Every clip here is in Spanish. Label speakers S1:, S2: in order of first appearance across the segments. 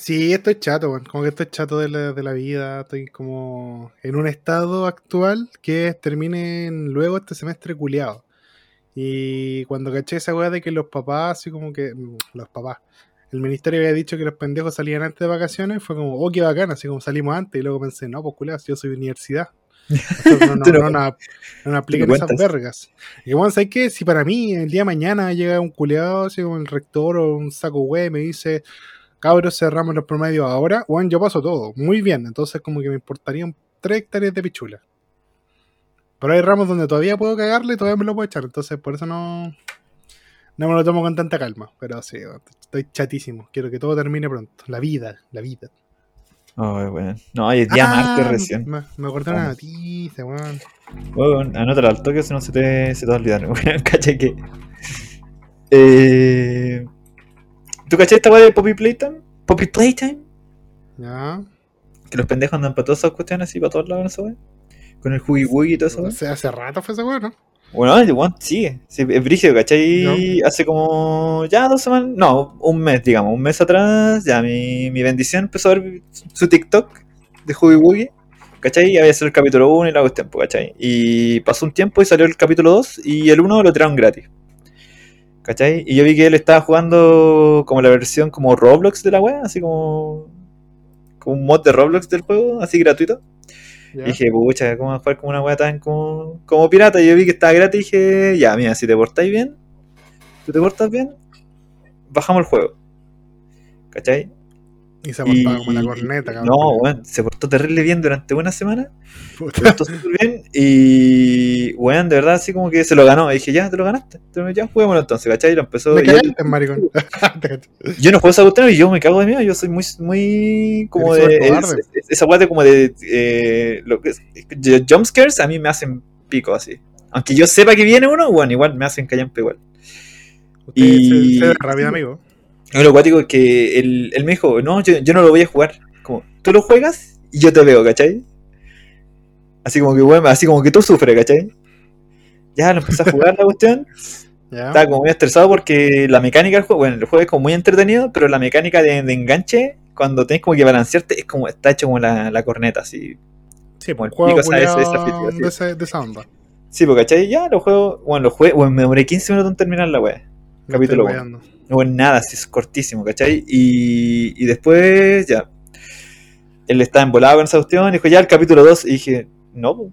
S1: Sí, estoy chato, weón. Como que estoy chato de la, de la vida. Estoy como en un estado actual que termine luego este semestre culiado. Y cuando caché esa weá de que los papás, así como que. mm, Los papás. El ministerio había dicho que los pendejos salían antes de vacaciones. Fue como, oh, qué bacán, así como salimos antes. Y luego pensé, no, pues culiado, yo soy de universidad. Nosotros no, no,
S2: no-
S1: no, no, apliquen esas vergas. Y bueno, ¿sabes qué? Si para mí el día de mañana llega un culeado, así como el rector o un saco wey, me dice, cabros, cerramos los promedios ahora, bueno, yo paso todo, muy bien. Entonces, como que me importarían 3 hectáreas de pichula. Pero hay ramos donde todavía puedo cagarle y todavía me lo puedo echar. Entonces, por eso no, no me lo tomo con tanta calma. Pero sí, estoy chatísimo. Quiero que todo termine pronto. La vida, la vida.
S2: Ay, weón. No, hoy es día
S1: Ah,
S2: martes recién.
S1: Me, me acordé una noticia, weón.
S2: Weón, anótala al toque, si no se te, se te va a olvidar. Weón, caché que. Eh, ¿Tú caché esta weá de Poppy Playtime? Poppy Playtime?
S1: Ya.
S2: Que los pendejos andan para todas esas cuestiones así, para todos lados, no sé, weón. Con el Huggy Wuggy y todo eso.
S1: Hace, hace rato fue esa weón, ¿no?
S2: Bueno, el sigue. Sí, es brígido, ¿cachai?
S1: No.
S2: Hace como. Ya dos semanas. No, un mes, digamos. Un mes atrás, ya mi, mi bendición empezó a ver su TikTok de Huggy Wuggy. ¿Cachai? Y había sido el capítulo 1 y la cuestión, pues, ¿cachai? Y pasó un tiempo y salió el capítulo 2 y el 1 lo tiraron gratis. ¿Cachai? Y yo vi que él estaba jugando como la versión como Roblox de la wea, así como. Como un mod de Roblox del juego, así gratuito. Y dije, pucha, ¿cómo vas a jugar como una weá tan como, como pirata? Y yo vi que estaba gratis y dije, ya, mira, si te portáis bien, tú te portas bien, bajamos el juego. ¿Cachai?
S1: Y se portaba
S2: Y-
S1: como la corneta, cabrón.
S2: No, weón, se portó terrible bien durante una semana. Se portó súper bien y, weón, de verdad, así como que se lo ganó. Y dije, ya, te lo ganaste. Entonces, ya, juguémoslo entonces, ¿cachai? Y lo empezó.
S1: Me
S2: él-
S1: maricón.
S2: Yo no juego esa cuestión y yo me cago de miedo. Yo soy muy, muy como de. es- es- esa weá de como de. Eh, lo que es, jumpscares a mí me hacen pico así. Aunque yo sepa que viene uno, bueno, igual me hacen callampe igual.
S1: Usted
S2: Y-
S1: se, se rápido, amigo
S2: lo cuático es que él, él, me dijo, no, yo, yo, no lo voy a jugar. Como, tú lo juegas y yo te veo, ¿cachai? Así como que, bueno, así como que tú sufres, ¿cachai? Ya lo empecé a jugar la cuestión.
S1: Yeah.
S2: Estaba como muy estresado porque la mecánica del juego, bueno, el juego es como muy entretenido, pero la mecánica de, enganche, cuando tenés como que balancearte, es como, está hecho como la, la corneta, así.
S1: Sí, pues, como
S2: el
S1: juego
S2: esa,
S1: de, ese, de esa onda.
S2: Sí, porque ¿cachai? Ya lo juego, bueno, lo juego, bueno, me demoré 15 minutos en terminar la wea. Capítulo
S1: 1
S2: o en nada, si es cortísimo, ¿cachai? Y, y después ya. Él estaba embolado con esa cuestión, y dijo ya el capítulo 2 y dije, no, po.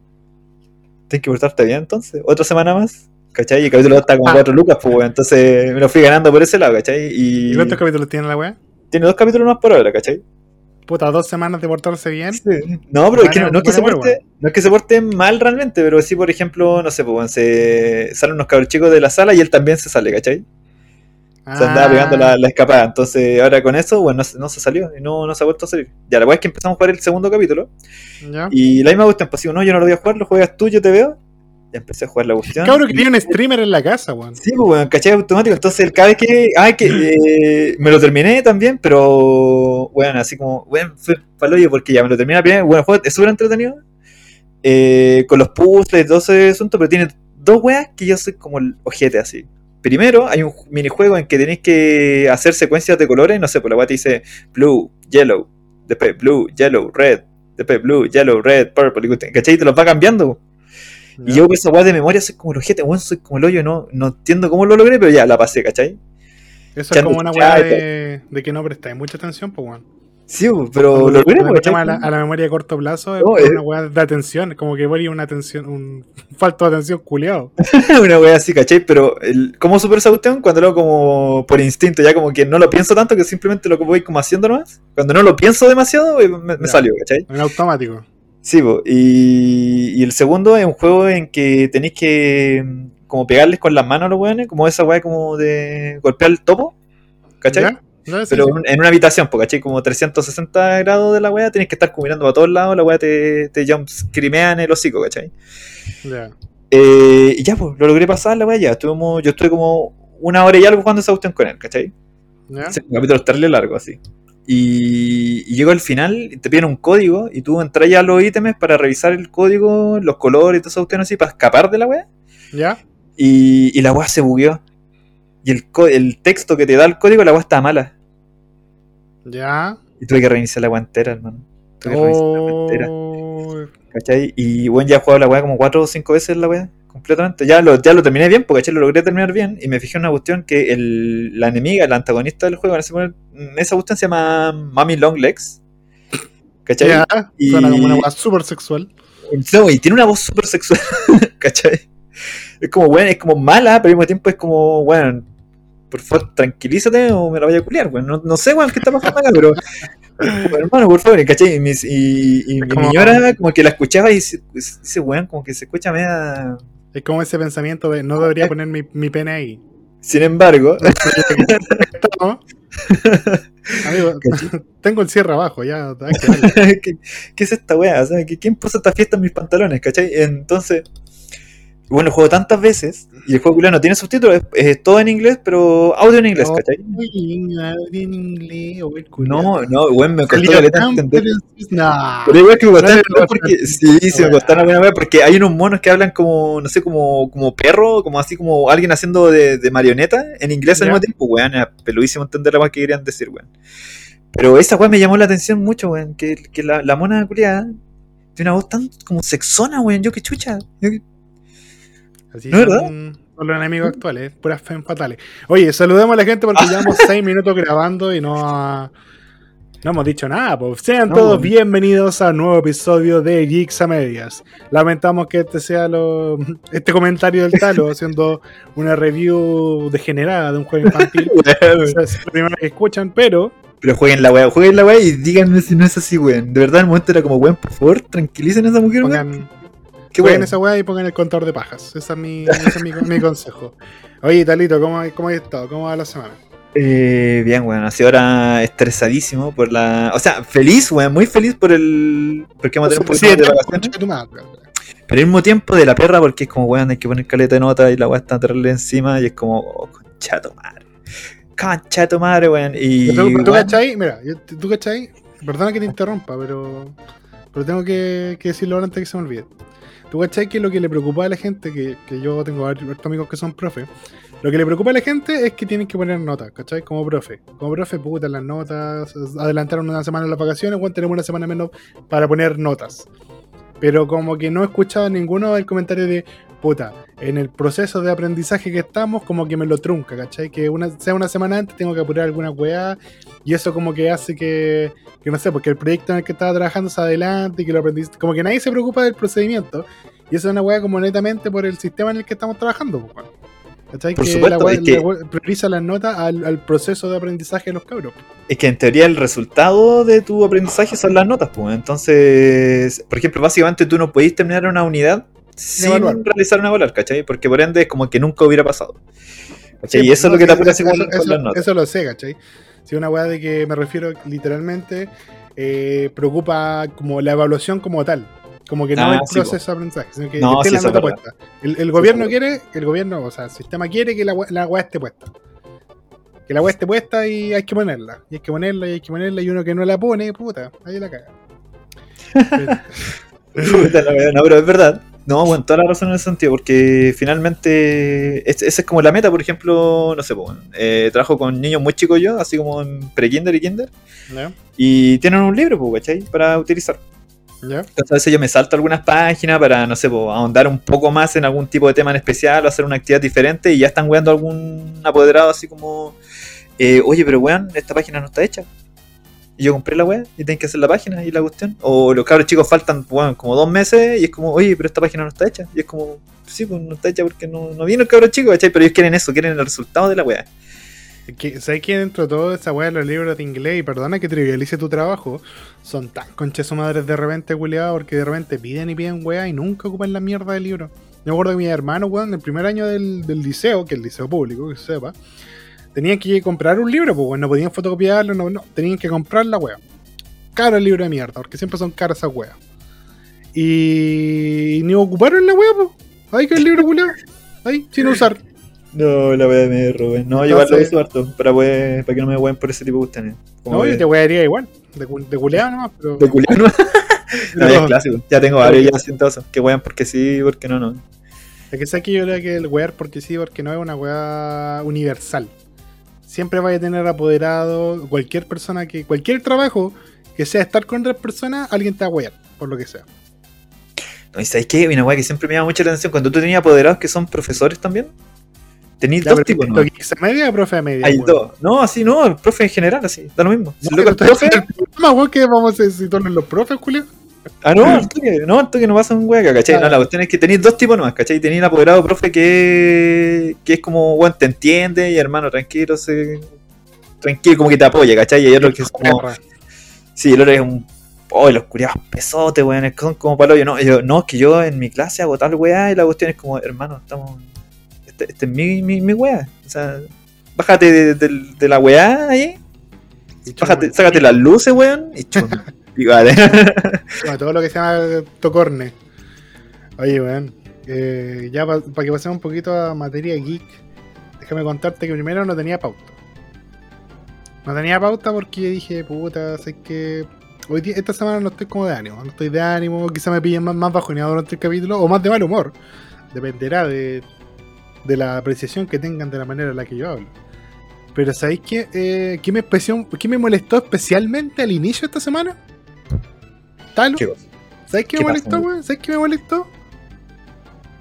S2: tienes que portarte bien entonces, otra semana más. ¿Cachai? Y el capítulo 2 está como
S1: ah.
S2: 4 lucas, pues, entonces me lo fui ganando por ese lado, ¿cachai?
S1: ¿Y,
S2: ¿Y
S1: cuántos capítulos tiene la weá?
S2: Tiene dos capítulos más por ahora ¿cachai?
S1: puta, dos semanas de portarse bien. Sí.
S2: No, pero es que no, no, es que se porte, mal realmente, pero sí, por ejemplo, no sé, pues, se salen unos cabros chicos de la sala y él también se sale, ¿cachai? Se andaba
S1: Ah,
S2: pegando la, la escapada. Entonces, ahora con eso, bueno, no, se- no se salió y no, no se ha vuelto a salir. Ya la weá es que empezamos a jugar el segundo capítulo.
S1: ¿Ya?
S2: Y la misma cuestión, pues digo, no, yo no lo voy a jugar, lo juegas tú, yo te veo. Ya empecé a jugar la cuestión.
S1: Cabrón, que tiene un streamer en la casa, weón.
S2: Sí, pues, weón, caché automático. Entonces, cada vez que. Ah, que eh, me lo terminé también, pero. Bueno, así como. Bueno, fue paloyo porque ya me lo terminé la primera. Bueno, juego es súper entretenido. eh, con los puzzles todo ese asunto, pero tiene dos weas que yo soy como el ojete así. Primero, hay un minijuego en que tenéis que hacer secuencias de colores. No sé, por la wea te dice blue, yellow, después blue, yellow, red, después blue, yellow, red, purple. ¿Cachai? Y te los va cambiando. Y yo con esa weá de memoria soy como el ojete, weón, soy como el hoyo, no, no entiendo cómo lo logré, pero ya la pasé, ¿cachai?
S1: Eso es como una weá de, de que no prestáis mucha atención, pues, weón.
S2: Sí, weón, pero lo logré,
S1: llama a la, a la memoria de corto plazo es
S2: No,
S1: por
S2: es-
S1: una weá de atención, como que voy una atención, un falto de atención culiado.
S2: Una weá así, ¿cachai? Pero, el, ¿cómo esa cuestión? Cuando lo hago como por instinto, ya como que no lo pienso tanto, que simplemente lo voy como haciendo nomás. Cuando no lo pienso demasiado, eh, me, me salió, ¿cachai?
S1: En automático.
S2: Sí, po, y, y el segundo es un juego en que tenéis que mm, como pegarles con las manos a los weones, como esa weá como de golpear el topo, ¿cachai?
S1: ¿Ya?
S2: Pero
S1: sí.
S2: en una habitación, porque ¿cachai? Como 360 grados de la weá, tienes que estar mirando para todos lados, la weá te, te jumpscremean el hocico, ¿cachai? Eh, y ya, pues, lo logré pasar la weá, ya. Estuvimos, yo estuve como una hora y algo jugando esa cuestión con él, ¿cachai?
S1: ¿Ya?
S2: Sí, un capítulo terrible largo, así. Y, y llegó al final, y te piden un código, y tú entras ya a los ítems para revisar el código, los colores y esas cuestiones así, para escapar de la weá.
S1: ¿Ya?
S2: Y, y la weá se bugueó. Y el, el texto que te da el código, la weá está mala.
S1: ¿Ya?
S2: Y tuve que reiniciar la weá entera, hermano. Tuve que reiniciar la weá entera.
S1: Oh,
S2: ¿Cachai? Y bueno, ya he jugado la weá como cuatro o cinco veces la weá, completamente. Ya lo, ya lo terminé bien, porque ¿cachai? lo logré terminar bien. Y me fijé en una cuestión que el, la enemiga, el antagonista del juego, en esa cuestión se llama Mami Long Legs. ¿Cachai? Y-
S1: suena como una weá súper sexual.
S2: No, y tiene una voz súper sexual, ¿cachai? Es como, bueno, es como mala, pero al mismo tiempo es como, bueno, por favor, tranquilízate o me la voy a culiar, weón. No, no sé, weón, qué está pasando acá, pero, hermano, por favor, ¿cachai? Y, mis- y, y mi
S1: como-
S2: señora como que la escuchaba y dice, weón, como que se escucha media...
S1: Es como ese pensamiento de no debería poner mi, mi pene ahí.
S2: Sin embargo,
S1: ¿No? Amigo, tengo el cierre abajo, ya.
S2: ¿qué, qué es esta weá? O sea, ¿qué- ¿quién puso esta fiesta en mis pantalones, cachai? Entonces, bueno, juego tantas veces y el juego culiao no tiene subtítulos, es, es todo en inglés, pero audio en inglés,
S1: No,
S2: ¿cachai?
S1: Uy, en inglés, o el
S2: No, no, weón, me costó caleta
S1: tan,
S2: entender.
S1: pero- Nah.
S2: Pero igual que me costaron
S1: No, no,
S2: porque
S1: no,
S2: sí, sí me
S1: no,
S2: costaron alguna vez porque hay unos monos que hablan como, no sé, como, como perro, como así como alguien haciendo de, de marioneta en inglés al mismo tiempo, weón, era peludísimo entender la weá que querían decir, weón. Pero esa weá me llamó la atención mucho, weón, que, que la, la mona culiada tiene una voz tan como sexona, weón, yo que chucha. Yo que-
S1: Así
S2: ¿No
S1: son, son los enemigos actuales, puras fem fatales. Oye, saludemos a la gente porque llevamos seis minutos grabando y no, no hemos dicho nada. Pues. Sean
S2: No,
S1: todos bienvenidos a un nuevo episodio de Geeks a Medias. Lamentamos que este sea lo, este comentario del Talo haciendo una review degenerada de un juego infantil. Es la primera que escuchan, pero
S2: Pero jueguen la weá, jueguen la weá y díganme si no es así, weón. De verdad, el momento era como, weón, por favor, tranquilicen a esa mujer, weón. Qué weón.
S1: esa weá y pongan el contador de pajas. Ese es mi, ese es mi, mi consejo. Oye, Talito, ¿cómo, cómo has estado? ¿Cómo va la semana?
S2: Eh, bien, weón, así ahora estresadísimo por la. O sea, feliz, weón, muy feliz por el. Porque vamos a tener un poquito de vacaciones. Pero al mismo tiempo de la perra, porque es como, weón, hay que poner caleta de nota y la weá está traerle encima y es como, oh, concha tu madre. Concha tu madre, weón. Y.
S1: Pero tú, pero tú
S2: weón,
S1: cachai, mira, tú cachai, perdona que te interrumpa, pero, pero tengo que, que decirlo ahora antes que se me olvide. Tú cachai que lo que le preocupa a la gente, que, que yo tengo varios amigos que son profe, lo que le preocupa a la gente es que tienen que poner notas, ¿cachai? Como profe. Como profe, puta, las notas, adelantaron una semana las vacaciones, bueno, tenemos una semana menos para poner notas. Pero como que no he escuchado ninguno del comentario de, puta, en el proceso de aprendizaje que estamos, como que me lo trunca, ¿cachai? Que una, sea una semana antes tengo que apurar alguna weá y eso como que hace que, que no sé, porque el proyecto en el que estaba trabajando se adelante y que lo aprendiste, como que nadie se preocupa del procedimiento y eso es una weá como netamente por el sistema en el que estamos trabajando, pues. ¿cachai?
S2: Por
S1: que
S2: supuesto,
S1: la weá-
S2: es que-
S1: la prioriza las notas al, al proceso de aprendizaje de los cabros.
S2: Es que en teoría el resultado de tu aprendizaje son las notas, pues. Entonces, por ejemplo, básicamente tú no podéis terminar una unidad sin
S1: evaluar.
S2: realizar una volar, ¿cachai? Porque por ende es como que nunca hubiera pasado. Y eso es
S1: no,
S2: lo que te apura
S1: eso,
S2: así con,
S1: eso-
S2: con
S1: eso-
S2: las notas.
S1: eso lo sé, ¿cachai? Si una weá de que me refiero literalmente eh, preocupa como la evaluación como tal. Como que no
S2: Ah,
S1: el
S2: sí,
S1: proceso de aprendizaje, sino que,
S2: No,
S1: esté la nota puesta. El, el gobierno quiere, el gobierno, o sea, el sistema quiere que la, we- la weá esté puesta. Que la weá esté puesta y hay que ponerla. Y hay que ponerla y hay que ponerla. Y uno que no la pone, puta, ahí la caga.
S2: Puta la wea, no, pero es verdad. No, bueno, toda la razón en ese sentido, porque finalmente es- esa es como la meta, por ejemplo, no sé, pues, eh, trabajo con niños muy chicos yo, así como en pre-kinder y kinder, y tienen un libro, pues, ¿cachai? Para utilizar. Entonces a veces yo me salto algunas páginas para, no sé, pues, ahondar un poco más en algún tipo de tema en especial o hacer una actividad diferente y ya están weando algún apoderado así como, eh, oye, pero weón, esta página no está hecha. Y yo compré la weá y tienen que hacer la página y la cuestión. O los cabros chicos faltan, weón, como dos meses y es como, oye, pero esta página no está hecha. Y es como, sí, pues no está hecha porque no, no vino el cabro chico, ¿cachai? Pero ellos quieren eso, quieren el resultado de la.
S1: Que, ¿Sabes que dentro de todo esa weá de los libros de inglés, y perdona que trivialice tu trabajo, son tan conches madres de repente, culiado, porque de repente piden y piden weá y nunca ocupan la mierda del libro. Yo me acuerdo que mi hermano, weón, en el primer año del, del liceo, que es el liceo público, que se sepa, tenían que comprar un libro, pues no podían fotocopiarlo, no, no, tenían que comprar la weá. Caro el libro de mierda, porque siempre son caras esas weas. Y ni ocuparon la weá, pues. Ahí que el libro culiado. Ahí, sin usar.
S2: No, la weá me robé. No, yo igual lo
S1: Entonces-
S2: uso harto, para, poder- para que no me ween por ese tipo de cuestiones.
S1: No, yo te wearía igual. De, de culeado nomás, pero.
S2: de culiano. No, ya es
S1: No.
S2: clásico. Ya tengo varios ya siento eso. Que wean porque sí, porque no, no.
S1: Es que sé que yo creo que el wear porque sí, porque no es una weá universal. Siempre vaya a tener apoderado cualquier persona que, cualquier trabajo que sea estar con otras personas, alguien te va a huear, por lo que sea.
S2: No, ¿Y sabes qué? Una weá que siempre me llama mucha la atención. Cuando tú tenías apoderados que son profesores también, tenías
S1: Ya,
S2: dos tipos,
S1: ¿esto
S2: ¿no?
S1: media o profe a media?
S2: Hay dos. No, así no, el profe en general, así, da lo mismo. Si
S1: No,
S2: el loco es
S1: pero
S2: profe,
S1: el problema, weón, que vamos a necesitarnos los profes, Julio.
S2: Ah, no, al toque, no, al toque no pasa un hueca, ¿cachai? No,
S1: Claro.
S2: la cuestión es que tenéis dos tipos nomás, ¿cachai? Tenéis el apoderado profe que, que es como, bueno, te entiende y hermano, tranquilo, se... tranquilo, como que te apoya, ¿cachai? Y hay otro que es como, sí, el otro es un, oh, los curiados pesotes, weón, es que son como palo yo, no, yo, no, es que yo en mi clase hago tal weá y la cuestión es como, hermano, estamos, este, este es mi, mi, mi weá, o sea, bájate de, de- de la weá ahí, bájate, sácate las luces, weón, y chum, vale.
S1: Bueno, todo lo que se llama tocorne. Oye, weón. eh, ya para que pasemos un poquito a materia geek, déjame contarte que primero no tenía pauta. No tenía pauta porque dije, puta, sé que. Hoy día- esta semana no estoy como de ánimo, no estoy de ánimo, quizá me pillen más, más bajoneado durante el capítulo o más de mal humor. Dependerá de, de la apreciación que tengan de la manera en la que yo hablo. Pero ¿sabéis qué? Eh, ¿qué, me especió- qué me molestó especialmente al inicio de esta semana? Talo.
S2: ¿Qué cosa?
S1: ¿Sabes qué
S2: ¿Qué
S1: me molestó, weón? ¿Sabes qué me molestó?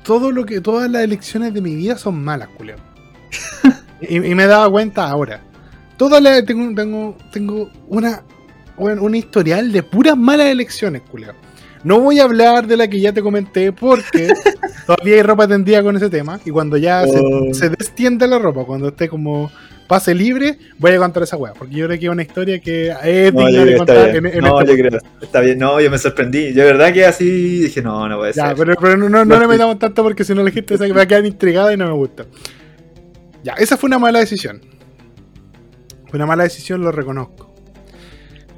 S1: Todo lo que, todas las elecciones de mi vida son malas, Julio. y, y me he dado cuenta ahora. Todas las tengo, tengo, tengo una, un historial de puras malas elecciones, Julio. No voy a hablar de la que ya te comenté porque todavía hay ropa tendida con ese tema. Y cuando ya se-
S2: Oh.
S1: se, destiende la ropa, cuando esté como pase libre, voy a contar esa weá. Porque yo creo que es una historia que es
S2: No,
S1: digna
S2: yo
S1: de contar
S2: bien.
S1: en, en
S2: no,
S1: este
S2: yo creo está bien. No, yo me sorprendí. Yo de verdad que así dije, no, no puede
S1: Ya,
S2: ser.
S1: pero, pero no, no, no
S2: No,
S1: le metamos tanto porque si no la gente se va a quedar intrigada y no me gusta. Ya, esa fue una mala decisión. Fue una mala decisión, lo reconozco.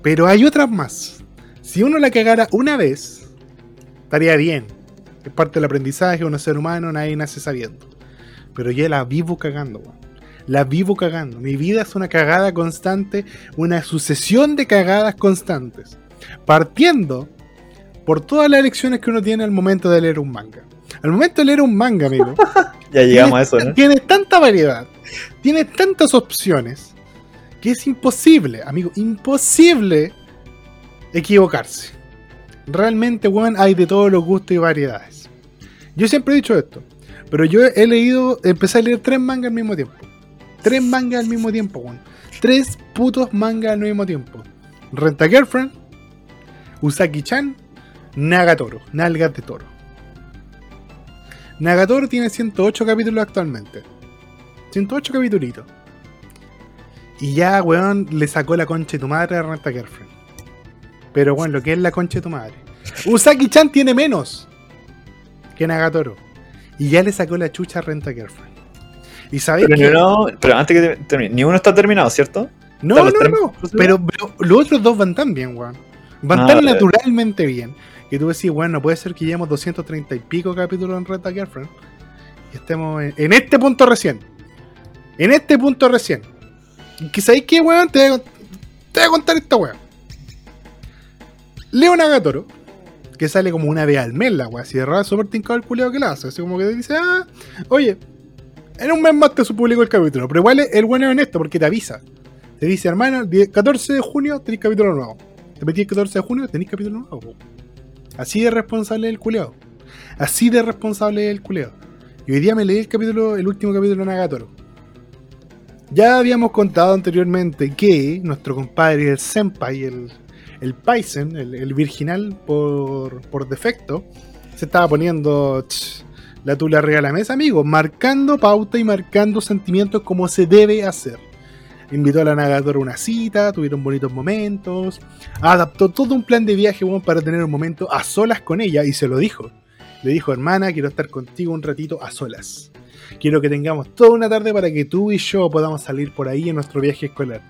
S1: Pero hay otras más. Si uno la cagara una vez, estaría bien. Es parte del aprendizaje, uno es ser humano, nadie nace sabiendo. Pero ya la vivo cagando, weón. La vivo cagando. Mi vida es una cagada constante, una sucesión de cagadas constantes. Partiendo por todas las elecciones que uno tiene al momento de leer un manga. Al momento de leer un manga, amigo,
S2: Ya llegamos a eso, ¿no?
S1: tienes tanta variedad, tienes tantas opciones, que es imposible, amigo, imposible equivocarse. Realmente, weón, hay de todos los gustos y variedades. Yo siempre he dicho esto, pero yo he leído, empecé a leer tres mangas al mismo tiempo. Tres mangas al mismo tiempo, weón. Tres putos mangas al mismo tiempo. Renta Girlfriend, Usagi-chan, Nagatoro, Nalgas de Toro. Nagatoro tiene 108 capítulos actualmente. 108 capítulos. Y ya, weón, le sacó la concha de tu madre a Renta Girlfriend. Pero, bueno, lo que es la concha de tu madre. Usagi-chan tiene menos que Nagatoro. Y ya le sacó la chucha a Renta Girlfriend. Y sabéis
S2: Pero,
S1: que...
S2: ni uno, pero antes que te- termine, ni uno está terminado, ¿cierto?
S1: No, no, no. Pero, pero los otros dos van tan bien, weón. Van
S2: Ah,
S1: tan
S2: vale.
S1: naturalmente bien. Que tú decís, bueno, no puede ser que llevemos 230 y pico capítulos en Red Girlfriend. Y estemos en, en este punto recién. En este punto recién. Y que sabéis qué, weón, te voy, a, te voy a contar esta weón. Leo Nagatoro. Que sale como una vez al mes la weón. Si de verdad súper tincado el culiao que la hace. Así como que dice, ah, oye, en un mes más te publicó el capítulo. Pero igual el bueno es honesto porque te avisa. Te dice, hermano, el 10 14 de junio tenéis capítulo nuevo. Te metí el 14 de junio, tenéis capítulo nuevo. Así de responsable es el culeado. Así de responsable es el culeado. Y hoy día me leí el capítulo, el último capítulo de Nagatoro. Ya habíamos contado anteriormente que nuestro compadre, el Senpai, el, el Paisen, el, virginal por, por defecto, se estaba poniendo la tula de la mesa, amigo, marcando pauta y marcando sentimientos como se debe hacer. Invitó a la Nagatoro a una cita, tuvieron bonitos momentos, adaptó todo un plan de viaje para tener un momento a solas con ella y se lo dijo. Le dijo, hermana, quiero estar contigo un ratito a solas. Quiero que tengamos toda una tarde para que tú y yo podamos salir por ahí en nuestro viaje escolar.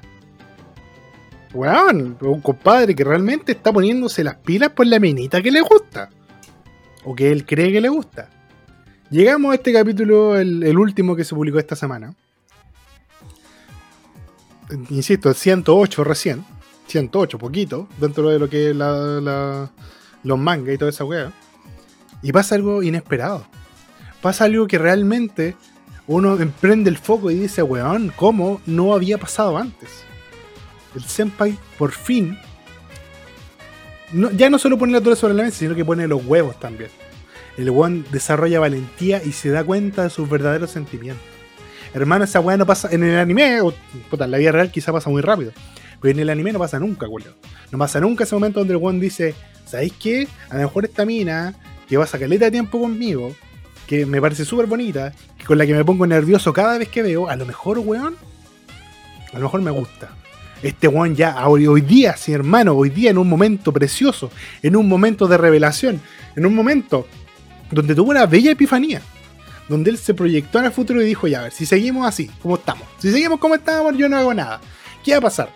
S1: Weón, un compadre que realmente está poniéndose las pilas por la minita que le gusta. O que él cree que le gusta. Llegamos a este capítulo, el, último que se publicó esta semana. Insisto, 108 recién. 108, poquito, dentro de lo que es la, la- los mangas y toda esa weá. Y pasa algo inesperado. Pasa algo que realmente uno emprende el foco y dice, weón, ¿cómo no había pasado antes? El senpai por fin ya no solo pone la torre sobre la mesa, sino que pone los huevos también. El weón desarrolla valentía y se da cuenta de sus verdaderos sentimientos. Hermano, esa weá no pasa en el anime, o puta, en la vida real quizá pasa muy rápido. Pero en el anime no pasa nunca, culo. No pasa nunca ese momento donde el weón dice, ¿sabéis qué? A lo mejor esta mina, que va a caleta de tiempo conmigo, que me parece súper bonita, con la que me pongo nervioso cada vez que veo, a lo mejor, weón, a lo mejor me gusta. Este weón ya, hoy día, sí, hermano, hoy día en un momento precioso, en un momento de revelación, en un momento donde tuvo una bella epifanía, donde él se proyectó en el futuro y dijo, ya, a ver, si seguimos así, como estamos, si seguimos como estábamos, yo no hago nada. ¿Qué va a pasar?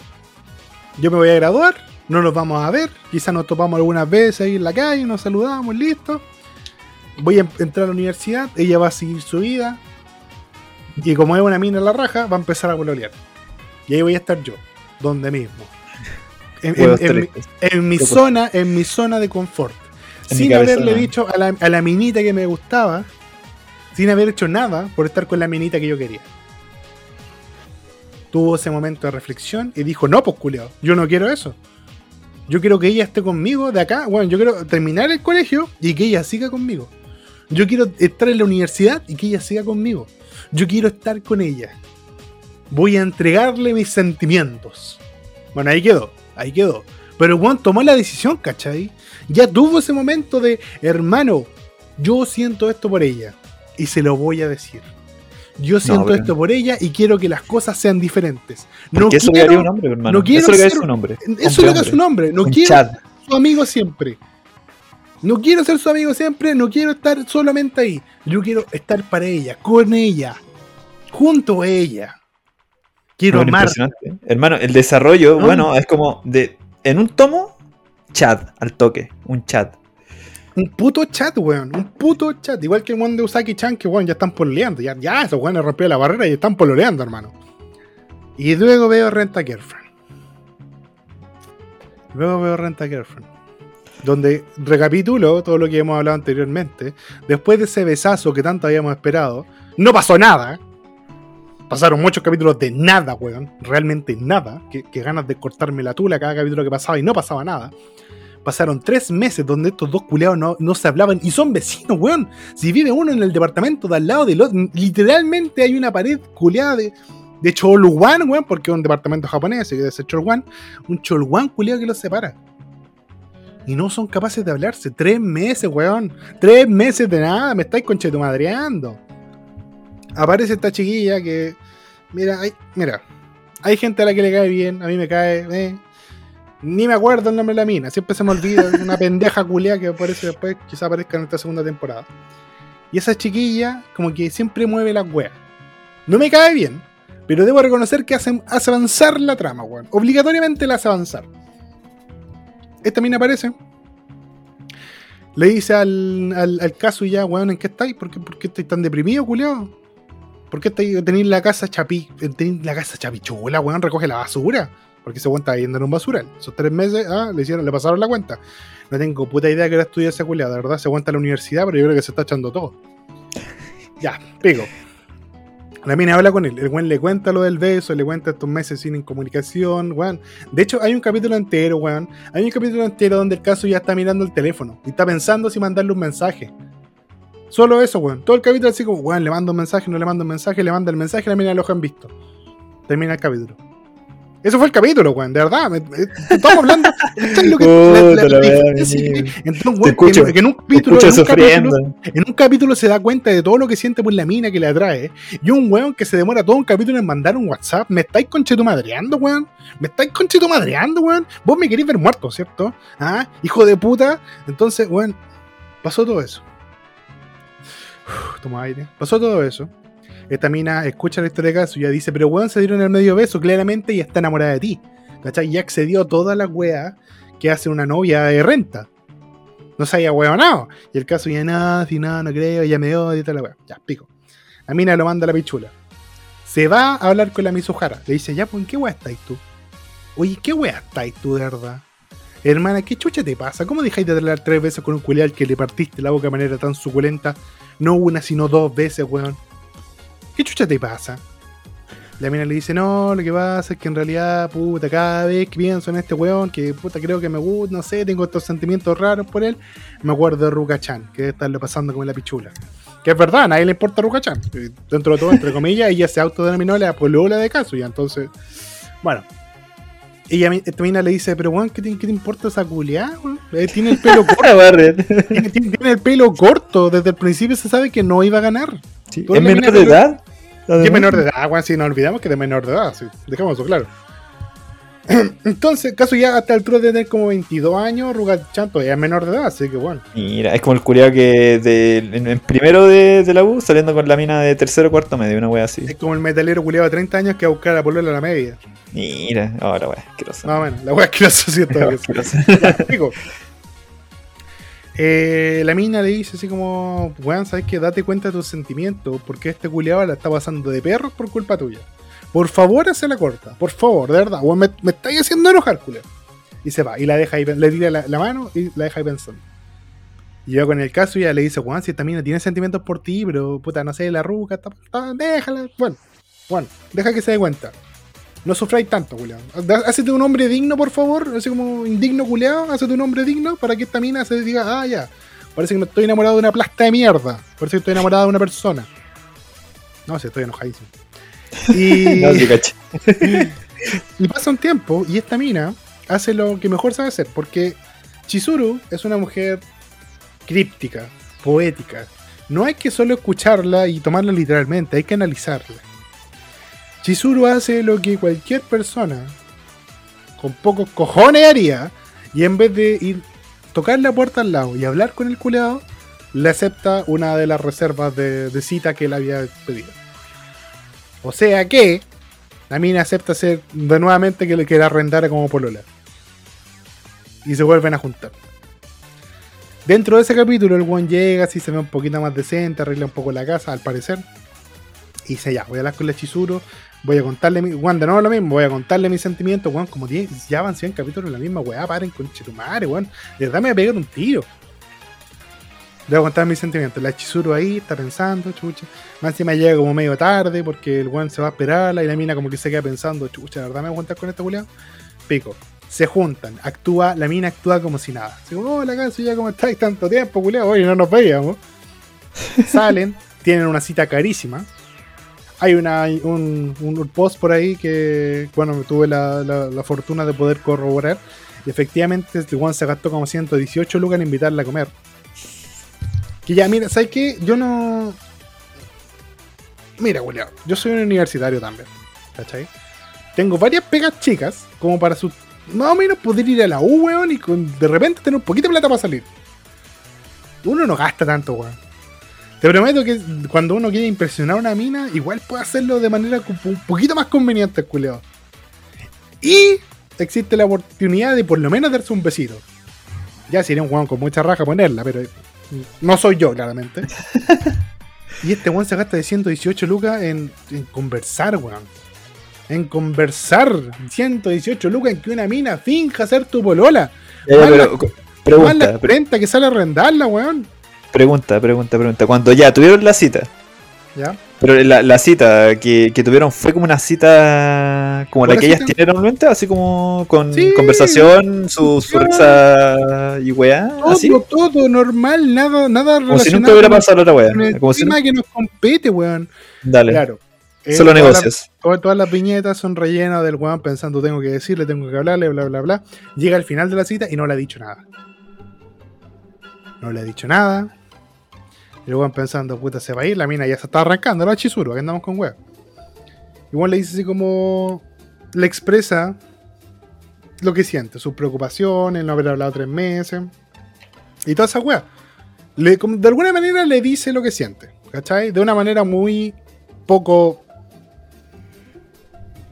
S1: Yo me voy a graduar, no nos vamos a ver, quizás nos topamos algunas veces ahí en la calle, nos saludamos, listo. Voy a entrar a la universidad, ella va a seguir su vida, y como es una mina en la raja, va a empezar a pololear. Y ahí voy a estar yo, donde mismo. En, en-
S2: Huevos
S1: en mi- en zona, en mi zona de confort. Sin haberle
S2: no.
S1: dicho a la, a la minita que me gustaba, sin haber hecho nada por estar con la minita que yo quería. Tuvo ese momento de reflexión y dijo, no, pues culiao, yo no quiero eso. Yo quiero que ella esté conmigo de acá. Bueno, yo quiero terminar el colegio y que ella siga conmigo. Yo quiero estar en la universidad y que ella siga conmigo. Yo quiero estar con ella. Voy a entregarle mis sentimientos. Bueno, ahí quedó, ahí quedó. Pero Juan tomó la decisión, ¿cachai? Ya tuvo ese momento de, hermano, yo siento esto por ella. Y se lo voy a decir. Yo siento esto por ella y quiero que las cosas sean diferentes. No
S2: eso le
S1: quiero,
S2: haría un hombre, hermano.
S1: no quiero
S2: eso le haría
S1: ser-
S2: su nombre.
S1: eso es lo que es su nombre. No
S2: un
S1: quiero ser su amigo siempre. No quiero ser su amigo siempre, no quiero estar solamente ahí. Yo quiero estar para ella, con ella, junto a ella. Quiero
S2: Bueno,
S1: amar.
S2: Hermano, el desarrollo,
S1: No.
S2: bueno, es como de. En un tomo, Chad al toque. Un chat.
S1: Un puto chat, weón. Un puto chat. Igual que el one de Usaki-chan, que weón, ya están pololeando. Ya, ya esos weones rompieron la barrera y están pololeando, hermano. Y luego veo Renta Girlfriend. Luego veo Renta Girlfriend. Donde recapitulo todo lo que hemos hablado anteriormente. Después de ese besazo que tanto habíamos esperado, no pasó nada. Pasaron muchos capítulos de nada, weón. Realmente nada. Que, ganas de cortarme la tula cada capítulo que pasaba y no pasaba nada. Pasaron tres meses donde estos dos culeados no, no se hablaban y son vecinos, weón. Si vive uno en el departamento de al lado del otro, literalmente hay una pared culeada de, de Cholwan, weón, porque es un departamento japonés, que ser Cholwan. Un Cholwan culeado que los separa. Y no son capaces de hablarse. Tres meses, weón. Tres meses de nada, me estáis conchetumadreando. Aparece esta chiquilla que. Mira, hay, mira. Hay gente a la que le cae bien, a mí me cae. eh. Ni me acuerdo el nombre de la mina, siempre se me olvida. una pendeja culia que aparece después, quizá aparezca en esta segunda temporada. Y esa chiquilla, como que siempre mueve las weas. No me cae bien, pero debo reconocer que hace, hace avanzar la trama, weón. Obligatoriamente la hace avanzar. Esta mina aparece. Le dice al, al, al caso ya, weón, ¿en qué estáis? ¿Por qué, por qué estáis tan deprimido, culiao? ¿Por qué tenéis la casa chapi, tenéis la casa chapichula, weón? Recoge la basura. Porque ese weón estaba yendo en un basural. Esos tres meses, ah, le hicieron, le pasaron la cuenta. No tengo puta idea que era estudiar ese culiao, de verdad, se aguanta la universidad, pero yo creo que se está echando todo. Ya, pico. La mina habla con él, el weón le cuenta lo del beso, le cuenta estos meses sin comunicación, weón. De hecho, hay un capítulo entero, weón. Hay un capítulo entero donde el caso ya está mirando el teléfono y está pensando si mandarle un mensaje. Solo eso, weón. Todo el capítulo así como, weón, le mando un mensaje, no le mando un mensaje, le manda el mensaje, la mina lo han visto. Termina el capítulo. Eso fue el capítulo, weón, de verdad. me- me- estamos hablando. ¿sabes lo que- la- la
S2: la
S1: weón
S2: escucho,
S1: en un capítulo,
S2: escucho
S1: en un capítulo,
S2: sufriendo.
S1: en un capítulo se da cuenta de todo lo que siente por la mina que le atrae. Y un weón que se demora todo un capítulo en mandar un WhatsApp. ¿Me estáis conchetumadreando, weón? ¿Me estáis conchetumadreando, weón? Vos me queréis ver muerto, ¿cierto? ¿Ah? Hijo de puta. Entonces, weón, pasó todo eso. Uf, Toma aire. Pasó todo eso. Esta mina escucha la historia de caso y ya dice, pero weón se dieron el medio beso claramente y está enamorada de ti. ¿Cachai? Y accedió a todas las weas que hace una novia de renta. No se haya huevonado. Y el caso ya nada, si nada, no creo, ya me odia y toda la wea. Ya, pico. La mina lo manda a la pichula. Se va a hablar con la Mizuhara. Le dice, ya, pues, ¿en qué wea estáis tú? Oye, ¿qué wea estáis tú, de verdad? Hermana, ¿qué chucha te pasa? ¿Cómo dejáis de hablar tres veces con un culial que le partiste la boca de manera tan suculenta? No una, sino dos veces, weón. ¿qué chucha te pasa? La mina le dice, no, lo que pasa es que en realidad, puta, cada vez que pienso en este weón, que puta, creo que me gusta, no sé, tengo estos sentimientos raros por él, me acuerdo de Ruka-chan, que debe estarle pasando como la pichula. Que es verdad, a nadie le importa Ruka-chan. Eh, Dentro de todo, entre comillas, ella se autodenominó la polola de caso, y entonces, bueno. Ella, mi- esta mina le dice, pero weón, ¿qué te, qué te importa esa culiada? Eh, Tiene el pelo corto, tiene, el pelo corto, desde el principio se sabe que no iba a ganar.
S2: Sí, ¿Es menor de edad?
S1: Es menor de edad, weón, si no olvidamos que es menor de edad, sí, dejamos eso claro. Entonces, caso ya hasta el altura de tener como 22 años, Ruga-chan todavía es menor de edad, así que bueno.
S2: Mira, es como el culiado que de, en, en primero de, de la U saliendo con la mina de tercero o cuarto medio, una wea así.
S1: Es como el metalero culiado de 30 años que va a buscar a polola a la media.
S2: Mira, ahora wea, asqueroso.
S1: Más o menos, la que la todavía es.
S2: Asqueroso.
S1: Ya, pico. Eh, la mina le dice así como, weón, ¿sabes qué? Date cuenta de tus sentimientos, porque este culiado la está pasando de perros por culpa tuya. Por favor, hace la corta, por favor, de verdad, me, me estáis haciendo enojar, culiado. Y se va, y la deja ahí, le tira la, mano y la deja ahí pensando. Y yo con el caso ya le dice, weón, si esta mina tiene sentimientos por ti, pero puta, no sé, la ruca, está- déjala, bueno, bueno, deja que se dé cuenta. No sufráis tanto, culiao. Hacete un hombre digno, por favor. Así como indigno, culiao. Hacete un hombre digno para que esta mina se diga, ah, ya. Parece que no estoy enamorado de una plasta de mierda. Parece que estoy enamorado de una persona. No sé, estoy enojadísimo. Y,
S2: No,
S1: pasa un tiempo y esta mina hace lo que mejor sabe hacer. Porque Chizuru es una mujer críptica, poética. No hay que solo escucharla y tomarla literalmente, hay que analizarla. Chizuru hace lo que cualquier persona con pocos cojones haría y en vez de ir tocar la puerta al lado y hablar con el culeado, le acepta una de las reservas de, de cita que él había pedido. O sea que la mina acepta ser de nuevamente que le quiera arrendar como polola. Y se vuelven a juntar. Dentro de ese capítulo, el one llega, así se ve un poquito más decente, arregla un poco la casa, al parecer. Y dice, ya, voy a hablar con la Chizuru, voy a contarle mi. Juan, de nuevo lo mismo, voy a contarle mis sentimientos, weón. Como 10, ya van 100 capítulos en la misma weá, paren con Chetumare, weón. De verdad me pegar un tiro. A contar mis sentimientos. La Chizuru ahí está pensando, chucha. Más encima llega como medio tarde porque el weón se va a esperarla y la mina como que se queda pensando, chucha, ¿de verdad me voy a con esta culiao? Pico. Se juntan, actúa, la mina actúa como si nada. Así como, hola, caso, ya como estáis tanto tiempo, culiao, oye, no nos veíamos. Salen, tienen una cita carísima. Hay una, un, un post por ahí que, bueno, tuve la, la- la fortuna de poder corroborar. Y efectivamente, este Juan se gastó como 118 lucas en invitarla a comer. Que ya, mira, ¿sabes qué? Yo no. Mira, Julián, yo soy un universitario también. ¿Cachai? Tengo varias pegas chicas, como para su. Más o menos poder ir a la U, weón, y de repente tener un poquito de plata para salir. Uno no gasta tanto, weón. Te prometo que cuando uno quiere impresionar una mina, igual puede hacerlo de manera un poquito más conveniente, culiao. Y existe la oportunidad de por lo menos darse un besito. Ya sería un weón con mucha raja ponerla, pero no soy yo, claramente. y este weón se gasta de 118 lucas en, en conversar, weón. En conversar. 118 lucas en que una mina finja ser tu polola.
S2: Ya, ya,
S1: Más
S2: pero,
S1: la- Más
S2: pregunta,
S1: la
S2: pre-
S1: renta que sale a arrendarla, weón.
S2: pregunta, pregunta, pregunta. Cuando ya tuvieron la cita,
S1: ¿Ya?
S2: pero la, la cita que, que tuvieron fue como una cita como la
S1: ¿Una
S2: que ellas
S1: cita?
S2: tienen normalmente, así como con
S1: Sí.
S2: conversación, su, su risa y weá, así.
S1: Todo, todo normal, nada, nada
S2: Como si nunca hubiera pasado la otra weá.
S1: el
S2: Como si
S1: tema que nos compete, weón.
S2: Dale,
S1: Claro. Eh,
S2: solo
S1: todas
S2: negocios.
S1: todas, todas las viñetas son rellenas del weón pensando tengo que decirle, tengo que hablarle, bla, bla, bla. Llega al final de la cita y no le ha dicho nada. No le ha dicho nada. Y el weón pensando, puta, se va a ir, la mina ya se está arrancando, la chisuro, que andamos con weón. Y weón le dice así como. Le expresa lo que siente, sus preocupaciones, no haber hablado tres meses. Y toda esa weá. De alguna manera le dice lo que siente, ¿cachai? De una manera muy poco.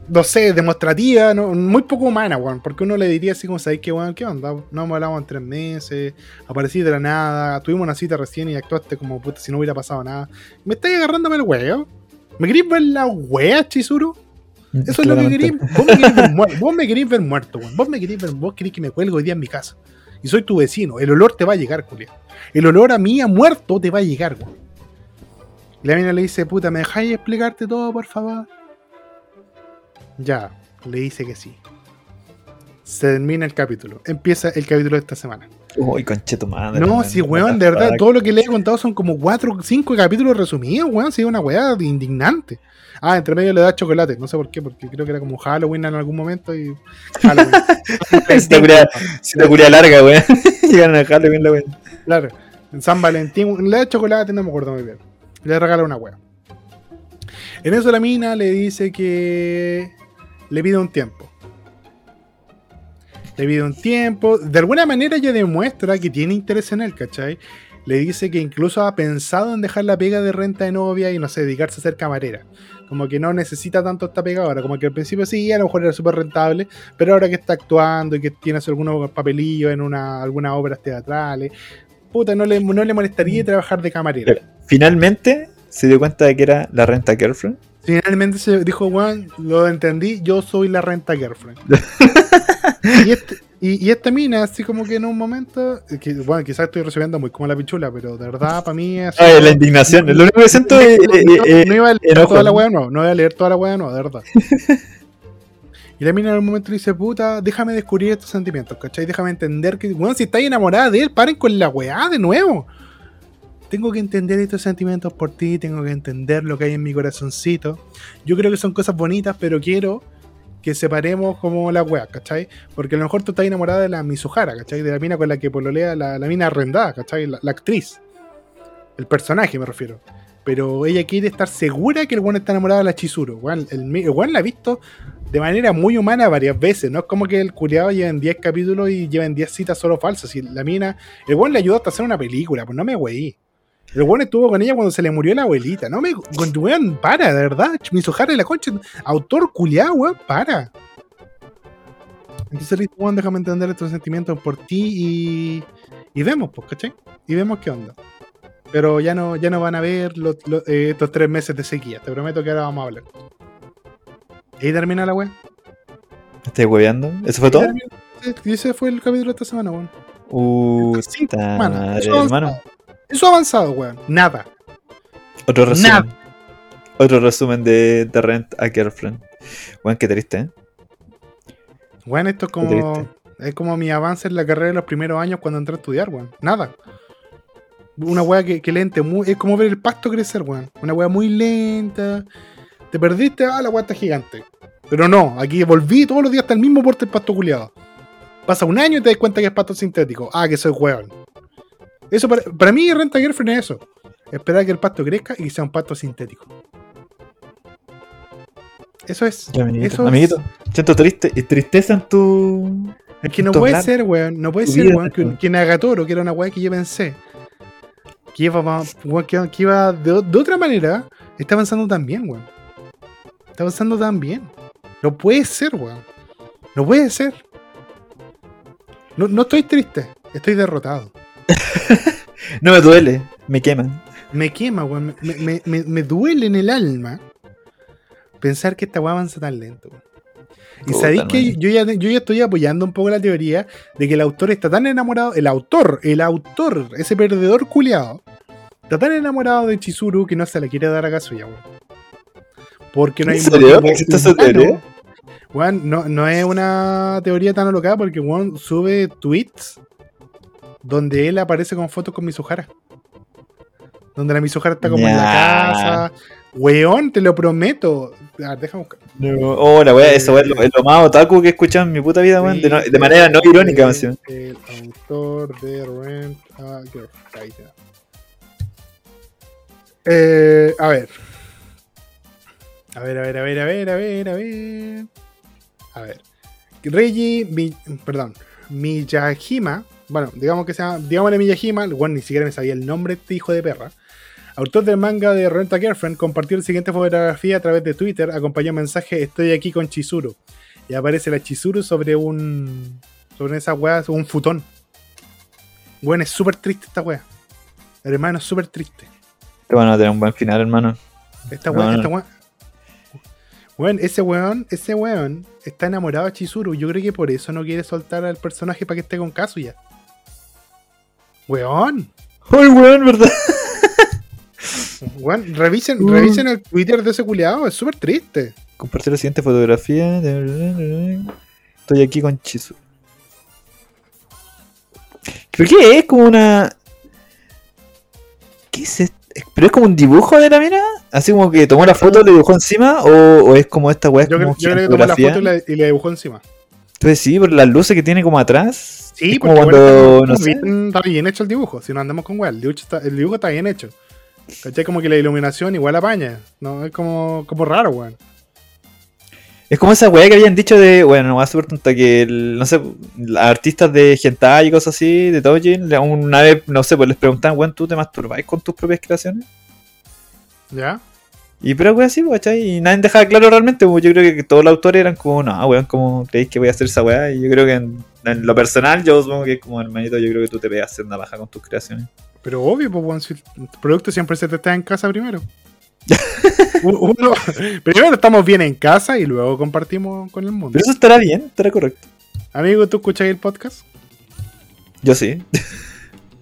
S1: No sé, demostrativa, no- muy poco humana, weón. Porque uno le diría así como, ¿sabes qué, weón? ¿Qué onda? No hemos hablado en tres meses, aparecí de la nada, tuvimos una cita recién y actuaste como puta si no hubiera pasado nada. ¿Me estáis agarrándome el huevo? ¿Me queréis ver la wea, Chizuru? Eso es lo que queréis. Vos me queréis ver muerto, vos me queréis ver muerto, weón. Vos me queréis ver, vos queréis que me cuelgue hoy día en mi casa. Y soy tu vecino. El olor te va a llegar, Julián. El olor a mí a muerto te va a llegar, weón. La mina le dice, puta, ¿me dejáis explicarte todo, por favor? Ya, le dice que sí. Se termina el capítulo. Empieza el capítulo de esta semana.
S2: Uy, concheto madre.
S1: No,
S2: man.
S1: sí, weón, de verdad, todo lo que le he contado son como 4 o 5 capítulos resumidos, weón. Sí, una weá indignante. Ah, entre medio le da chocolate, no sé por qué, porque creo que era como Halloween en algún momento y. Halloween.
S2: Cita culia- cita culia larga, weón. Llegaron a Halloween la weón.
S1: claro, en San Valentín le da chocolate, no me acuerdo muy bien. Le regala una weá. En eso la mina le dice que le pide un tiempo. Le pide un tiempo. De alguna manera ella demuestra que tiene interés en él, ¿cachai? Le dice que incluso ha pensado en dejar la pega de renta de novia y no sé, dedicarse a ser camarera. Como que no necesita tanto esta pega ahora. Como que al principio sí, a lo mejor era súper rentable, pero ahora que está actuando y que tiene algunos papelillos en una, algunas obras teatrales, puta, no le, no le molestaría trabajar de camarera.
S2: Finalmente se dio cuenta de que era la renta girlfriend.
S1: Finalmente se dijo, Juan, lo entendí, yo soy la renta girlfriend. y, este- y- y esta mina, así como que en un momento, que, bueno, quizás estoy resumiendo muy como la pichula, pero de verdad para mí es...
S2: Ay, la indignación. Lo único que siento es.
S1: no,
S2: eh,
S1: no-
S2: eh,
S1: no iba a leer
S2: enojo,
S1: toda la weá, no, no iba a leer toda la weá, no, de verdad. Y la mina en un momento le dice, puta, déjame descubrir estos sentimientos, ¿cachai? Déjame entender que, bueno, si estáis enamorada de él, paren con la weá de nuevo. Tengo que entender estos sentimientos por ti, tengo que entender lo que hay en mi corazoncito. Yo creo que son cosas bonitas, pero quiero que separemos como la weá, ¿cachai? Porque a lo mejor tú estás enamorada de la Mizuhara, ¿cachai? De la mina con la que pololea la, la mina arrendada, ¿cachai? La, actriz. El personaje me refiero. Pero ella quiere estar segura que el weón está enamorado de la Chizuru. El, la ha visto de manera muy humana varias veces. No es como que el culiado lleva en 10 capítulos y lleva en 10 citas solo falsas. Y la mina, el weón le ayudó hasta hacer una película, pues no me weí. El weón estuvo con ella cuando se le murió la abuelita. No me. Weón, para, de verdad. Mizuhara y la concha. Autor culiado, weón, para. Entonces le dice, weón, déjame entender estos sentimientos por ti y. Y vemos, pues, ¿cachai? Y vemos qué onda. Pero ya no, ya no van a ver los- los- eh, estos tres meses de sequía. Te prometo que ahora vamos a hablar. Y ahí termina la weá.
S2: ¿Me ¿Estás hueveando? ¿Eso fue todo?
S1: Termina. Ese fue el capítulo de esta semana, weón.
S2: Uh, madre,
S1: eso ha
S2: hermano.
S1: Eso ha avanzado, weón. Nada.
S2: Otro resumen.
S1: Nada.
S2: Otro resumen de The Rent a Girlfriend. Weón, qué triste, ¿eh?
S1: Weón, esto es como. Es como mi avance en la carrera de los primeros años cuando entré a estudiar, weón. Nada. Una weá que, que lente, muy, es como ver el pasto crecer, weón. Una weá muy lenta. Te perdiste, ah, la weá está gigante. Pero no, aquí volví todos los días hasta el mismo porte del pasto culiado. Pasa un año y te das cuenta que es pasto sintético. Ah, que soy weón. Eso para, para mí, renta girlfriend es eso. Esperar que el pasto crezca y que sea un pasto sintético. Eso es.
S2: Ya, amiguito.
S1: eso es-
S2: amiguito, siento triste, y tristeza en tu.
S1: Es que no puede ser, weón. No puede
S2: tu
S1: ser, weón, que, que Nagatoro, que era una weá que yo pensé, que iba, que, que iba de otra manera, está avanzando tan bien, weón. Está avanzando tan bien. No puede ser, weón. No puede ser. No, no estoy triste, estoy derrotado.
S2: No me duele, me queman.
S1: Me quema, weón. Me, me- me- me duele en el alma pensar que esta weá avanza tan lento, weón. Y sabéis que yo ya, yo ya estoy apoyando un poco la teoría de que el autor está tan enamorado, el autor, el autor, ese perdedor culiado, está tan enamorado de Chizuru que no se le quiere dar a Kazuya, weón. Porque no hay. Weón, no, no es una teoría tan alocada porque weón sube tweets donde él aparece con fotos con Mizuhara. Donde la Mizuhara está como en la casa. Weón, te lo prometo. A ver, déjame buscar.
S2: No, oh, la wea, eso es lo, es lo más otaku que he escuchado en mi puta vida, weón. De, no- de manera no irónica, encima.
S1: El autor de Rent a Girl. Ahí. Eh, a ver. A ver, a ver, a ver, a ver, a ver, a ver. A ver. Reiji, Mi- perdón, Miyajima. Bueno, digamos que sea, digámosle Miyajima, el weón ni siquiera me sabía el nombre de este hijo de perra. Autor del manga de Rent a Girlfriend compartió la siguiente fotografía a través de Twitter, acompañó un mensaje, estoy aquí con Chizuru. Y aparece la Chizuru sobre un. sobre esa weá, sobre un futón. Weón, es súper triste esta weá. Hermano, es súper triste.
S2: Pero bueno, a tener un buen final, hermano.
S1: Esta
S2: No, no.
S1: esta weón. Weón, ese weón, ese weón está enamorado de Chizuru. Yo creo que por eso no quiere soltar al personaje para que esté con Kazuya. Weón.
S2: ¡Ay, weón, verdad!
S1: Weón, revisen,
S2: Uh.
S1: revisen el Twitter de ese culiado, es súper triste.
S2: Compartir la siguiente fotografía. Estoy aquí con Chisu. ¿Pero qué es? Como una. ¿Qué es esto? ¿Pero es como un dibujo de la mina? ¿Así como que tomó la foto y le dibujó encima? ¿O, o es como esta weá?
S1: Yo,
S2: como
S1: yo creo que tomó la foto y la, y la dibujó encima.
S2: Entonces sí, por las luces que tiene como atrás.
S1: Sí, porque
S2: cuando, no
S1: está,
S2: sé.
S1: bien, está bien hecho el dibujo. Si no andamos con weá, el dibujo está, el dibujo está bien hecho. ¿Cachai? Como que la iluminación igual apaña. No, es como, como raro, weón.
S2: Es como esa weá que habían dicho de, bueno, no va a súper tonta, que, el- no sé, artistas de hentai y cosas así, de le- una vez, no sé, pues les preguntaban, weón, ¿tú te masturbáis con tus propias creaciones?
S1: ¿Ya?
S2: Y pero weón, sí, pues, ¿cachai? Y nadie dejaba claro realmente, yo creo que todos los autores eran como, no, weón, ¿cómo creéis que voy a hacer esa weá? Y yo creo que en, en lo personal, yo supongo que es como hermanito, yo creo que tú te pegas una baja con tus creaciones.
S1: Pero obvio, pues, weón, si el producto siempre se te está en casa primero. Uno, primero estamos bien en casa y luego compartimos con el mundo.
S2: Pero eso estará bien, estará correcto.
S1: Amigo, ¿tú escuchas el podcast?
S2: Yo sí.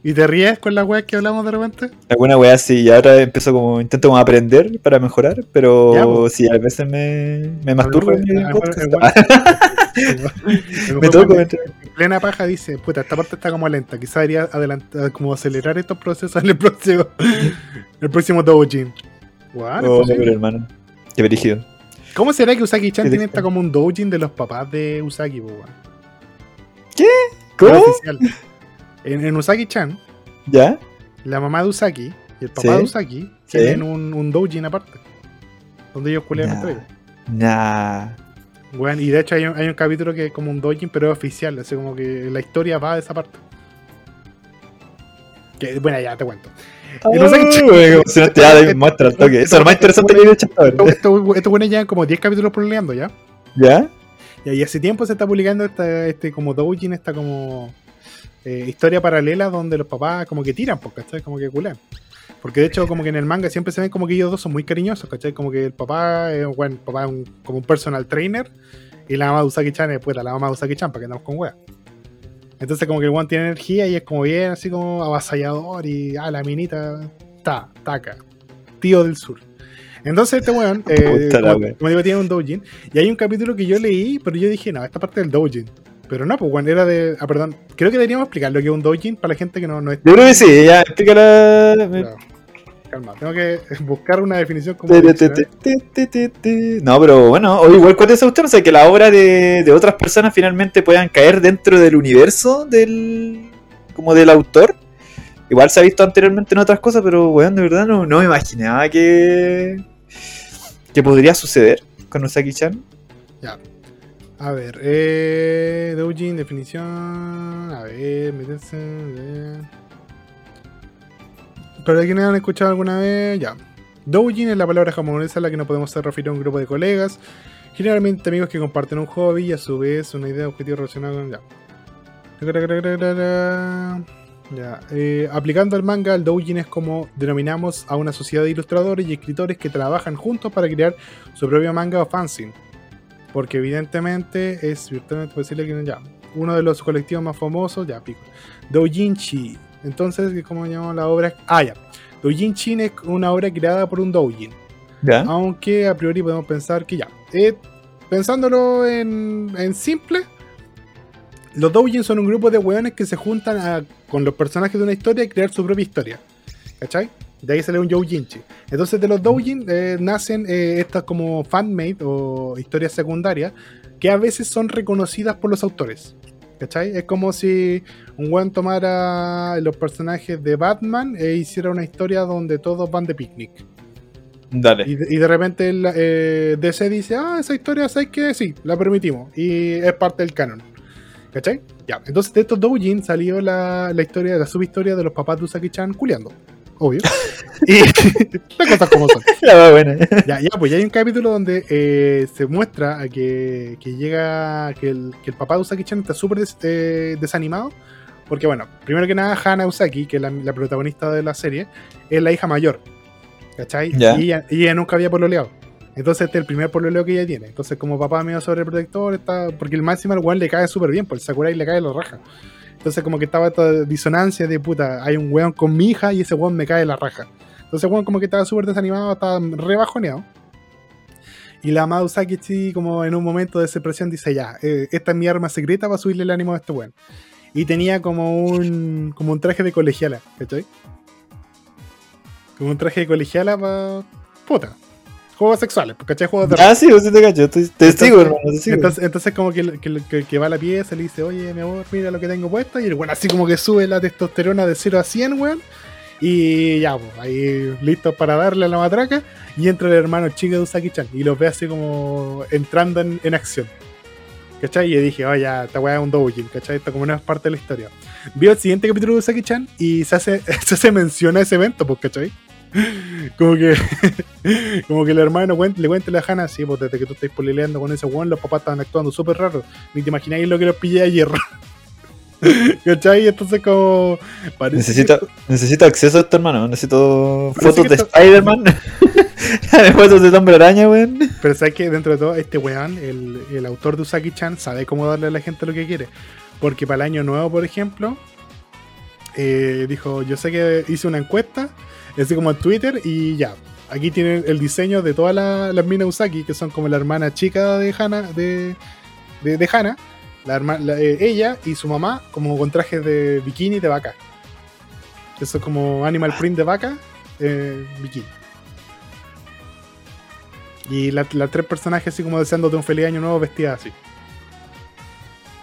S1: ¿Y te ríes con las weas que hablamos de repente?
S2: Alguna weá sí, y ahora empiezo como, intento como aprender para mejorar, pero
S1: Ya, pues.
S2: sí, a veces me, me masturbo en el podcast. me toco,
S1: en plena paja dice, puta, esta parte está como lenta, quizá debería adelantar, como acelerar estos procesos en el próximo, el próximo doujin. Guau,
S2: Oh,
S1: es posible.
S2: pero hermano. Qué brígido.
S1: ¿Cómo será que Usagi-chan
S2: Qué
S1: tiene esta como un doujin de los papás de Usagi, po, weón?
S2: ¿Cómo?
S1: Oficial. En, en Usagi-chan,
S2: ¿Ya?
S1: la mamá de Usagi y el papá
S2: Sí.
S1: de Usagi tienen un, un doujin aparte. Donde ellos culean
S2: Nah.
S1: entre ellos.
S2: Nah.
S1: Weón, y de hecho hay un, hay un capítulo que es como un doujin, pero es oficial. Así como que la historia va de esa parte. Que, bueno, ya te cuento. Y no sé qué
S2: emocionante. Ya, de- muestra el toque. Eso es lo más interesante que he hecho hasta
S1: Esto,
S2: ahora.
S1: esto, esto bueno llevan como 10 capítulos publicando ya.
S2: ¿Ya?
S1: Y hace tiempo se está publicando esta, este como doujin, esta como eh, historia paralela donde los papás como que tiran, pues, ¿cachai? Como que culean. Porque de hecho como que en el manga siempre se ven como que ellos dos son muy cariñosos, ¿cachai? Como que el papá es, bueno, el papá es un- como un personal trainer y la mamá de Usagi-chan es puta, la mamá de Usagi-chan, para que andamos con wea. Entonces como que el one tiene energía y es como bien así como avasallador y ah, la minita ta, taca, tío del sur. Entonces este weón, eh, como, como digo, tiene un doujin y hay un capítulo que yo leí, pero yo dije, no, esta parte del doujin. Pero no, pues bueno, era de... Ah, perdón, creo que deberíamos explicar lo que es un doujin para la gente que no, no es...
S2: Yo creo que sí, ya, explícala.
S1: Claro. Calma, tengo que buscar una definición como...
S2: Te, te, te. No, pero bueno, o igual cuéntese usted, o sea, que la obra de, de otras personas finalmente puedan caer dentro del universo del como del autor. Igual se ha visto anteriormente en otras cosas, pero weón, de verdad no, no me imaginaba que que podría suceder con Usagi-chan.
S1: A ver, eh, doujin, definición... A ver, meterse... eh. Para quienes han escuchado alguna vez, ya. Doujin es la palabra japonesa a la que nos podemos hacer referir a un grupo de colegas, generalmente amigos que comparten un hobby y a su vez una idea objetiva relacionada con. Ya. Ya, eh, aplicando al manga, el doujin es como denominamos a una sociedad de ilustradores y escritores que trabajan juntos para crear su propio manga o fanzine. Porque evidentemente es virtualmente posible que ya. Uno de los colectivos más famosos, ya pico. Doujinshi. Entonces, ¿cómo llamamos la obra? Ah, ya. Doujinshi es una obra creada por un doujin.
S2: ¿Ya?
S1: Aunque a priori podemos pensar que ya. eh, pensándolo en, en simple, los doujin son un grupo de weones que se juntan a- con los personajes de una historia y crear su propia historia. ¿Cachai? De ahí sale un doujinshi. Entonces de los doujin eh, nacen eh, estas como fanmade o historias secundarias que a veces son reconocidas por los autores. ¿Cachai? Es como si un weón tomara los personajes de Batman e hiciera una historia donde todos van de picnic.
S2: Dale.
S1: Y de, y de repente el, eh, DC dice, ah, esa historia, ¿sabes qué? Sí, la permitimos. Y es parte del canon. ¿Cachai? Ya. Entonces de estos doujin salió la, la historia, la subhistoria de los papás de Usagi-chan culeando. Obvio. y las cosas como son.
S2: La va buena.
S1: Ya, ya, pues ya hay un capítulo donde eh, se muestra a que, que llega, que el, que el papá de Usagi-chan está súper des- eh, desanimado. Porque bueno, primero que nada, Hana Usagi, que es la, la protagonista de la serie, es la hija mayor. ¿Cachai? Y, ella, nunca había pololeado. Entonces este es el primer pololeo que ella tiene. Entonces como papá medio sobreprotector, está, porque el máximo al weón le cae súper bien, pues el Sakurai le cae la raja. Entonces como que estaba esta disonancia de puta, hay un weón con mi hija y ese weón me cae la raja. Entonces, bueno, como que estaba súper desanimado, estaba re bajoneado. Y la amada Usakichi, como en un momento de depresión, dice: Ya, eh, esta es mi arma secreta para subirle el ánimo a este weón. Y tenía como un, como un traje de colegiala, ¿cachai? Como un traje de colegiala para. puta. Juegos sexuales, ¿cachai? Juegos de
S2: Ah, sí, pues sí te cacho. Te, te sigo, hermano. Te sigo.
S1: entonces, entonces como que, que, que- que va a la pieza, le dice, oye, mi amor, mira lo que tengo puesto. Y el weón así como que sube la testosterona de 0 a 100, weón. Y ya, pues, ahí listos para darle a la matraca. Y entra el hermano chico de Usaki-chan. Y los ve así como entrando en, en acción. ¿Cachai? Y yo dije, oye, ya, esta weá es un double, ¿cachai? Esto como no es parte de la historia. Vio el siguiente capítulo de Usaki-chan y se hace, se hace mención a ese evento, pues, ¿cachai? Como que, como que el hermano le cuenta a la Hannah, sí, pues desde que tú estás polileando con ese weón, los papás estaban actuando súper raro. Ni te imagináis lo que los pillé a hierro. ¿Cachai? Entonces como... parece
S2: Necesito,
S1: que-
S2: necesito acceso a esto, hermano. Necesito
S1: Parece
S2: fotos de
S1: esto-
S2: Spider-Man. fotos de Hombre Araña, weón.
S1: Pero sabes que dentro de todo, este weón, el, el autor de Usaki-chan, sabe cómo darle a la gente lo que quiere. Porque para el año nuevo, por ejemplo, eh, dijo, yo sé que hice una encuesta, así como en Twitter, y ya. Aquí tienen el diseño de todas la- las minas Usaki, que son como la hermana chica de Hana, de, de, Hana, la herma- la- eh, ella y su mamá, como con trajes de bikini de vaca. Eso es como animal print de vaca, eh, bikini. Y la- las tres personajes así como deseándote un feliz año nuevo vestidas así.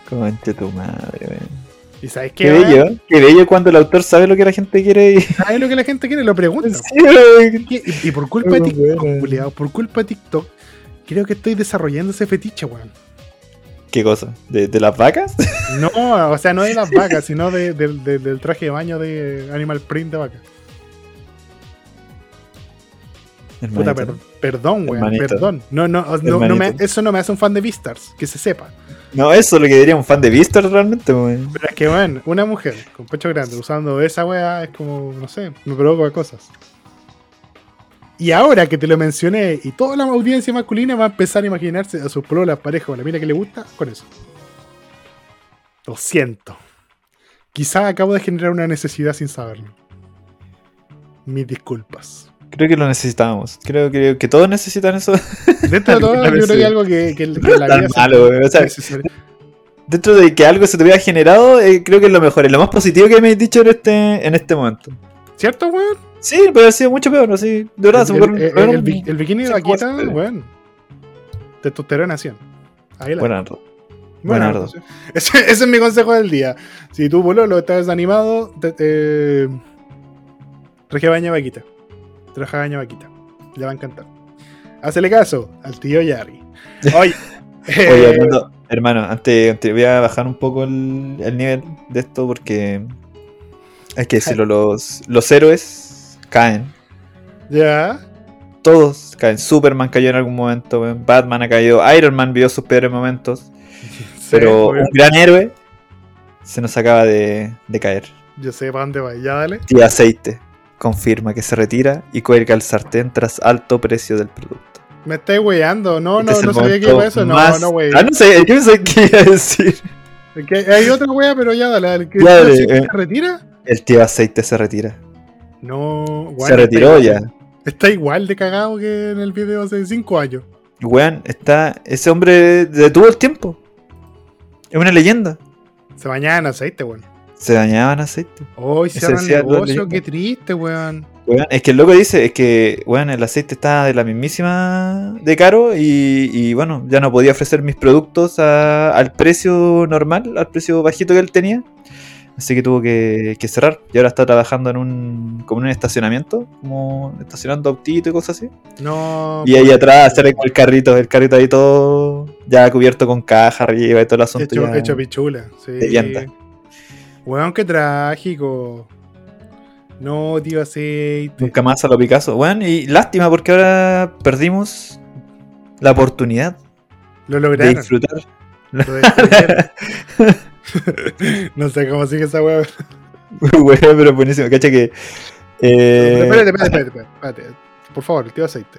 S2: Conche tu madre, weón.
S1: ¿Y sabes qué?
S2: Qué bello, qué bello cuando el autor sabe lo que la gente quiere y.
S1: ¿Sabes lo que la gente quiere? Lo pregunta. Y, por culpa de TikTok, por culpa de TikTok, creo que estoy desarrollando ese fetiche, weón.
S2: ¿Qué cosa? ¿De, de las vacas?
S1: No, o sea, no de las vacas, sino de- del traje de baño de Animal Print de vaca. Puta, per- perdón, weón,
S2: Hermanito.
S1: perdón. No, no, no, no me-
S2: Hermanito.
S1: eso no me hace un fan de Beastars, que se sepa.
S2: No, eso es lo que diría un fan de Vistor realmente, weón.
S1: Pero es que, bueno, una mujer con pecho grande usando esa weá es como, no sé, me provoca cosas. Y ahora que te lo mencioné y toda la audiencia masculina va a empezar a imaginarse a sus pololas, pareja o la mina que le gusta con eso. Lo siento. Quizá acabo de generar una necesidad sin saberlo. Mis disculpas.
S2: Creo que lo necesitábamos. Creo que, que todos necesitan eso.
S1: Dentro de todo, yo creo que algo que, que, que la
S2: Tan
S1: vida se-
S2: malo, weón. O sea, dentro de que algo se te hubiera generado, eh, creo que es lo mejor. Es lo más positivo que me has dicho en este, en este momento.
S1: ¿Cierto, weón?
S2: Sí, pero ha sido mucho peor, así. De verdad, se me
S1: el,
S2: ocurre-
S1: el-
S2: fueron-
S1: el bi- el bikini de vaquita, weón. Testosterona 100. Ahí la
S2: Buenardo.
S1: Bueno,
S2: Buenardo.
S1: entonces, ese, ese es mi consejo del día. Si tu pololo está desanimado, te, te, traje baña vaquita. Traje baña vaquita. Le va a encantar. Hazle caso al tío Yari. Oye, eh,
S2: Oye, hermano, antes, antes voy a bajar un poco el, el nivel de esto porque hay que decirlo, los, los héroes caen.
S1: ya.
S2: Todos caen. Superman cayó en algún momento. Batman ha caído. Iron Man vivió sus peores momentos. Pero
S1: obvio.
S2: un gran héroe se nos acaba de, de caer.
S1: Yo sé para dónde va. Ya dale.
S2: Tía Aceite confirma que se retira y cuelga el sartén tras alto precio del producto.
S1: Me estáis weyando. No,
S2: Este
S1: no,
S2: es
S1: no sabía que iba eso. No,
S2: más-
S1: no, wey.
S2: Ah, no sé, yo pensé que iba a decir.
S1: Que hay otra wea, pero ya dale. dale. ¿Qué-
S2: Ya, dale,
S1: ¿Se
S2: eh.
S1: retira?
S2: El tío Aceite se retira.
S1: No, weón,
S2: se retiró
S1: está
S2: ya.
S1: Está igual de cagado que en el video hace 5 años.
S2: Weón, está. Ese hombre detuvo el tiempo. Es una leyenda.
S1: Se bañaba en aceite, weón.
S2: Se dañaban aceite.
S1: Hoy
S2: decía la
S1: negocio, qué triste, weón.
S2: Weón, es que el loco dice, es que, weón, el aceite está de la mismísima de caro y, y, bueno, ya no podía ofrecer mis productos a- al precio normal, al precio bajito que él tenía. Así que tuvo que, que cerrar y ahora está trabajando en un, como en un estacionamiento, como estacionando autito y cosas así.
S1: No.
S2: Y ahí
S1: pues,
S2: atrás sale con el carrito, el carrito ahí todo ya cubierto con caja arriba y todo el asunto.
S1: Hecho,
S2: ya.
S1: hecho pichula. Sí.
S2: de.
S1: Weón, qué trágico. No, tío, aceite.
S2: Nunca más a lo Picasso. Weón, y lástima porque ahora perdimos la oportunidad
S1: Lo
S2: de
S1: lograron.
S2: disfrutar.
S1: Lo no sé cómo sigue esa weón.
S2: Weón, pero buenísimo. Cacha que. eh,
S1: espérate, espérate, espérate, espérate, espérate. Por favor, el tío aceite.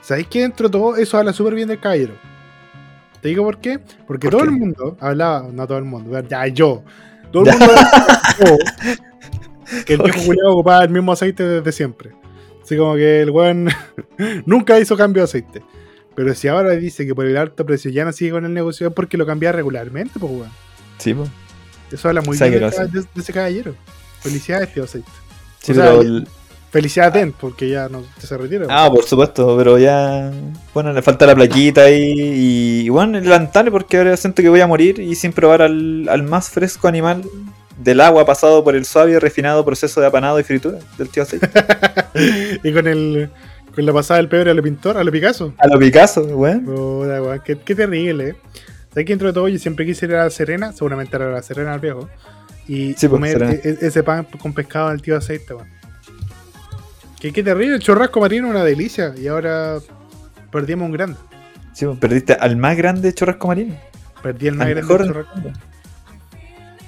S1: ¿Sabéis que dentro de todo eso habla súper bien del caballero? ¿Te digo por qué? Porque
S2: ¿Por
S1: todo
S2: qué?
S1: el mundo hablaba, no todo el mundo, ya yo. Todo el mundo que el viejo culiao ocupaba el mismo aceite desde siempre. Así como que el weón nunca hizo cambio de aceite. Pero si ahora dice que por el alto precio ya no sigue con el negocio es porque lo cambia regularmente, pues weón.
S2: Sí, pues.
S1: Eso habla muy bien de, ese caballero. Felicidades, tío aceite.
S2: Sí,
S1: O sea,
S2: pero el-
S1: Felicidades, Den, porque ya no se retira.
S2: Ah, por supuesto, pero ya. Bueno, le falta la plaquita ahí. Y bueno, el antane porque ahora siento que voy a morir y sin probar al, al más fresco animal del agua pasado por el suave y refinado proceso de apanado y fritura del tío aceite.
S1: y con el con la pasada del pebre a lo pintor, a lo Picasso.
S2: A lo Picasso, weón.
S1: Qué, qué terrible, eh. ¿Sabes que dentro de todo yo siempre quise ir a la Serena? Seguramente era la Serena al viejo. Y
S2: Sí, pues,
S1: comer e- e- ese pan con pescado del tío aceite, weón. Qué, qué terrible, el churrasco marino una delicia. Y ahora perdimos un grande.
S2: Sí, perdiste al más grande churrasco marino.
S1: Perdí el más
S2: Al
S1: grande churrasco.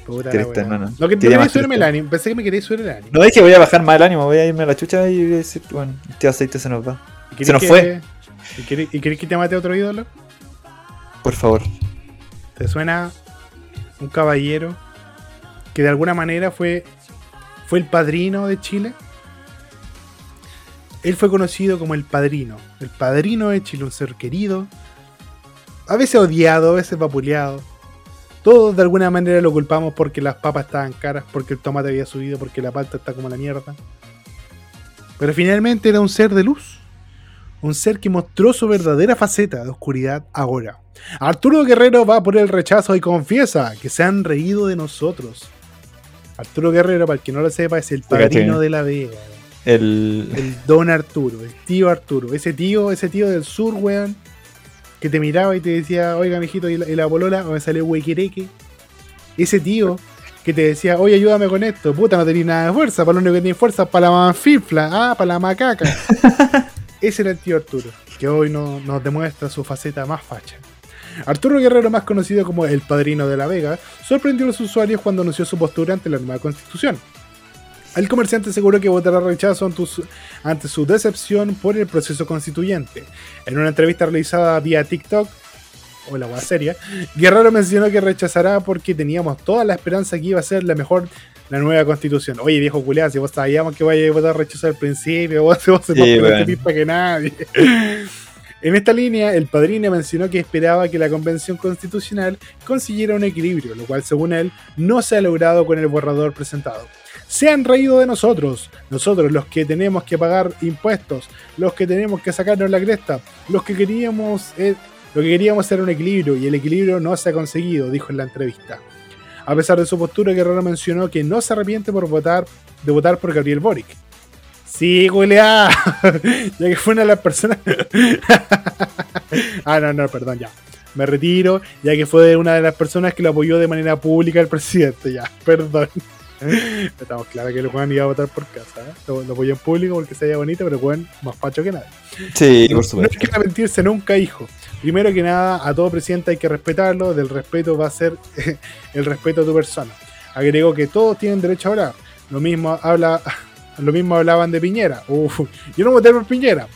S1: Puta la
S2: Triste,
S1: que
S2: Quería más
S1: queréis subirme el ánimo. Pensé que me queréis subir el ánimo.
S2: No es que voy a bajar más el ánimo, voy a irme a la chucha y voy a decir, bueno, tío aceite se nos va.
S1: ¿Y queréis
S2: se nos
S1: que-
S2: fue.
S1: ¿Y queréis que te mate otro ídolo?
S2: Por favor.
S1: ¿Te suena un caballero que de alguna manera fue, fue el padrino de Chile? Él fue conocido como el padrino, el padrino de Chile, un ser querido, a veces odiado, a veces vapuleado. Todos de alguna manera lo culpamos porque las papas estaban caras, porque el tomate había subido, porque la palta está como la mierda. Pero finalmente era un ser de luz, un ser que mostró su verdadera faceta de oscuridad ahora. Arturo Guerrero va por el rechazo y confiesa que se han reído de nosotros. Arturo Guerrero, para el que no lo sepa, es el padrino de la Vega.
S2: El.
S1: El don Arturo, el tío Arturo. Ese tío, ese tío del sur, weón, que te miraba y te decía, oiga, mijito, y la, y la polola, o me sale huequereque. Ese tío que te decía, oye, ayúdame con esto. Puta, no tenés nada de fuerza. Para lo único que tenés fuerza para la manfifla. Ah, para la macaca. Ese era el tío Arturo, que hoy no- nos demuestra su faceta más facha. Arturo Guerrero, más conocido como el padrino de la Vega, sorprendió a los usuarios cuando anunció su postura ante la nueva constitución. El comerciante aseguró que votará rechazo ante su, decepción por el proceso constituyente. En una entrevista realizada vía TikTok, o la seria, Guerrero mencionó que rechazará porque teníamos toda la esperanza que iba a ser la mejor la nueva constitución. Oye, viejo culiado, si vos sabíamos que vaya a votar rechazo al principio, vos, vos se
S2: Sí,
S1: más
S2: bueno.
S1: que nadie. En esta línea, el padrino mencionó que esperaba que la convención constitucional consiguiera un equilibrio, lo cual, según él, no se ha logrado con el borrador presentado. Se han reído de nosotros, nosotros los que tenemos que pagar impuestos, los que tenemos que sacarnos la cresta, los que queríamos, eh, lo que queríamos era un equilibrio y el equilibrio no se ha conseguido, dijo en la entrevista. A pesar de su postura, Guerrero mencionó que no se arrepiente por votar, de votar por Gabriel Boric. Sí, Julia, ya que fue una de las personas. ah, no, no, perdón, ya. Me retiro, ya que fue una de las personas que lo apoyó de manera pública el presidente, ya, perdón. Estamos claros que el Juan iba a votar por casa. ¿eh? Lo, lo apoyó en público porque se veía bonito, pero Juan más pacho que nada.
S2: Sí,
S1: No,
S2: por
S1: no
S2: supuesto.
S1: hay que arrepentirse nunca, hijo. Primero que nada, a todo presidente hay que respetarlo. Del respeto va a ser el respeto a tu persona. Agregó que todos tienen derecho a hablar. Lo mismo habla, lo mismo hablaban de Piñera. Uf, yo no voté por Piñera.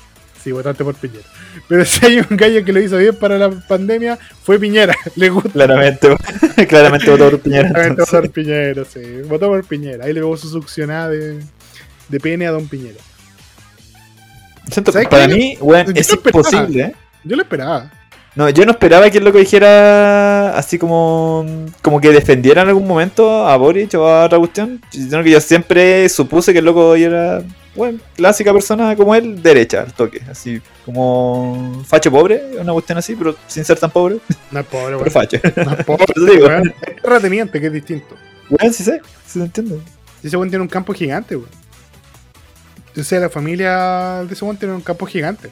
S1: Sí, votaste por Piñera. Pero si hay un gallo que lo hizo bien para la pandemia, fue Piñera. Le gusta.
S2: Claramente, claramente votó por Piñera.
S1: Claramente votó por Piñera, sí. Votó por Piñera. Ahí le pegó su succionada de, de pene a Don Piñera.
S2: Siento-
S1: ¿Sabes
S2: para mí,
S1: Yo
S2: es imposible, ¿eh?
S1: Yo lo esperaba.
S2: No, yo no esperaba que el loco dijera así como como que defendiera en algún momento a Boric o a otra cuestión, sino que yo siempre supuse que el loco era, bueno, clásica persona como él, derecha al toque, así como facho pobre, una cuestión así, pero sin ser tan pobre,
S1: No es pobre,
S2: pero facho.
S1: No es pobre,
S2: digo.
S1: Es terrateniente, que es distinto.
S2: Bueno, sí sé, sí se entiende.
S1: Ese weón tiene un campo gigante, weón. O sea, la familia de ese weón tiene un campo gigante.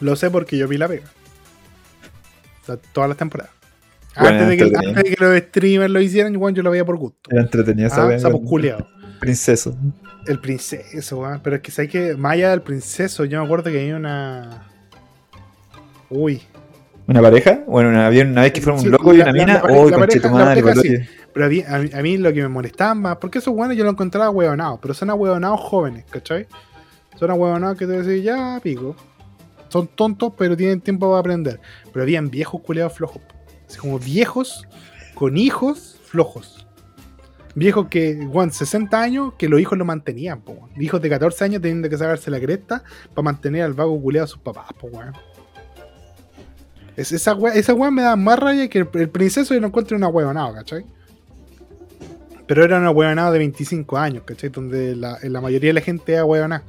S1: Lo sé porque yo vi la pega. O sea, todas las temporadas.
S2: Bueno,
S1: antes, de que,
S2: entretenido.
S1: antes de que los streamers lo hicieran, weón, yo lo veía por gusto.
S2: Era entretenido esa
S1: Ah, sapos
S2: con-
S1: culiados.
S2: Princeso.
S1: El princeso, weón. Pero es que sabes que más allá del princeso, yo me acuerdo que había una. Uy.
S2: ¿Una pareja? Bueno, una, había una vez que fueron un loco y una mina. ¡Oh!
S1: Pero a mí, a mí- lo que me molestaba más, porque esos buenos yo lo encontraba huevonados, pero son ahuevonados jóvenes, ¿cachai? Son ahuevonados que te decís, ya, pico. Son tontos, pero tienen tiempo para aprender. Pero habían viejos culeados flojos. Así como viejos con hijos flojos. Viejos que, weón, 60 años, que los hijos lo mantenían, po, weón. Hijos de 14 años teniendo que sacarse la cresta para mantener al vago culeado a sus papás, po, weón. Es, esa weá me da más raya que el, el princeso y no encuentro una huevonada, ¿cachai? Pero era una huevonada de 25 años, ¿cachai? Donde la, la mayoría de la gente era huevonada.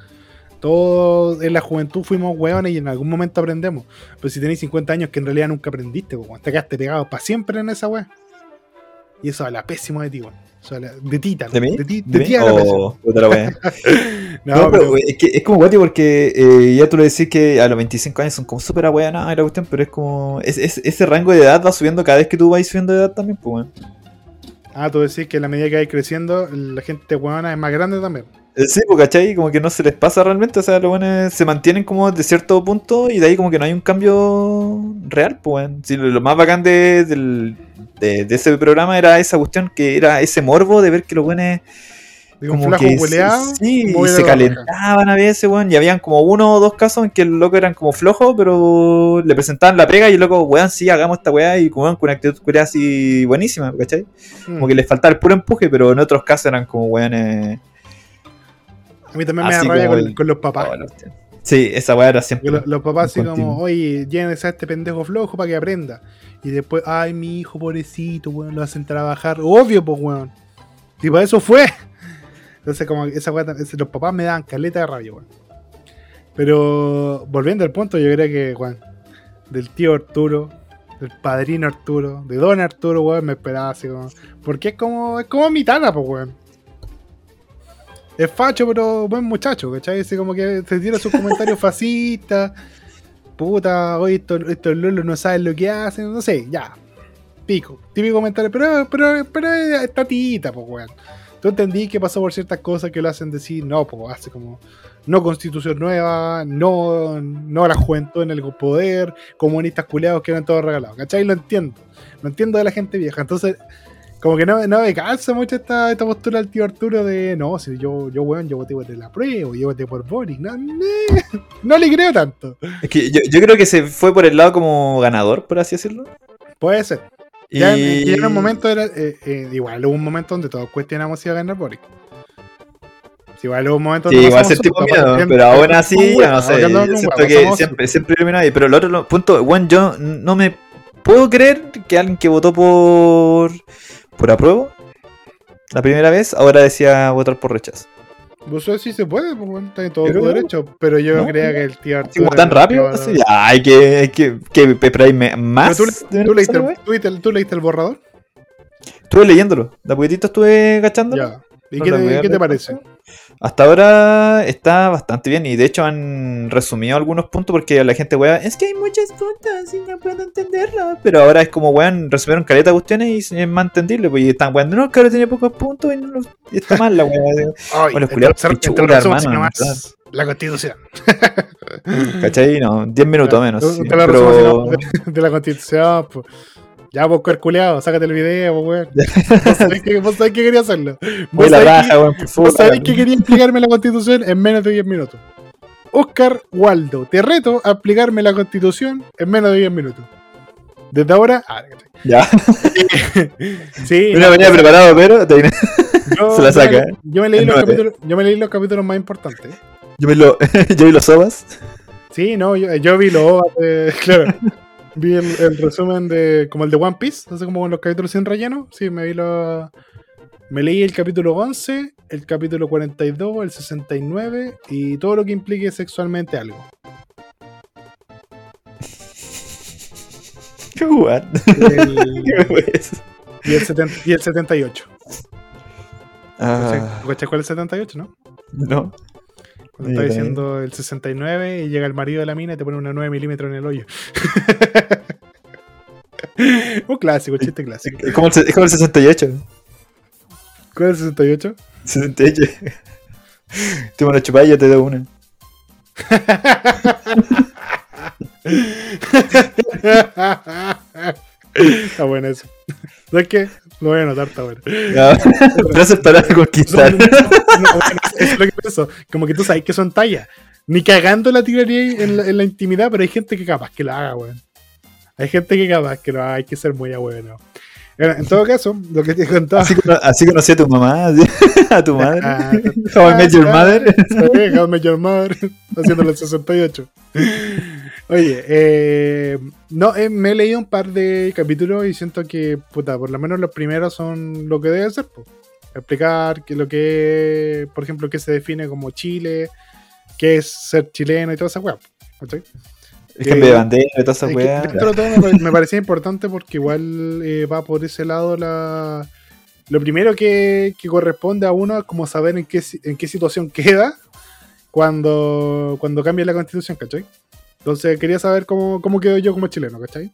S1: Todos en la juventud fuimos hueones y en algún momento aprendemos. Pero si tenéis 50 años que en realidad nunca aprendiste, pues, te quedaste pegado para siempre en esa weá. Y eso habla pésimo de ti, weón. De ti, tal.
S2: ¿De mí?
S1: De ti,
S2: ¿De
S1: de ti
S2: mí?
S1: habla
S2: O-
S1: pésimo.
S2: puta la wea.
S1: No,
S2: No,
S1: pero,
S2: pero es, que, es como guati porque eh, ya tú le decís que a los 25 años son como súper y la cuestión, pero es como. es- es- ese rango de edad va subiendo cada vez que tú vas subiendo de edad también, pues, weón.
S1: ah, tú decís que a la medida que vais creciendo, la gente hueona es más grande también.
S2: Sí, pues, ¿cachai? Como que no se les pasa realmente, o sea, los buenos se mantienen como de cierto punto y de ahí como que no hay un cambio real, pues. Sí, lo, más bacán de, del- de, de ese programa era esa cuestión que era ese morbo de ver que los buenos como que
S1: hueleado.
S2: sí, y se calentaban a veces, weón, y habían como uno o dos casos en que el loco eran como flojos, pero le presentaban la pega y el loco, weón, sí, hagamos esta weá y weón, con una actitud culiada así buenísima, ¿cachai?
S1: Mm.
S2: Como que les faltaba el puro empuje, pero en otros casos eran como weones...
S1: A mí también me da rabia con,
S2: el-
S1: con los papás.
S2: Oh. Sí, esa weá era siempre.
S1: Los papás así como, oye, llévense a este pendejo flojo para que aprenda. Y después, ay, mi hijo pobrecito, weón, lo hacen trabajar. Obvio, pues, weón. Y para eso fue. Entonces, como esa weá, los papás me dan caleta de rabia, weón. Pero, volviendo al punto, yo creo que, weón, del tío Arturo, del padrino Arturo, de don Arturo, weón, me esperaba así como. Porque es como, es como mi tana, pues, weón. Es facho, pero buen muchacho, ¿cachai? Así como que se tira sus comentarios fascistas. Puta, hoy estos, estos lolos no saben lo que hacen, no sé, ya. Pico. Típico comentario, pero, pero, pero es tatita, pues, weón. Tú entendí que pasó por ciertas cosas que lo hacen decir, no, pues, hace como, no constitución nueva, no, no la juventud en el poder, comunistas culeados que eran todos regalados, ¿cachai? Lo entiendo. Lo entiendo de la gente vieja. Entonces, como que no, no me calza mucho esta, esta postura del tío Arturo de no, si yo, yo weón, yo voté por la prueba, yo voté por Boric. No, no, no le creo tanto.
S2: Es que yo, yo creo que se fue por el lado como ganador, por así decirlo.
S1: Puede ser.
S2: Y...
S1: Ya, en- un momento era. eh, eh, igual hubo un momento donde todos cuestionamos si iba a ganar Boric. Sí, igual hubo un momento
S2: Sí,
S1: donde
S2: igual
S1: pasamos
S2: sentimos miedo,
S1: siempre-
S2: pero aún así,
S1: huevo,
S2: no sé, yo siento que siempre, siempre ahí. Pero el otro punto, bueno, yo no me puedo creer que alguien que votó por por apruebo la primera vez, ahora decía votar por rechazo.
S1: Vos sabés si se puede, pues está en todo
S2: Pero-
S1: tu derecho. Pero yo
S2: no,
S1: creía
S2: no.
S1: que el tío Arturo
S2: tan rápido, así, ya, hay que, hay que, que esperarme más.
S1: Tú, le- leíste, el- tú leíste- tú leíste el borrador.
S2: Estuve leyéndolo, de a poquitito estuve cachándolo.
S1: Ya. ¿Y
S2: No
S1: qué,
S2: la
S1: te, qué parece?
S2: Hasta ahora está bastante bien y de hecho han resumido algunos puntos porque la gente, weón, es que hay muchos puntos y no puedo entenderlo. Pero ahora es como, weón, resumieron caleta de cuestiones y es más entendible. Pues y están, weón, no, claro, tiene pocos puntos y, no lo- y está mal la weón.
S1: Ay,
S2: Bueno, culiados, hermano,
S1: así nomás, La constitución.
S2: ¿Cachai? No, 10 minutos menos. Sí, pero...
S1: de la constitución, pues. Ya, vos, cuerculeado, sácate el video, pues, weón. Vos sabés que, quería hacerlo. Vos
S2: la
S1: que-
S2: weón, por
S1: vos sabés que quería explicarme la constitución en menos de 10 minutos. Oscar Waldo, te reto a explicarme la constitución en menos de 10 minutos. Desde ahora. Ah.
S2: Ya,
S1: sí,
S2: no
S1: no,
S2: venía preparado, pero te-
S1: yo,
S2: se la saca, ¿eh?
S1: Yo me, leí los capítulos, yo me leí los capítulos más importantes.
S2: yo me lo, yo vi los sobas.
S1: Sí, no, yo, yo vi los OVAs de- Claro. Vi el, el resumen de. como el de One Piece, así como los capítulos sin relleno. Sí, me vi los. Me leí el capítulo 11, el capítulo 42, el 69 y todo lo que implique sexualmente algo.
S2: ¿Qué what?
S1: El-
S2: ¿Qué
S1: y, el 70 y el 78.
S2: Ah,
S1: ¿Cachai cuál es el 78, no?
S2: no.
S1: Cuando está diciendo el 69 y llega el marido de la mina y te pone una 9 milímetros en el hoyo. Un clásico, chiste clásico.
S2: Es como el, es como el 68.
S1: ¿Cuál es el 68?
S2: 68. Tú me lo chupás y yo te doy una.
S1: está bueno eso. ¿Sabes qué? Lo voy a anotar, está bueno.
S2: Frases para conquistar.
S1: No, no, no, bueno, es lo que pienso. Como que tú sabes que son tallas. Ni cagando la tiraría en la, en la intimidad, pero hay gente que capaz que la haga, weón. Hay gente que capaz que lo haga, hay que ser muy bueno. En todo caso, lo que te contaba.
S2: Así, así conocí a tu mamá, a tu madre.
S1: Ah,
S2: How I Met Your Mother.
S1: Sí, How I Met Your Mother, haciendo el 68. Oye, eh, no, eh, me he leído un par de capítulos y siento que, puta, por lo menos los primeros son lo que debe ser, po. Explicar que lo que, por ejemplo, qué se define como Chile, qué es ser chileno y toda esa weá. ¿cachai?
S2: El cambio de bandera y toda esa weá.
S1: todo me, me parecía importante porque igual eh, va por ese lado la... Lo primero que, que corresponde a uno es como saber en qué, en qué situación queda cuando, cuando cambia la constitución, ¿cachai? Entonces quería saber cómo, cómo quedo yo como chileno, ¿cachai?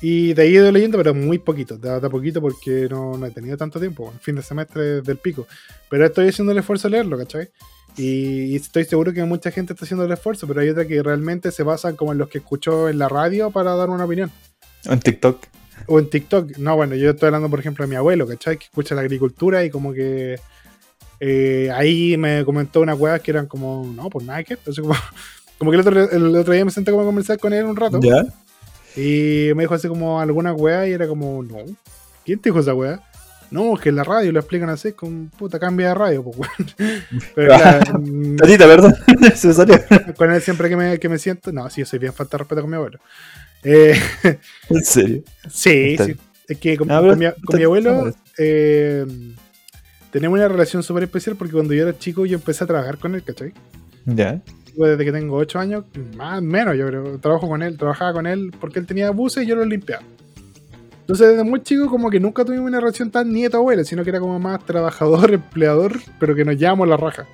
S1: Y de ahí he ido leyendo, pero muy poquito, de, de poquito porque no, no he tenido tanto tiempo, el fin de semestre del pico. Pero estoy haciendo el esfuerzo de leerlo, ¿cachai? Y, y estoy seguro que mucha gente está haciendo el esfuerzo, pero hay otra que realmente se basan como en los que escuchó en la radio para dar una opinión.
S2: En TikTok.
S1: O en TikTok. No, bueno, yo estoy hablando, por ejemplo, de mi abuelo, ¿cachai? Que escucha la agricultura y como que eh, ahí me comentó unas weas que eran como, no, pues nada que. Entonces, como, como que el otro, el otro día me senté como a conversar con él un rato
S2: ¿Ya?
S1: y me dijo así como alguna wea y era como, no, ¿quién te dijo esa wea? No, es que en la radio lo explican así, con puta cambia de radio, pues weón. Pero claro, mm,
S2: Tatita, perdón. Se salió.
S1: con él siempre que me, que me siento, no, sí, yo soy bien falta de respeto con mi abuelo. Eh,
S2: En serio.
S1: Sí, sí. Es que con,
S2: Ah,
S1: con mi,
S2: está-
S1: con mi abuelo eh, tenemos una relación súper especial porque cuando yo era chico yo empecé a trabajar con él, ¿cachai?
S2: Ya.
S1: Desde que tengo 8 años, más menos yo creo, trabajo con él, trabajaba con él porque él tenía buses y yo los limpiaba. Entonces desde muy chico como que nunca tuvimos una relación tan nieto-abuelo, sino que era como más trabajador, empleador, pero que nos llevamos la raja.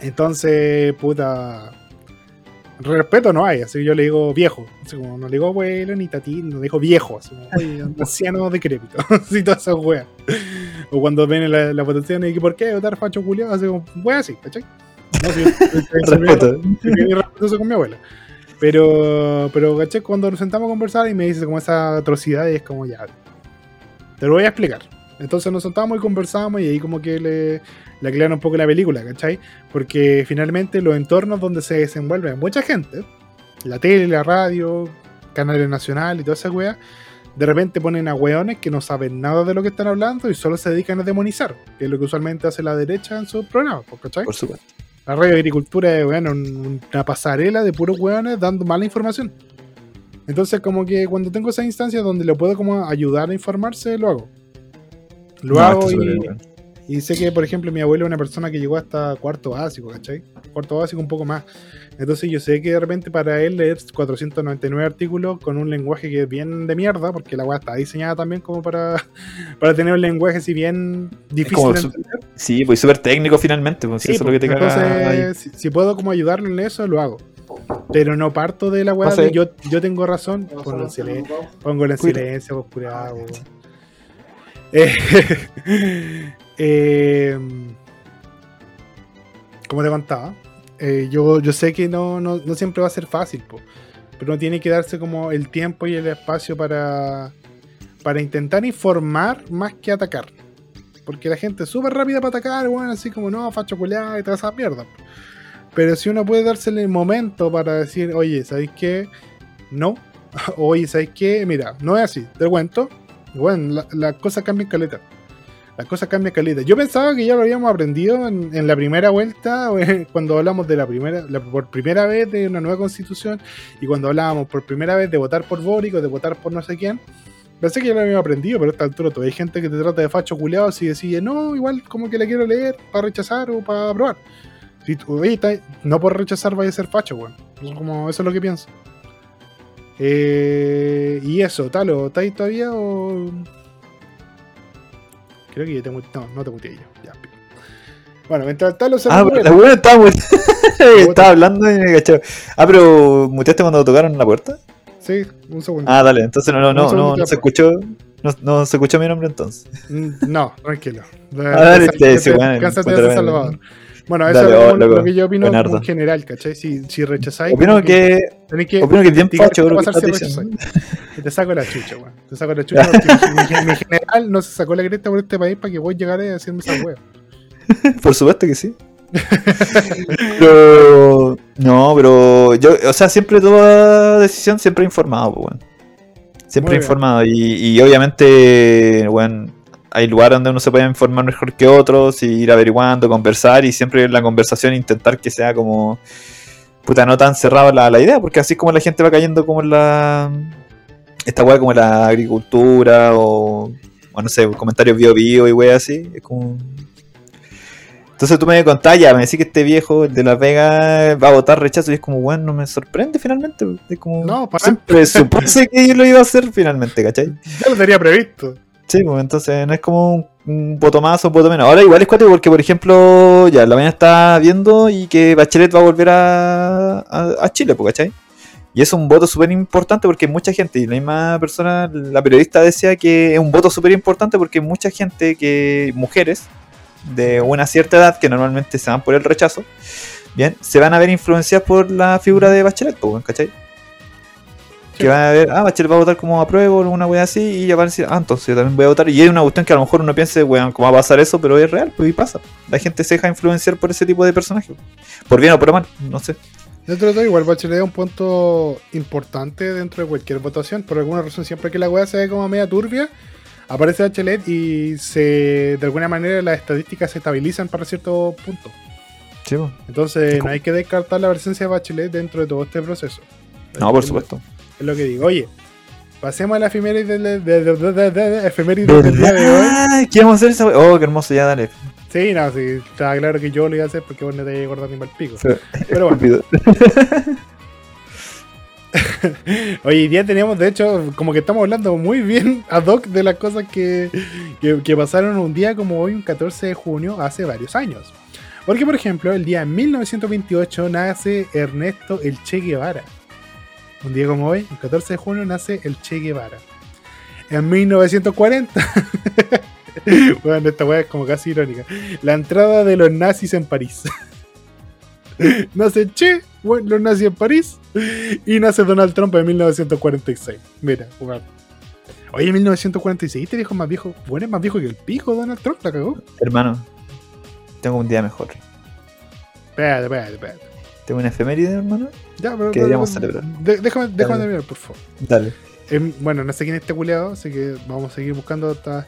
S1: Entonces, puta... Respeto no hay, así que yo le digo viejo, así como no le digo abuelo ni tatín, no le digo viejo, así como oye, anciano decrépito, así todas esas weas. O cuando ven la, la votación y que por qué votar facho culiao, así como wea así, ¿cachai? No, sí,
S2: Respeto.
S1: respetuoso con mi abuela. Pero, pero, ¿cachai? Cuando nos sentamos a conversar y me dice como esa atrocidad y es como ya, te lo voy a explicar. Entonces nos sentamos y conversamos y ahí como que le, le aclaran un poco la película, ¿cachai? Porque finalmente los entornos donde se desenvuelve mucha gente, la tele, la radio, canales nacionales y toda esa wea, de repente ponen a weones que no saben nada de lo que están hablando y solo se dedican a demonizar, que es lo que usualmente hace la derecha en sus programas, ¿cachai?
S2: Por supuesto.
S1: La radio de agricultura es bueno, un- una pasarela de puros weones dando mala información. Entonces, como que cuando tengo esa instancia donde le puedo como ayudar a informarse, lo hago. Lo
S2: No,
S1: hago y. y sé que, por ejemplo, mi abuelo es una persona que llegó hasta cuarto básico, ¿cachai? Cuarto básico, un poco más. Entonces, yo sé que de repente para él leer 499 artículos con un lenguaje que es bien de mierda, porque la weá está diseñada también como para, para tener un lenguaje así bien difícil
S2: como
S1: de entender.
S2: Sí, pues súper técnico finalmente. Pues,
S1: Sí,
S2: eso es lo que te
S1: pues,
S2: caga ahí.
S1: entonces, si, si puedo como ayudarlo en eso, lo hago. Pero no parto de la weá de yo, yo tengo razón, pongo en silencio, pongo en silencio, pues curado. Eh, eh, como te contaba, eh, yo, yo sé que no, no, no siempre va a ser fácil, pero uno tiene que darse como el tiempo y el espacio para, para intentar informar más que atacar. Porque la gente es súper rápida para atacar, bueno, así como no, facho culeado y toda esa mierda. Pero si uno puede dársele el momento para decir, oye, ¿sabéis qué? No. Oye, ¿sabéis qué? Mira, no es así, te cuento. Bueno, la- las cosas cambian caleta. Las cosas cambian caleta. Yo pensaba que ya lo habíamos aprendido en, la primera vuelta, cuando hablamos de la primera, la- por primera vez de una nueva constitución, y cuando hablábamos por primera vez de votar por Boric o de votar por no sé quién. Pensé que ya lo habíamos aprendido, pero a esta altura todavía hay gente que te trata de facho culeado si decide, no, igual como que la quiero leer para rechazar o para aprobar. Si tú- oye, no por rechazar vaya a ser facho, weón. Como, eso es lo que pienso. Eh, y eso, Talo, ¿está ahí todavía o.? Creo que ya te muteé. No, no te muteé yo. Ya. Bueno, mientras Talo se
S2: Ah,
S1: recupera-
S2: la buena estaba muy... estaba hablando y me cachaba. Ah, pero ¿muteaste cuando tocaron la puerta?
S1: Sí, un segundo.
S2: Ah, dale, entonces no, no, no, no, no se escuchó. No, no se escuchó mi nombre entonces.
S1: Mm, No, tranquilo.
S2: Ah, dale,
S1: Cásate-
S2: sí, bueno.
S1: Salvador. Bueno, eso
S2: Dale,
S1: es
S2: oh,
S1: lo,
S2: loco,
S1: lo que yo opino en general, ¿cachai? Si, si rechazáis.
S2: Opino que,
S1: tenéis que
S2: opino que es bien
S1: va a
S2: que
S1: si te saco la chucha, weón. Te saco la chucha porque mi, mi general no se sacó la cresta por este país para que vos llegaras a hacerme esa wea.
S2: Por supuesto que sí. pero no, pero yo, o sea, siempre toda decisión siempre informado, pues, weón. Siempre informado. Y, y obviamente, bueno, hay lugares donde uno se puede informar mejor que otros, y ir averiguando, conversar, y siempre en la conversación intentar que sea como. Puta, no tan cerrada la, la idea, porque así como la gente va cayendo como en la. Esta weá como la agricultura o. o no sé, comentarios bio bio y weá así. Es como. Entonces tú me contás, ya, me decís que este viejo, el de Las Vegas, va a votar rechazo y es como, bueno, no me sorprende finalmente. Es como,
S1: No, para-
S2: siempre supuse que yo lo iba a hacer finalmente, ¿cachai?
S1: Ya lo tenía previsto.
S2: Sí, pues entonces no es como un, voto más o un voto menos. Ahora igual es cuatro porque, por ejemplo, ya la mañana está viendo y que Bachelet va a volver a, a, a Chile, pues, ¿cachai? Y es un voto súper importante porque mucha gente, y la misma persona, la periodista decía que es un voto súper importante porque mucha gente, que mujeres de una cierta edad, que normalmente se van por el rechazo, bien, se van a ver influenciadas por la figura de Bachelet, pues, Que van a ver, ah, Bachelet va a votar como apruebo, alguna wea así, y ya van a decir, ah, entonces yo también voy a votar. Y es una cuestión que a lo mejor uno piense, weón, ¿cómo va a pasar eso? Pero es real, pues y pasa. La gente se deja influenciar por ese tipo de personajes. Por bien o por mal, no sé.
S1: Dentro de todo, igual Bachelet es un punto importante dentro de cualquier votación. Por alguna razón, siempre que la weá se ve como media turbia, aparece Bachelet y se de alguna manera las estadísticas se estabilizan para cierto punto.
S2: Sí, pues.
S1: Entonces,
S2: Es
S1: no hay que descartar la presencia de Bachelet dentro de todo este proceso.
S2: No, por
S1: Es-
S2: supuesto.
S1: Es lo que digo. Oye, pasemos a la efeméride del, día de hoy.
S2: ¿Qué vamos a hacer esa? Oh, qué hermoso, ya dale.
S1: Sí, no, sí, estaba claro que yo lo iba a hacer porque vos no te ibas a ni mal pico. Pero bueno. Hoy día tenemos, de hecho, como que estamos hablando muy bien ad hoc de las cosas que, que, que pasaron un día como hoy, un 14 de junio, hace varios años. Porque, por ejemplo, el día 1928 nace Ernesto el Che Guevara. Un día como hoy, el 14 de junio, nace el Che Guevara. En 1940, bueno, esta weá es como casi irónica, la entrada de los nazis en París. nace Che, bueno, los nazis en París, y nace Donald Trump en 1946. Mira, weón. Oye, 1946, este viejo es más viejo. Bueno, es más viejo que el pico, Donald Trump, la cagó.
S2: Hermano, tengo un día mejor.
S1: Espérate, espérate, espérate.
S2: Tengo una efeméride, hermano.
S1: Ya, pero,
S2: Que deberíamos celebrar.
S1: de- déjame, déjame terminar, por favor.
S2: Dale.
S1: Em, bueno, no sé quién está culeado, así que vamos a seguir buscando hasta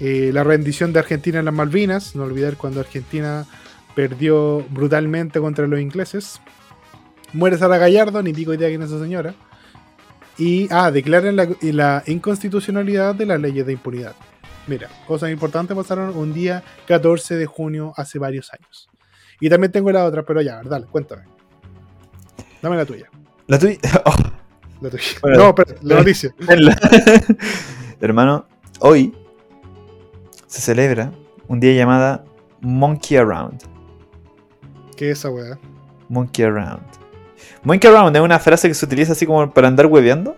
S1: eh, la rendición de Argentina en las Malvinas. No olvidar cuando Argentina perdió brutalmente contra los ingleses. Muere Sara Gallardo, ni pico idea quién es esa señora. Y, ah, declaran la inconstitucionalidad de las leyes de impunidad. Mira, cosas importantes pasaron un día 14 de junio hace varios años. Y también tengo la otra, pero ya, dale, cuéntame. Dame la tuya.
S2: La tuya. Oh,
S1: La tuya.
S2: Bueno,
S1: no, pero la noticia.
S2: la- Hermano, hoy se celebra un día llamado Monkey Around.
S1: ¿Qué es esa weá?
S2: Monkey Around. Monkey Around es una frase que se utiliza así como para andar hueveando.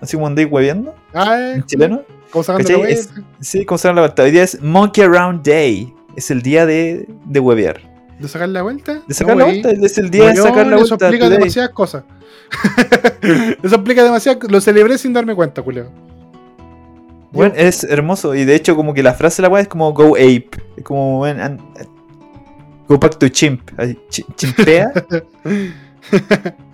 S2: Así como andáis hueveando
S1: Ah,
S2: en chileno.
S1: ¿Cómo
S2: ¿Cachai?
S1: la?
S2: Es- Sí, como se la vuelta. Hoy día es Monkey Around Day. Es el día de, de huevear.
S1: ¿De sacar la vuelta?
S2: De sacar
S1: No,
S2: la
S1: wey.
S2: vuelta. Es el día de sacar la
S1: Eso
S2: vuelta.
S1: explica
S2: today.
S1: demasiadas cosas. eso explica demasiadas Lo celebré sin darme cuenta, Julio.
S2: Bueno, es hermoso. Y de hecho, como que la frase de la weá es como go ape. Es como, bueno, and- go back to chimp. Chi- chimpea.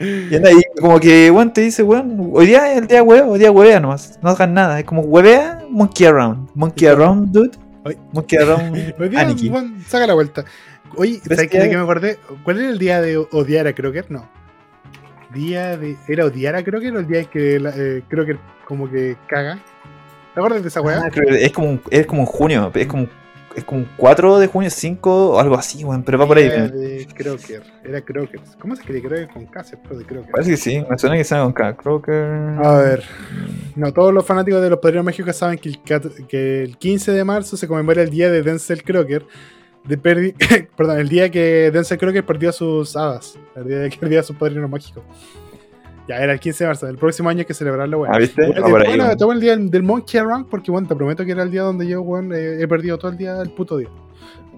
S2: y anda ahí, como que, weón, te dice, weón, hoy día es el día huevo, hoy día huevea nomás. No hagan nada. Es como huevea, monkey around. Monkey around, dude. Monkey around, Aniki.
S1: saca la vuelta. Oye,
S2: ¿Crees
S1: ¿sabes
S2: que-
S1: de qué me acordé? ¿Cuál era el día de odiar a Crocker? No. Día de. ¿Era odiar a Crocker o el día que la- eh, Crocker como que caga? ¿Te acuerdas de esa weá?
S2: Ah, que es como, un- es como en junio. Es como, es como un 4 de junio, 5 o algo así, weón. Pero va por ahí.
S1: Día
S2: weón.
S1: de Crocker. Era Crocker. ¿Cómo se escribe Crocker con K? Pero de Crocker.
S2: Parece que sí. Me suena que sea con K. Crocker.
S1: A ver. No, todos los fanáticos de los Padrinos Mágicos saben que el, que el 15 de marzo se conmemora el día de Denzel Crocker. De perdi- Perdón, el día que Denzel Crocker perdió a sus hadas. El día que perdió a sus Padrinos Mágicos. Ya, era el 15 de marzo. El próximo año hay que celebrarlo, weón.
S2: Ah, ¿viste?
S1: Bueno,
S2: ahí,
S1: bueno, el día del, Monkey Around porque, bueno, te prometo que era el día donde yo, weón, eh, he perdido todo el día, el puto día.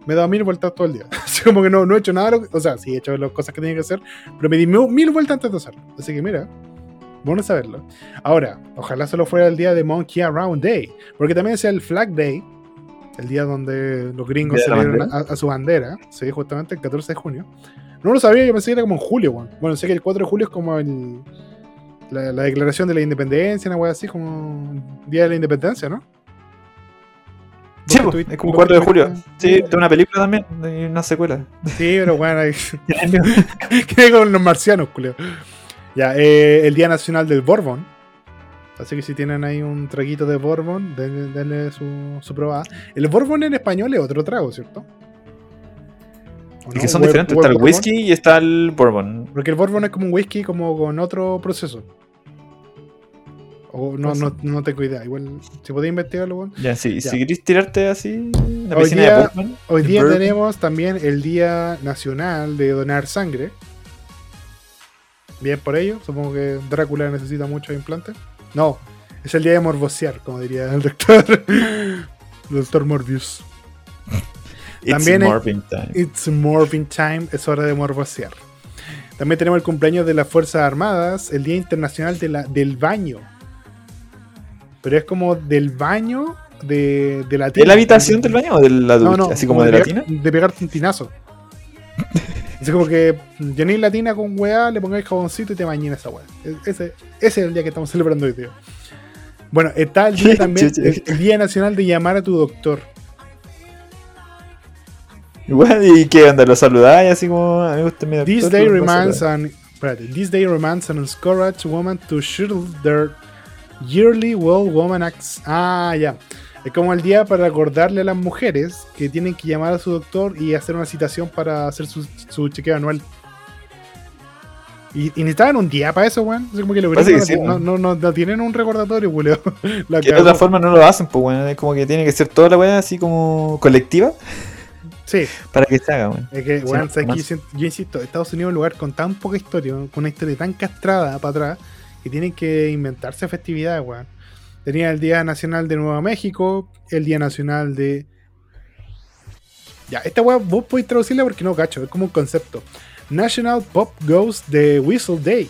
S1: Me he dado mil vueltas todo el día. Así como que no, no he hecho nada, o sea, sí he hecho las cosas que tenía que hacer, pero me di mil, mil vueltas antes de hacerlo. Así que mira, bueno saberlo. Ahora, ojalá solo fuera el día de Monkey Around Day, porque también es el Flag Day, el día donde los gringos celebran a, a su bandera, sí, justamente el 14 de junio. No lo sabía, yo pensé que era como en julio, weón. Bueno, sé que el 4 de julio es como el, la, la declaración de la independencia, una wea así como Día de la Independencia, ¿no?
S2: Sí,
S1: ¿Vos
S2: pues,
S1: estuviste-
S2: es como
S1: vos
S2: 4 de julio. Sí, de una película también, de una secuela.
S1: Sí, pero bueno, ahí. ¿Qué con los marcianos, culio? Ya, eh, el Día Nacional del Bourbon. Así que si tienen ahí un traguito de Bourbon, denle, denle su, su probada. El Bourbon en español es otro trago, ¿cierto? ¿O
S2: Y
S1: no?
S2: que son diferentes, está el
S1: bourbon.
S2: whisky y está el bourbon.
S1: Porque el Bourbon es como un whisky como con otro proceso. O no, no, no tengo idea. Igual, si podéis investigarlo, bueno.
S2: Ya, sí,
S1: Ya.
S2: si querés tirarte así, una
S1: Hoy día-
S2: de bourbon.
S1: Hoy día
S2: bourbon.
S1: tenemos también el Día Nacional de Donar Sangre. Bien por ello. Supongo que Drácula necesita muchos implantes. No, es el día de morbosear, como diría el doctor. doctor Morbius.
S2: It's
S1: también es-
S2: Morbin time.
S1: It's Morbin Time, es hora de morbosear. También tenemos el cumpleaños de las Fuerzas Armadas, el Día Internacional de la, del Baño. Pero es como del baño de, de la
S2: ¿De la habitación del baño o de la ducha?
S1: No, no,
S2: así como de la
S1: pegar-
S2: tina.
S1: De pegarte un tinazo. Es como que llenéis la tina con weá, le pongáis jaboncito y te bañéis en esa weá. E- Ese, ese es el día que estamos celebrando hoy día. Bueno, está el día también, el, el Día Nacional de llamar a tu doctor.
S2: Igual, ¿y qué onda? ¿Lo saludáis así como a mí me gusta mi doctor?
S1: This day reminds an espérate, this day reminds an encourage woman to shield their yearly World Woman Acts. Ah, ya. Es como el día para recordarle a las mujeres que tienen que llamar a su doctor y hacer una citación para hacer su, su chequeo anual. Y, y necesitaban un día para eso, weón. Es como que lo no,
S2: sí,
S1: no,
S2: weón.
S1: no, no- no tienen un recordatorio,
S2: Que de otra forma no lo hacen, pues bueno, es como que tiene que ser toda la weá así como colectiva
S1: Sí,
S2: para que se haga, weón.
S1: es que, weón, yo insisto, Estados Unidos es un lugar con tan poca historia, con una historia tan castrada para atrás, que tienen que inventarse festividades, weón. Tenía el Día Nacional de Nueva México, el Día Nacional de. Ya, esta weá vos podéis traducirla porque no, cacho, es como un concepto. National Pop Goes the Whistle Day.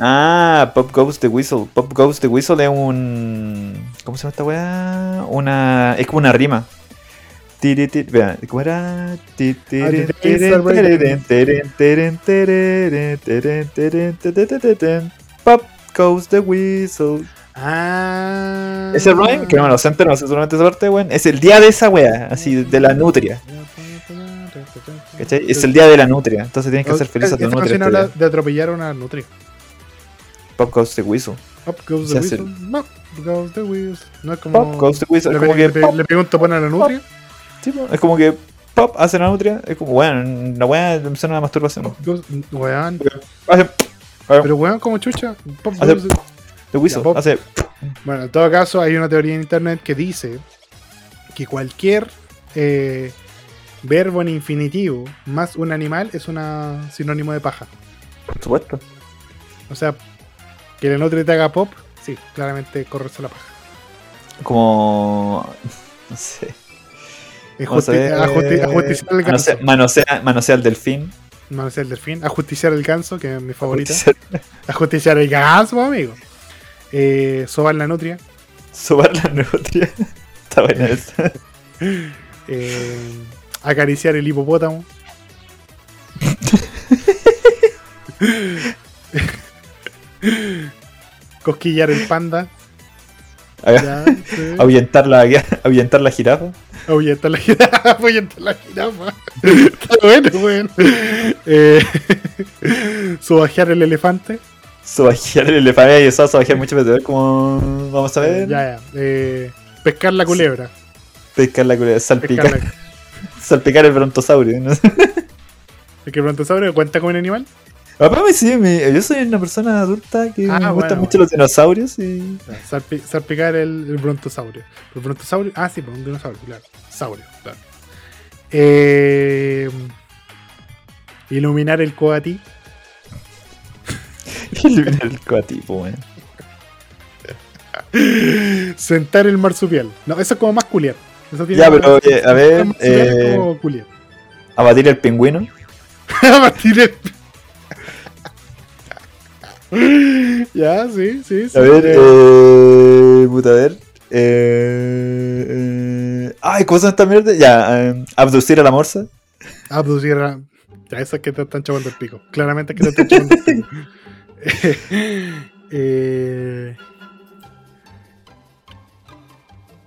S2: Ah, Pop Goes the Whistle. Pop Goes the Whistle es un. ¿Cómo se llama esta weá? Una. Es como una rima. ¿cómo era? Pop goes the whistle.
S1: Ah.
S2: Ese rhyme, que no me lo sé entero, no sé solamente esa parte, weón. Es el día de esa weá, así, de la nutria. ¿Cachai? Es el día de la nutria. Entonces tienes que hacer feliz a tu
S1: Esta
S2: nutria. este
S1: habla de atropellar a una nutria.
S2: Pop Ghost the Whistle.
S1: Up goes the whistle. Up goes the whistle. No es como.
S2: Pop Ghost the Whistle.
S1: le,
S2: Es como que
S1: le
S2: pop,
S1: un topón a la nutria.
S2: Sí, es como que pop hace la nutria. Es como, bueno, la weá suena a masturbación.
S1: Goes- Weón. Pero weón, como chucha. Pop
S2: Hace- whistle.
S1: Ya.
S2: Hace.
S1: Bueno, en todo caso, hay una teoría en internet que dice que cualquier eh, verbo en infinitivo más un animal es una sinónimo de paja.
S2: Por supuesto.
S1: O sea, que la nutria te haga pop, sí, claramente correrse la paja.
S2: Como. No sé.
S1: Ajusti- ajusticiar el
S2: manosea el delfín.
S1: Manosea el delfín. Ajusticiar el ganso, que es mi favorita.
S2: Ajusticiar-
S1: Ajusticiar el ganso, amigo. Eh, sobar la nutria.
S2: Sobar la nutria. Está buena esa.
S1: eh, acariciar el hipopótamo. Cosquillar el panda. Ya, sí.
S2: Ahuyentar la, ahuyentar la jirafa.
S1: Ahuyentar la jirafa. Ahuyentar la jirafa. Está bueno, weón. Eh, Sobajear el elefante.
S2: Sobajear el elefante. Y eso a sobajear mucho veces. A ver cómo. Vamos a ver.
S1: Ya, ya. Eh, pescar la culebra.
S2: Pescar la culebra. Salpicar.
S1: la...
S2: Salpicar el brontosaurio. ¿no?
S1: ¿Es que el brontosaurio cuenta como un animal?
S2: Papá me sí, me- yo soy una persona adulta que
S1: Ah,
S2: me gustan mucho
S1: bueno.
S2: los dinosaurios y.
S1: Salpi- salpicar el, el brontosaurio. El brontosaurio. Ah, sí, pues un dinosaurio, claro. Saurio, claro. Eh, iluminar el coati.
S2: Eliminar el coatipo, weón.
S1: Sentar el marsupial. No, eso es como más culiar. Eso tiene
S2: Ya, pero, oye, a ver,
S1: el
S2: eh,
S1: como culiar.
S2: Abatir el pingüino.
S1: A partir de- ya, sí, sí, sí.
S2: A ver,
S1: Eh,
S2: eh. Puta, a ver. Eh. eh, Ay, ¿cómo se llama esta mierda? Ya, eh, abducir a la morsa.
S1: Abducir a. Ya, esas que te están chavando el pico. Claramente que te están chavando el pico. Eh,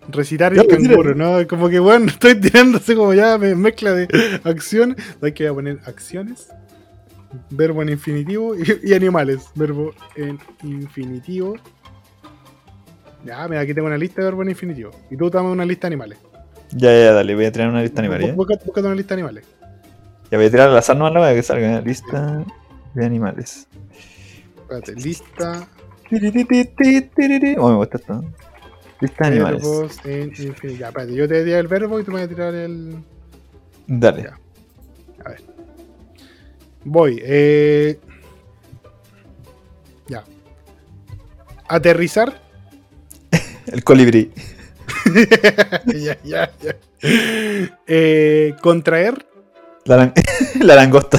S1: recitar el
S2: pues,
S1: canguro, ¿no? Como que, bueno, estoy tirándose como ya me- mezcla de acciones. Hay que poner acciones, verbo en infinitivo y, y animales. Verbo en infinitivo. Ya, mira, aquí tengo una lista de verbo en infinitivo. Y tú dame una lista de animales.
S2: Ya, ya, dale, voy a tirar una lista animal, ¿ya?
S1: Búscate, búscate una lista de animales.
S2: Ya voy a tirar la wea que salga, ¿ya? Lista de animales.
S1: Espérate, lista
S2: Oh, me gusta esto. Lista de animales.
S1: verbos en espérate, yo te voy a tirar el verbo y tú me vas a tirar el.
S2: Dale.
S1: Ya. Voy. Eh... Ya. Aterrizar.
S2: El colibrí.
S1: ya, ya, ya. Eh, contraer.
S2: La, lan- la langosta.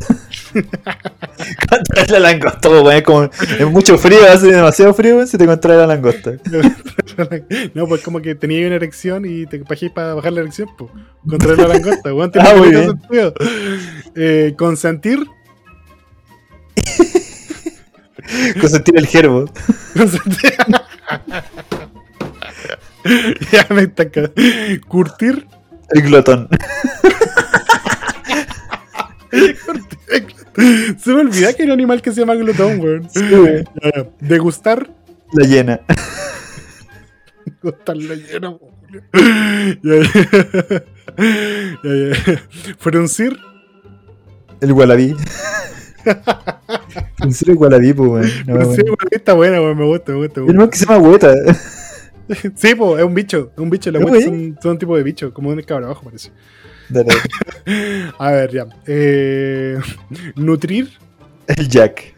S2: contraer la langosta, pues, weón, es como. Es mucho frío, hace demasiado frío, weón, si te contrae la langosta.
S1: no, pues como que tenía una erección y te pajías para bajar la erección, pues. Contraer la langosta, weón,
S2: Ah, muy bien.
S1: Eh, consentir.
S2: Consentir el gerbo.
S1: Consentir. ya me está acá. Curtir.
S2: El glotón.
S1: Se me olvida que hay un animal que se llama glotón, weón.
S2: Sí, weón.
S1: Ya, Degustar.
S2: La llena.
S1: Degustar la llena, ya. Fruncir.
S2: El gualabí. Serio, el gualabí, pues, weón. No,
S1: Fruncir,
S2: weón.
S1: weón, está buena, weón. Me gusta, me gusta.
S2: El más que se llama hueta.
S1: Sí, po, es un bicho. Es un bicho. Las
S2: ¿Es
S1: huetas son, son un tipo de bicho, como un cabra abajo, parece.
S2: Dale.
S1: A ver, ya. Eh, nutrir.
S2: El Jack.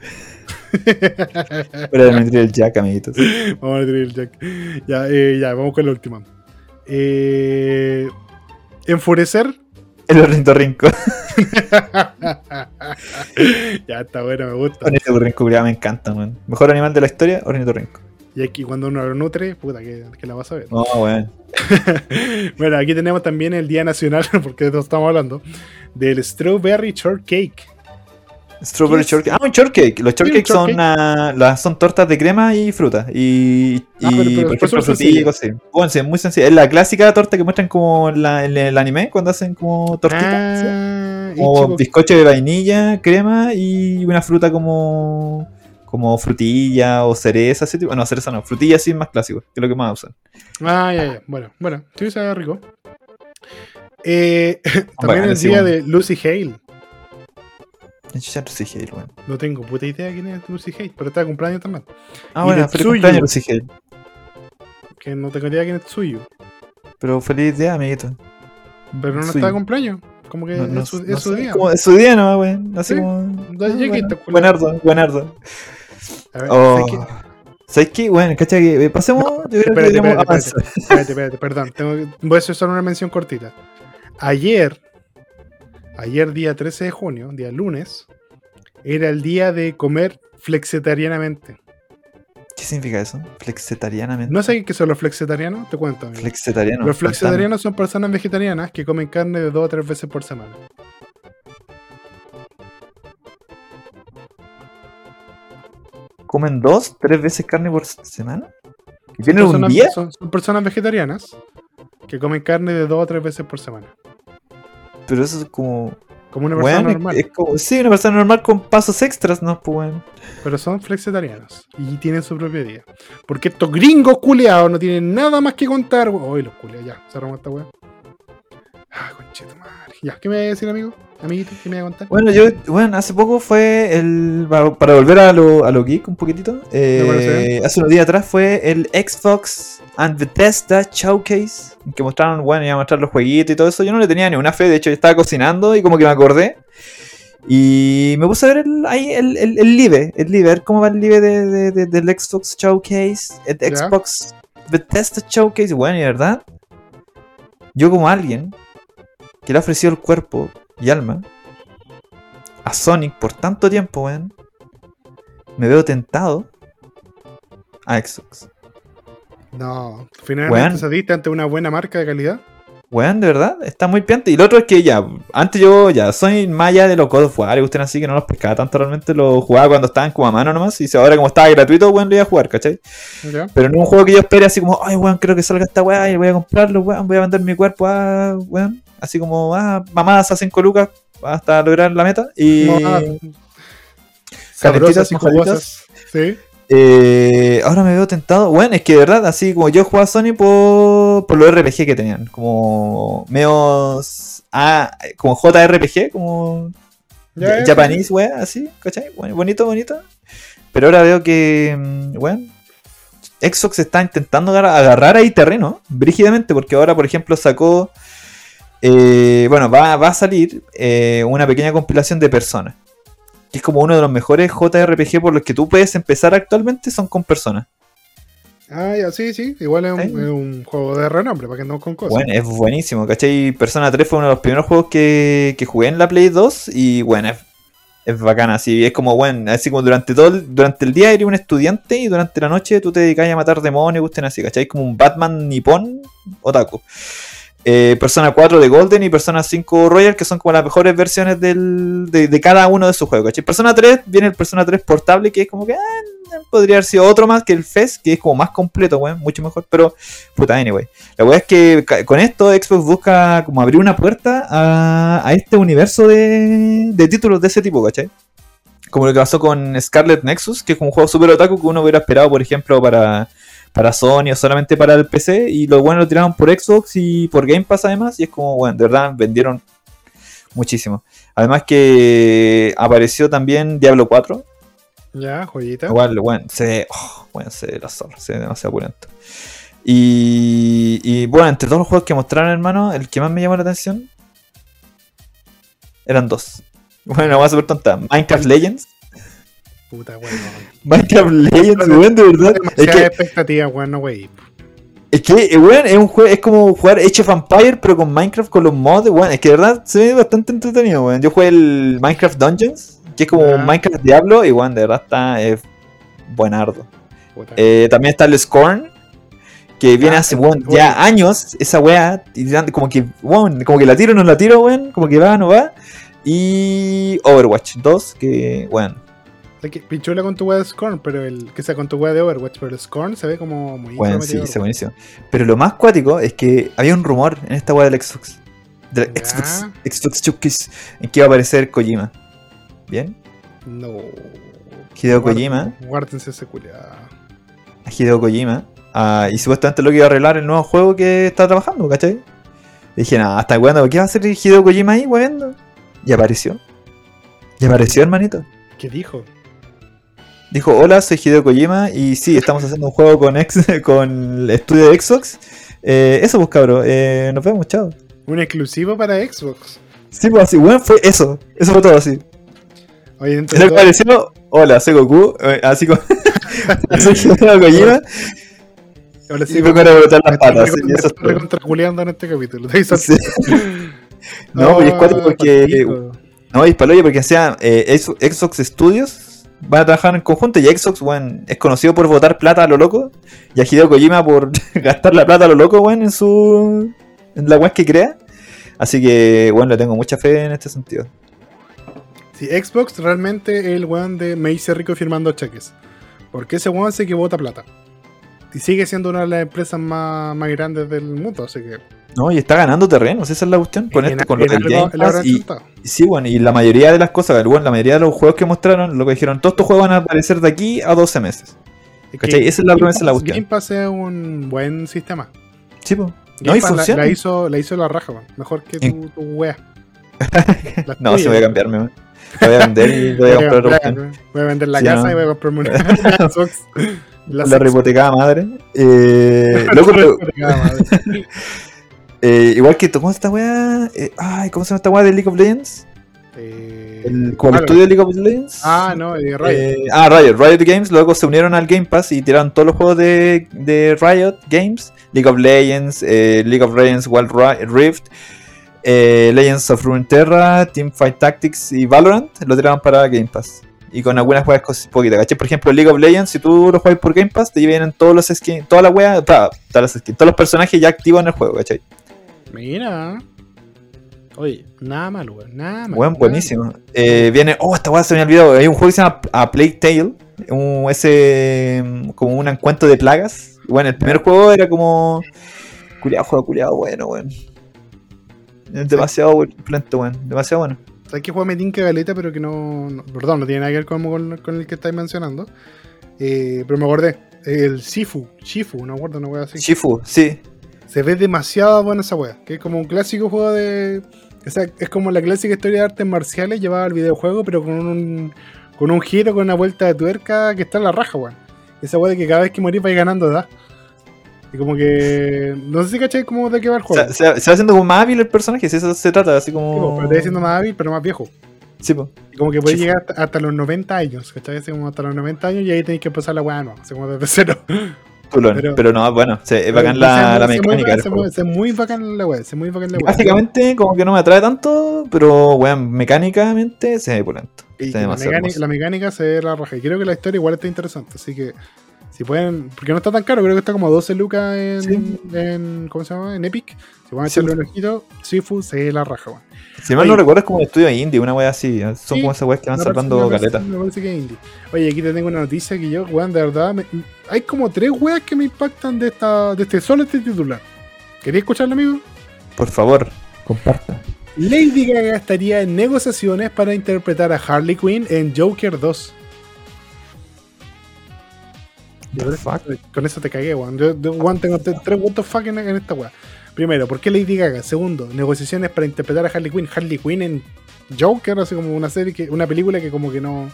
S2: De mentir el Jack, amiguitos.
S1: Vamos a nutrir el Jack. Ya, eh, ya, vamos con la última. Eh, enfurecer.
S2: El ornitorrinco.
S1: ya está bueno, me gusta.
S2: Ornitorrinco, culiao, me encanta, man. Mejor animal de la historia, ornitorrinco.
S1: Y aquí cuando uno lo nutre, puta, que, que la vas a ver.
S2: No, weón.
S1: bueno, aquí tenemos también el Día Nacional, porque de esto estamos hablando, del Strawberry Shortcake.
S2: Strawberry shortcake. Ah, un shortcake. Los shortcakes son,
S1: shortcake?
S2: ah, las, son tortas de crema y fruta. Y,
S1: Ah,
S2: y
S1: pero
S2: por ejemplo, y cosas. Bueno, sí, es muy sencilla. Es la clásica torta que muestran como en, la- en el anime, cuando hacen como tortitas. ¿sí?
S1: Ah, y
S2: Como bizcocho de vainilla, crema y una fruta como como frutilla o cereza, ese tipo. No, cereza no, frutilla sí es más clásico, que es lo que más usan.
S1: Ah, ya, ya. Bueno, bueno, sí, sabe rico. Eh, también
S2: Bueno,
S1: el día
S2: bueno.
S1: de Lucy Hale.
S2: Ya Lucy Hale, weón.
S1: No tengo puta idea quién es Lucy Hale, pero está de cumpleaños también.
S2: Ah,
S1: Y
S2: bueno,
S1: de
S2: feliz cumpleaños Lucy Hale.
S1: Que no tengo idea quién es suyo.
S2: Pero feliz día, amiguito.
S1: Pero no
S2: Tsuyu.
S1: está de cumpleaños. Como que
S2: No, no-
S1: es su,
S2: no
S1: es su
S2: sé,
S1: día.
S2: Como es su día, ¿no, weón? Así
S1: Sí.
S2: como. Bueno, buenardo, buenardo.
S1: A ver,
S2: Oh.
S1: ¿sabes qué?
S2: ¿Sabes qué? Bueno, cacha que eh, pasemos. yo creo que
S1: Espérate,
S2: deberíamos
S1: espérate, espérate, espérate, espérate, perdón. Tengo que- voy a hacer solo una mención cortita. Ayer, ayer día 13 de junio, día lunes, era el día de comer flexitarianamente.
S2: ¿Qué significa eso? Flexitarianamente.
S1: ¿No sé qué son los flexitarianos? Te cuento. amigo. Los flexitarianos son personas vegetarianas que comen carne de dos o tres veces por semana.
S2: ¿Comen dos, tres veces carne por semana? ¿Y tienen un día?
S1: Son, son personas vegetarianas que comen carne de dos o tres veces por semana.
S2: Pero eso es como.
S1: Como una persona
S2: Bueno,
S1: normal.
S2: es como. Sí, una persona normal con pasos extras, ¿no? Pues bueno.
S1: Pero son flexitarianos y tienen su propio día. Porque estos gringos culeados no tienen nada más que contar. Hoy los culeados, ya, cerramos esta weá. Ah, conchito madre. Ya, ¿qué me va a decir, amigo? Amiguito, ¿qué me va a contar?
S2: Bueno, yo, bueno, hace poco fue el. Para, volver a lo, a lo geek un poquitito. eh, hace unos días atrás fue el Xbox and Bethesda Showcase. Que mostraron, bueno, iba a mostrar los jueguitos y todo eso. Yo no le tenía ni una fe, de hecho, yo estaba cocinando y como que me acordé. Y me puse a ver el, ahí el, el, el live, el live, a ver cómo va el live de, de- de- del Xbox Showcase, el. Xbox Bethesda Showcase. Bueno, y verdad, yo como alguien que le ha ofrecido el cuerpo y alma a Sonic por tanto tiempo, weón, me veo tentado a Xbox.
S1: No, finalmente
S2: Weón.
S1: se diste ante una buena marca de calidad.
S2: Weón, de verdad, está muy piante. Y lo otro es que ya, antes yo ya soy maya de los God of War, y ustedes así que no los pescaba tanto realmente, los jugaba cuando estaban como a mano nomás. Y ahora como estaba gratuito, weón, lo iba a jugar, ¿cachai? Pero no un juego que yo espere así como, ay, weón, creo que salga esta weá y voy a comprarlo, weón, voy a vender mi cuerpo a, weón. Así como, ah, mamadas a 5 lucas hasta lograr la meta. Y. Calentitas,
S1: y jugosas. Sí.
S2: Eh, ahora me veo tentado. Bueno, es que de verdad, así como yo jugaba a Sony por, por los RPG que tenían. Como medios. Ah, como JRPG, como.
S1: Ya,
S2: Japanese, weón, así, ¿cachai? Bueno, bonito, bonito. Pero ahora veo que. mm, Weón. Xbox está intentando agar- agarrar ahí terreno, brígidamente, porque ahora, por ejemplo, sacó. Eh, bueno, va, va a salir eh, una pequeña compilación de personas. Que es como uno de los mejores JRPG por los que tú puedes empezar actualmente, son con personas.
S1: Ah, ya, sí, sí. Igual es un,
S2: Sí.
S1: es un juego de renombre, para que no con cosas.
S2: Bueno, es buenísimo, ¿cachai? Persona 3 fue uno de los primeros juegos que, que jugué en la Play 2 y bueno, es, es bacana, así, es como, bueno, así como durante todo el, durante el día eres un estudiante y durante la noche tú te dedicas a matar demonios, gusten así, ¿cachai? Como un Batman nipón otaku. Eh, Persona 4 de Golden y Persona 5 Royal, que son como las mejores versiones del, de, de cada uno de sus juegos. ¿cachai? Persona 3 viene el Persona 3 portable, que es como que ah, podría haber sido otro más que el FES, que es como más completo, weón, mucho mejor. Pero, puta, anyway. La weá es que con esto Xbox busca como abrir una puerta a, a este universo de, de títulos de ese tipo, ¿cachai? Como lo que pasó con Scarlet Nexus, que es un juego super otaku que uno hubiera esperado, por ejemplo, para, para Sony o solamente para el PC. Y lo bueno lo tiraron por Xbox y por Game Pass además. Y es como, bueno, de verdad vendieron muchísimo. Además que apareció también Diablo 4.
S1: Ya, joyita.
S2: Igual, bueno, se oh, bueno, se ve la zorra, se ve demasiado pulento. Y, y bueno, entre todos los juegos que mostraron, hermano, el que más me llamó la atención eran dos. Bueno, voy a súper tonta. Minecraft Legends.
S1: Puta, weón.
S2: Minecraft Legends, weón, de verdad. Es que,
S1: expectativa, weón, no, wey.
S2: es que, eh, weón, es un juego, es como jugar Age of Empire, pero con Minecraft con los mods, weón. Es que de verdad se ve bastante entretenido, weón. Yo jugué el Minecraft Dungeons, que es como un Minecraft Diablo, y weón, de verdad está eh, buenardo. Eh, también está el Scorn, que viene
S1: Ah,
S2: hace weón, ya años, esa weá, y como que, weón, como que la tiro o no la tiro, weón, como que va, no va. Y Overwatch 2, que, weón,
S1: que pinchula con tu weá de Scorn, pero el que sea con tu weá de Overwatch, pero el Scorn se ve como muy
S2: weón, sí, se buenísimo. Pero lo más cuático es que había un rumor en esta weá del Xbox, del. Xbox, Xbox Showcase, en que iba a aparecer Kojima. ¿Bien?
S1: No.
S2: Hideo
S1: Guard-
S2: Kojima,
S1: Guárdense ese culiao.
S2: a Hideo Kojima, ah, y supuestamente lo que iba a arreglar el nuevo juego que está trabajando, ¿cachai? Dije, nada, hasta cuándo, ¿qué va a hacer Hideo Kojima ahí, weón? Y apareció. Y apareció, hermanito.
S1: ¿Qué dijo?
S2: Dijo, hola, soy Hideo Kojima y sí, estamos haciendo un juego con, ex, con el estudio de Xbox. Eh, eso pues, cabro, eh, nos vemos, chao.
S1: Un exclusivo para Xbox.
S2: Sí, pues así, weón, fue eso. Eso fue todo así.
S1: Oye, todo-
S2: apareció, hola, soy Goku, eh, así como... soy Hideo Kojima
S1: ahora
S2: y me van a botar las patas. sí, y eso
S1: recontraculeando en este capítulo.
S2: Sí. No, pues es cuático porque. No, porque sea eh, Xbox Studios van a trabajar en conjunto y Xbox, weón, es conocido por votar plata a lo loco. Y a Hideo Kojima por gastar la plata a lo loco, weón, en su. en la web que crea. Así que, bueno, le tengo mucha fe en este sentido.
S1: Sí, Xbox realmente es el weón de me hice rico firmando cheques. Porque ese weón sé que vota plata. Y sigue siendo una de las empresas más, más grandes del mundo, así que.
S2: No, y está ganando terrenos, esa es la cuestión. Con
S1: en-
S2: esto, con lo del Game Pass y, sí, bueno, y la mayoría de las cosas, bueno, la mayoría de los juegos que mostraron, lo que dijeron, todos estos juegos van a aparecer de aquí a 12 meses.
S1: Es
S2: ¿Cachai? Esa es la promesa de la cuestión.
S1: Game Pass es un buen sistema.
S2: Sí, pues. No, y
S1: la,
S2: funciona.
S1: la hizo, la hizo la raja, weón. Mejor que tu, tu wea.
S2: No,
S1: tuya,
S2: voy a cambiarme, weón. Voy a vender y voy a comprar
S1: Voy a-
S2: cuestión.
S1: voy a vender la
S2: Sí,
S1: casa
S2: no.
S1: y voy a comprarme una Xbox. La,
S2: La madre. Eh, loco, pero,
S1: Ripotecada, madre.
S2: eh, igual que, ¿cómo se llama esta weá? Eh, ay, ¿cómo se llama esta weá de League of Legends?
S1: Eh,
S2: El, como estudio de League of Legends.
S1: Ah, no, de Riot.
S2: Eh, ah, Riot. Riot Games luego se unieron al Game Pass y tiraron todos los juegos de, de Riot Games. League of Legends, eh, League of Legends Wild Ri- Rift, eh, Legends of Runeterra, Teamfight Tactics y Valorant lo tiraron para Game Pass. Y con algunas cosas poquitas, ¿cachai? Por ejemplo, League of Legends, si tú lo juegas por Game Pass, te vienen todos los skins, toda la wea, todas las skins, todos los personajes ya activos en el juego, ¿cachai?
S1: Mira. Oye, nada malo, weón. Nada malo. Nada
S2: buenísimo. Eh, viene. Oh, esta weá se me olvidó. Hay un juego que se llama A Plague Tale. Un, ese. mm, Como un encuentro de plagas. Bueno, el primer juego era como. Culeado, juego culiado, bueno, weón. Es demasiado lento, weón. Demasiado bueno.
S1: ¿Sabes qué juego me tinca galeta, pero que no, no- Perdón, no tiene nada que ver con, con- con el que estáis mencionando. Eh, pero me acordé. El Shifu. Shifu, no acuerdo, una wea así.
S2: Shifu, sí.
S1: Se ve demasiado buena esa wea. Que es como un clásico juego de. O sea, es como la clásica historia de artes marciales llevada al videojuego, pero con un, con un giro, con una vuelta de tuerca que está en la raja, weón. Esa wea de que cada vez que morís vais ganando, ¿verdad? Y como que. No sé si cachai cómo de qué va el juego.
S2: se- se va haciendo como más hábil el personaje, si eso se trata, así
S1: Sí,
S2: como.
S1: po, pero te siendo más hábil, pero más viejo.
S2: Sí, po.
S1: Y como que podéis
S2: Sí,
S1: llegar hasta, hasta los 90 años, ¿cachai? Así como hasta los 90 años y ahí tenéis que empezar la weá, no, así como desde cero. Pero-
S2: Pero, no, bueno, se, es bacán la, la mecánica
S1: se mueve- se muy bacán la weá, se muy bacán la weá.
S2: Gráficamente, como que no me atrae tanto, pero, weón, mecánicamente se ve pulento.
S1: Y
S2: Se ve
S1: la, mecánica, la mecánica se ve la raja. Y creo que la historia igual está interesante. Así que si pueden. Porque no está tan caro, creo que está como 12 lucas en.
S2: Sí.
S1: en ¿Cómo se llama? En Epic. Si van a
S2: Sí.
S1: echarle un ojito, Sifu se la raja, weón.
S2: Si mal no recuerdo, es como un estudio indie, una wea así. Son
S1: Sí,
S2: como esas weas que van salvando
S1: parece- me parece- que es indie. Oye, aquí te tengo una noticia que yo, weón, de verdad. me- hay como tres weas que me impactan de esta. de este solo este titular. ¿Quería escucharlo, amigo?
S2: Por favor, comparta.
S1: Lady Gaga estaría en negociaciones para interpretar a Harley Quinn en Joker 2. Yo Con eso te cagué, weón. Yo, weón, tengo te- tres what the fuck en, en esta weá. Primero, ¿por qué Lady Gaga? Segundo, negociaciones para interpretar a Harley Quinn. Harley Quinn en Joker, así como una serie que, una película que como que no.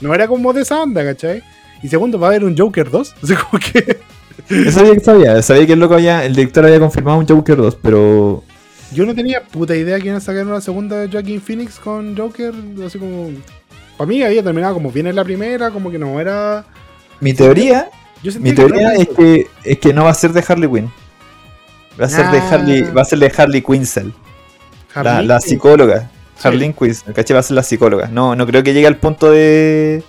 S1: No era como de esa onda, ¿cachai? Y segundo, va a haber un Joker 2. Así como que.
S2: Yo sabía que sabía, sabía que el loco había, el director había confirmado un Joker 2, pero
S1: Yo no tenía puta idea que iban a sacar una segunda de Joaquin Phoenix con Joker. Así como. Para mí había terminado como bien en la primera, como que no era.
S2: Mi teoría,
S1: Yo
S2: mi
S1: que
S2: teoría
S1: no-
S2: es que, es que no va a ser de Harley Quinn. Va a ser de
S1: Ah.
S2: Harley, va a ser de Harley Quinzel, la,
S1: Harley
S2: la psicóloga.
S1: Sí.
S2: Harley Quinzel, ¿cachai? Va a ser la psicóloga. No, no creo que llegue al punto de,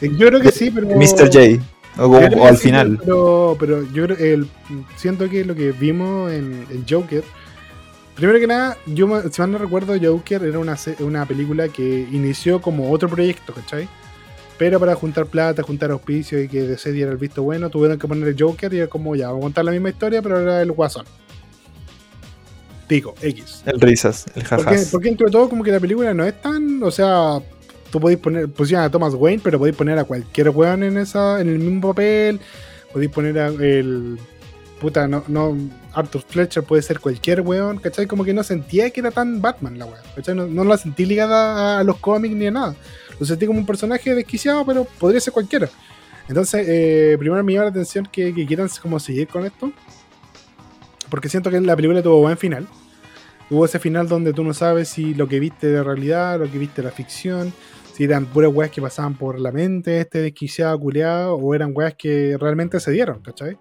S1: Yo creo que sí, pero.
S2: Mr. J. O, como- al
S1: sí,
S2: final.
S1: Pero, pero yo creo el, siento que lo que vimos en, en Joker. Primero que nada, yo me- si mal no recuerdo, Joker era una, una película que inició como otro proyecto, ¿cachai? Pero para juntar plata, juntar auspicios y que DC diera el visto bueno, tuvieron que poner el Joker y era como ya, vamos a contar la misma historia, pero era el Guasón. Pico, X.
S2: El risas, el
S1: Porque,
S2: jajas.
S1: porque entre todo, como que la película no es tan. O sea, tú podéis poner. Pusieron a Thomas Wayne, pero podéis poner a cualquier weón en esa en el mismo papel. Podéis poner a el. Puta, no, no. Arthur Fletcher puede ser cualquier weón, ¿cachai? Como que no sentía que era tan Batman la weón, ¿cachai? No, no la sentí ligada a, los cómics ni a nada. Lo sentí como un personaje desquiciado, pero podría ser cualquiera. Entonces, eh, primero me llama la atención que, que quieran como seguir con esto. Porque siento que la película tuvo buen final. Hubo ese final donde tú no sabes si lo que viste era realidad, lo que viste era ficción, si eran puras weas que pasaban por la mente, de este desquiciado, culeado, o eran weas que realmente se dieron, ¿cachai?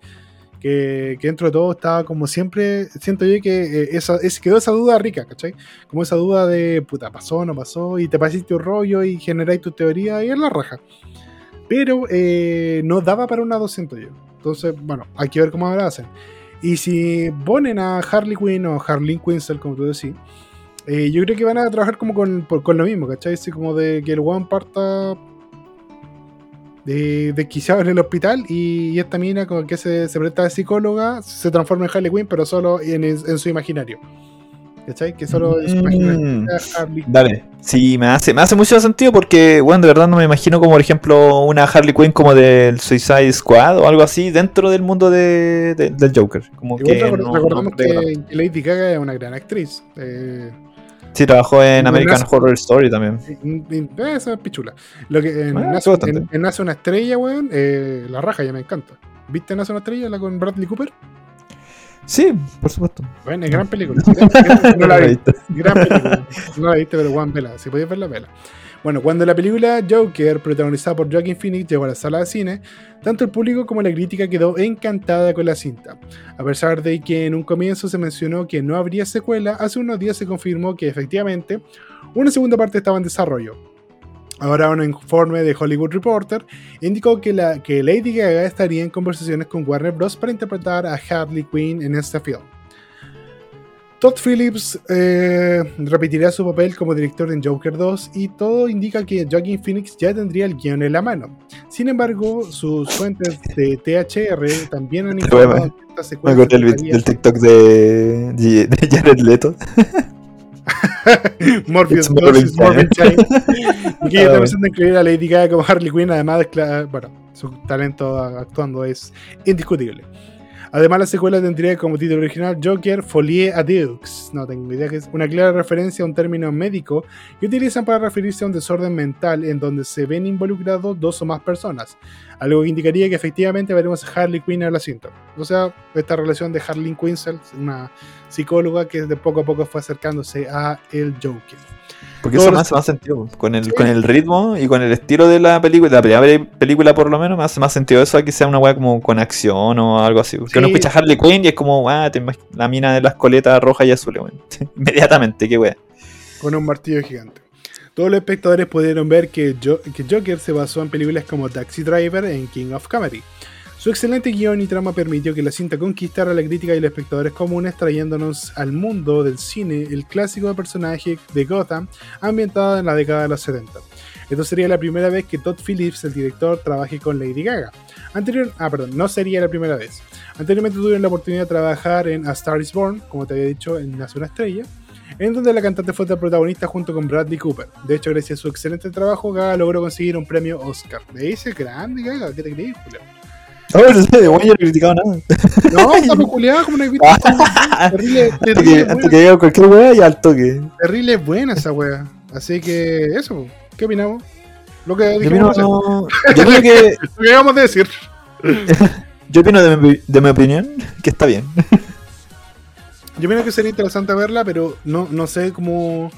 S1: Que, que dentro de todo estaba como siempre, siento yo que eh, esa, es, quedó esa duda rica, ¿cachai? Como esa duda de, puta, pasó, no pasó, y te pasaste un rollo y generáis tu teoría y es la raja. Pero eh, no daba para una 200 yo. Entonces, bueno, hay que ver cómo ahora hacen. Y si ponen a Harley Quinn o Harley Quinzel, como tú decís, eh, yo creo que van a trabajar como con, por- con lo mismo, ¿cachai? Así como de que el one parta de, desquiciado en el hospital y, y esta mina como que se, se presta de psicóloga se transforma en Harley Quinn, pero solo en, en su imaginario. ¿Cachai? Que solo en su imaginario
S2: Mm. Dale. Sí, me hace, me hace mucho sentido porque, bueno, de verdad no me imagino como, por ejemplo, una Harley Quinn como del Suicide Squad o algo así dentro del mundo de, de- del Joker. Como que no-
S1: recordamos
S2: no
S1: que Lady Gaga es una gran actriz. Eh,
S2: Sí, trabajó en American Horror Story también.
S1: y- esa es pichula. Lo que en,
S2: Ah,
S1: nace,
S2: bastante.
S1: en- en Nace una estrella, weón, eh, la raja ya me encanta. ¿Viste Nace una estrella? La con Bradley Cooper.
S2: Sí, por supuesto.
S1: Bueno, es gran película. no la vi. Gran película. No la viste, pero Juan, vela. Si podías verla, vela. Bueno, cuando la película Joker, protagonizada por Joaquin Phoenix, llegó a la sala de cine, tanto el público como la crítica quedó encantada con la cinta. A pesar de que en un comienzo se mencionó que no habría secuela, hace unos días se confirmó que efectivamente una segunda parte estaba en desarrollo. Ahora un informe de Hollywood Reporter indicó que, la, que Lady Gaga estaría en conversaciones con Warner Bros. para interpretar a Harley Quinn en este film. Todd Phillips eh, repetirá su papel como director en Joker 2 y todo indica que Joaquin Phoenix ya tendría el guion en la mano. Sin embargo, sus fuentes de THR también han informado que esta
S2: Me
S1: secuencia
S2: acuerdo del,
S1: estaría-
S2: del TikTok de, de, de Jared Leto.
S1: Morpheus
S2: It's
S1: 2
S2: Morbid
S1: Morbid.
S2: Time.
S1: Y que pensando en incluir a Lady Gaga como Harley Quinn, además de, bueno, su talento actuando es indiscutible. Además, la secuela tendría como título original Joker Folie à Deux. No tengo idea que es una clara referencia a un término médico que utilizan para referirse a un desorden mental en donde se ven involucrados dos o más personas. Algo que indicaría que efectivamente veremos a Harley Quinn en la cinta. O sea, esta relación de Harley Quinzel, una psicóloga que de poco a poco fue acercándose a el Joker.
S2: Porque
S1: Todos
S2: eso me hace más sentido. Con el,
S1: Sí.
S2: con el ritmo y con el estilo de la película, la primera pe- película por lo menos, me hace más sentido eso a que sea una weá como con acción o algo así. Porque uno
S1: Sí.
S2: escucha Harley Quinn y es como, ah, te la mina de las coletas rojas y azules. Inmediatamente, qué weá.
S1: con un martillo gigante. Todos los espectadores pudieron ver que, Jo- que Joker se basó en películas como Taxi Driver en King of Comedy. Su excelente guion y trama permitió que la cinta conquistara la crítica y los espectadores comunes, trayéndonos al mundo del cine el clásico personaje de Gotham ambientado en la década de los 70. Esto sería la primera vez que Todd Phillips, el director, trabaje con Lady Gaga. Anterior, ah, perdón, no sería la primera vez. Anteriormente tuvieron la oportunidad de trabajar en A Star is Born, como te había dicho, en Nace una estrella, en donde la cantante fue la protagonista junto con Bradley Cooper. De hecho, gracias a su excelente trabajo, Gaga logró conseguir un premio Oscar. Le dice grande, Gaga, ¿qué te crees, Julio?
S2: No, no sé, de yo no he criticado nada.
S1: No, está peculiar, como una terrible, terrible,
S2: antes que diga cualquier weá y al toque.
S1: terrible buena esa wea. Así que, eso, ¿qué opinamos? Lo que
S2: Yo
S1: dijimos
S2: opino,
S1: hacer.
S2: yo opino que.
S1: Lo que acabamos de decir.
S2: Yo opino de mi, de mi opinión que está bien.
S1: Yo opino que sería interesante verla, pero no, no sé cómo.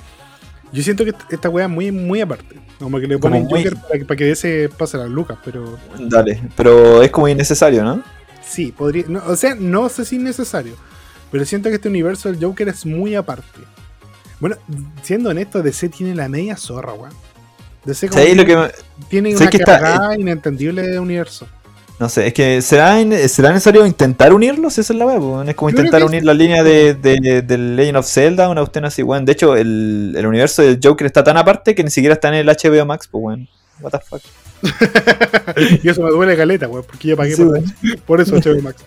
S1: Yo siento que esta wea es muy, muy aparte. Como que le ponen
S2: muy-
S1: Joker para que, para que ese pase a las lucas, pero.
S2: Dale, pero es como innecesario, ¿no?
S1: Sí, podría. no, o sea, no sé si es necesario. Pero siento que este universo del Joker es muy aparte. Bueno, siendo honesto, DC tiene la media zorra, weón. DC como
S2: Sí,
S1: que
S2: lo que me-
S1: tiene una
S2: que está-
S1: inentendible de universo.
S2: No sé, es que ¿será, ¿será necesario intentar unirlos? Esa es la web. Es como intentar unir la línea de, de, de Legend of Zelda, una cuestión así, weón. De hecho, el, el universo del Joker está tan aparte que ni siquiera está en el HBO Max, pues, weón. What the fuck.
S1: y eso me duele caleta, weón, porque yo pagué
S2: Sí,
S1: por, eso HBO Max.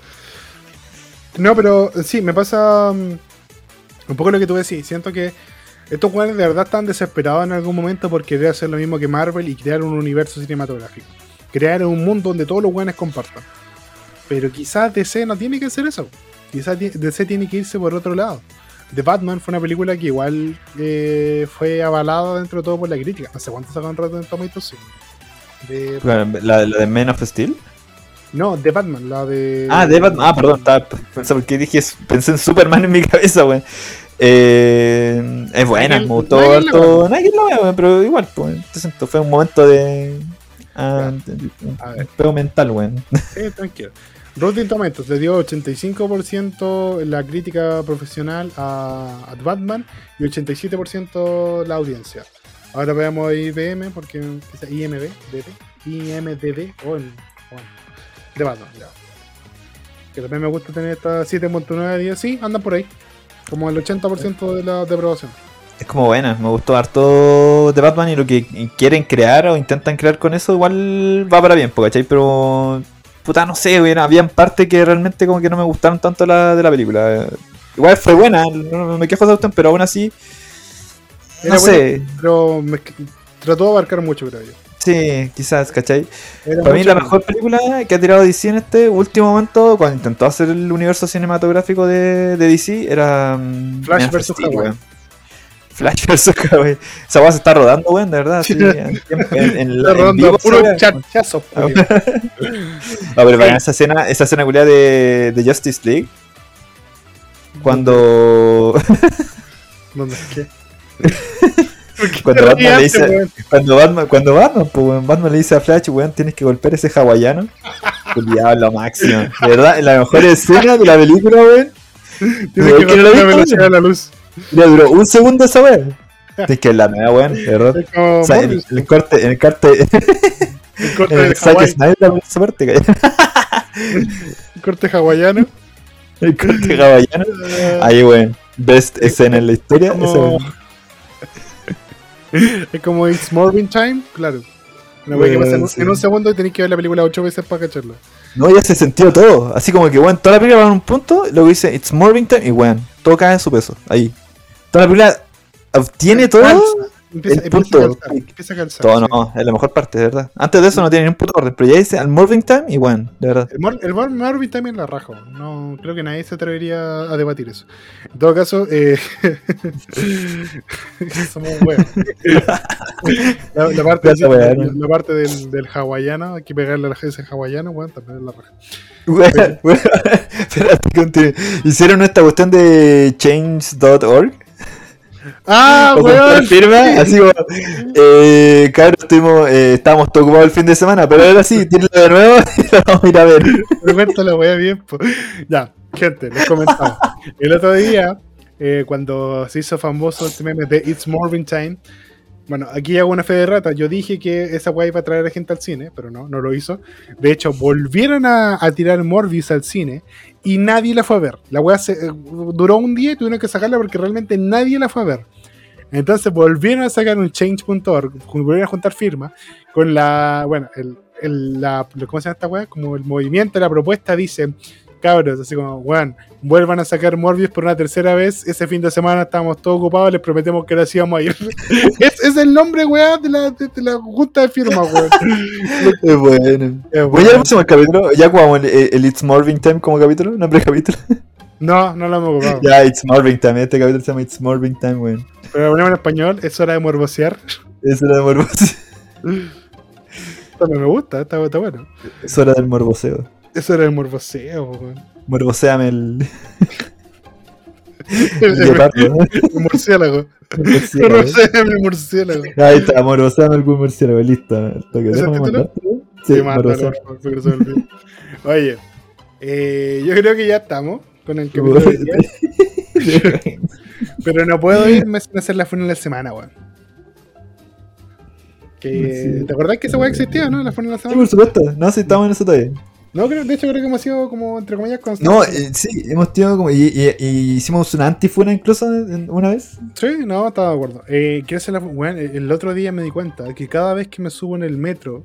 S1: No, pero sí, me pasa mm, un poco lo que tú decís. Siento que estos weones de verdad están desesperados en algún momento por querer hacer lo mismo que Marvel y crear un universo cinematográfico. Crear un mundo donde todos los weones compartan. Pero quizás DC no tiene que hacer eso. Quizás DC tiene que irse por otro lado. The Batman fue una película que igual eh, fue avalada dentro de todo por la crítica. No sé cuánto sacó en Rotten Tomatoes, sí. De-
S2: La, la de Men of Steel.
S1: no, The Batman, la de.
S2: Ah, de Batman. Ah, perdón, estaba pensando porque dije, pensé en Superman en mi cabeza, weón. Eh, es buena, me gustó harto. Nigel lo weón, pero igual, pues, fue un momento de. Ah, pego mental, weón.
S1: Eh, tranquilo. Rotten Tomatoes le dio 85% la crítica profesional a, a Batman y 87% la audiencia. Ahora veamos IBM, porque quizá IMB, DB, IMDB o el. De Batman, ya. Que también me gusta tener estas 7.9 de 10, sí, andan por ahí. Como el 80% de la de aprobación.
S2: Es como buena, me gustó harto de Batman y lo que quieren crear o intentan crear con eso igual va para bien, ¿cachai? Pero, puta, no sé, weón, habían partes que realmente como que no me gustaron tanto la, de la película. Igual fue buena, no, me quejo de usted, pero aún así,
S1: Era
S2: no sé,
S1: Pero me- trató de abarcar mucho, creo yo.
S2: sí, quizás, ¿cachai?
S1: Era
S2: Para mí la mejor película que ha tirado DC en este último momento, cuando intentó hacer el universo cinematográfico de, de DC, era mm,
S1: Flash
S2: Man of Flash vs. Hawaii. Esa weá se está rodando, weón, de verdad. Sí, en, en, en,
S1: rodando
S2: vivo,
S1: puro Julio.
S2: No, pero para esa escena, esa escena culiada de, de Justice League. Cuando,
S1: ¿Dónde? ¿Qué?
S2: Cuando Batman le dice-
S1: weón?
S2: cuando Batman, cuando Batman, pues, Batman le dice a Flash, weón, tienes que golpear ese hawaiano. Culiado, lo máximo. De verdad, la mejor escena de la película, weón.
S1: Tiene
S2: Weón,
S1: que
S2: que no
S1: la velocidad de la luz.
S2: Ya duró un segundo esa weón. Tienes que la nueva, weón, de verdad.
S1: Es como
S2: O sea, en
S1: Morbius,
S2: el corte, en el corte,
S1: el corte
S2: en
S1: de
S2: el Zack
S1: Hawái,
S2: Snyder, esa parte,
S1: el corte hawaiano.
S2: El corte hawaiano. Ahí, weón. Best escena en la historia.
S1: como-
S2: esa, weón.
S1: Es como It's Morbin Time, claro. Una wea que pasa en un,
S2: sí.
S1: en un segundo y tenéis que ver la película ocho veces para cacharla.
S2: No, ya se sintió todo. Así como que, weón, toda la película va a un punto, luego dice It's Morbing Time y, weón, todo cae en su peso. Ahí. Toda la película obtiene todo.
S1: Empieza,
S2: el
S1: empieza
S2: punto.
S1: a calzar, empieza a calzar.
S2: Todo
S1: sí.
S2: no, es la mejor parte, de verdad. Antes de eso no tiene ni un puto orden, pero ya dice al Morbing Time y, weón, de verdad.
S1: El, Mor el también la rajo. No, creo que nadie se atrevería a debatir eso. En todo caso, eh, somos weón. La, la parte, la, parte del, del hawaiano, hay que pegarle a la ese hawaiano, weón, también es la raja.
S2: Weón, weón. Espérate. Hicieron esta cuestión de change.org.
S1: ¡Ah,
S2: comprar
S1: weón!
S2: firma, así como, eh, cabrón, estuvimos, eh, estábamos todos ocupados el fin de semana, pero ahora sí, tírenlo de nuevo y lo vamos a ir a ver.
S1: Cuento la wea bien. po. Ya, gente, les comentaba. El otro día, eh, cuando se hizo famoso este meme de It's Morbin Time, bueno, aquí hago una fe de rata. Yo dije que esa wea iba a traer a gente al cine, pero no, no lo hizo. De hecho, volvieron a, a tirar Morbius al cine y nadie la fue a ver. La se, eh, duró un día y tuvieron que sacarla porque realmente nadie la fue a ver. Entonces volvieron a sacar un change.org, volvieron a juntar firmas con la, bueno, el, el- la, ¿cómo se llama esta weá? Como el movimiento, la propuesta dice, cabros, así como, weón, vuelvan a sacar Morbius por una tercera vez, ese fin de semana estábamos todos ocupados, les prometemos que ahora sí íbamos a ir. es, es el nombre, weá, de la, de, de la junta de firmas, weón.
S2: Es bueno.
S1: Es
S2: Voy a próximo capítulo, ya jugamos el, el It's Morbing Time como capítulo, nombre de capítulo.
S1: No, no lo hemos ocupado.
S2: ya, It's Morbing Time, este capítulo se llama It's Morbing Time, weón.
S1: Pero lo ponemos en español, es hora de morbosear.
S2: Es hora de morbosear.
S1: Esto no me gusta, está, está bueno.
S2: Es hora del morboseo.
S1: Es hora de morboseo, weón.
S2: Morboseame el,
S1: El,
S2: el
S1: el-
S2: guepardo, ¿no?
S1: el murciélago.
S2: Murciélago.
S1: Murciélago.
S2: Ahí está, morboseame algún murciélago, listo. Que
S1: ¿Ese es el.
S2: Sí,
S1: Sí, mándalo,
S2: morboseame.
S1: por favor, me. Oye, eh, yo creo que ya estamos con el hoy día, pero no puedo irme sin hacer la funeral de semana, weón. Que,
S2: Sí.
S1: ¿Te acordás que esa weá existía, no? La funeral de
S2: Sí,
S1: semana.
S2: por supuesto. No, sí, estamos en eso todavía.
S1: No, creo, de hecho creo que hemos sido como, entre comillas, constantes.
S2: No, eh, sí, hemos tenido como. Y, y- y hicimos una antifuna incluso una vez.
S1: Sí, no, estaba de acuerdo. Eh, quiero hacer la, weón, el otro día me di cuenta que cada vez que me subo en el metro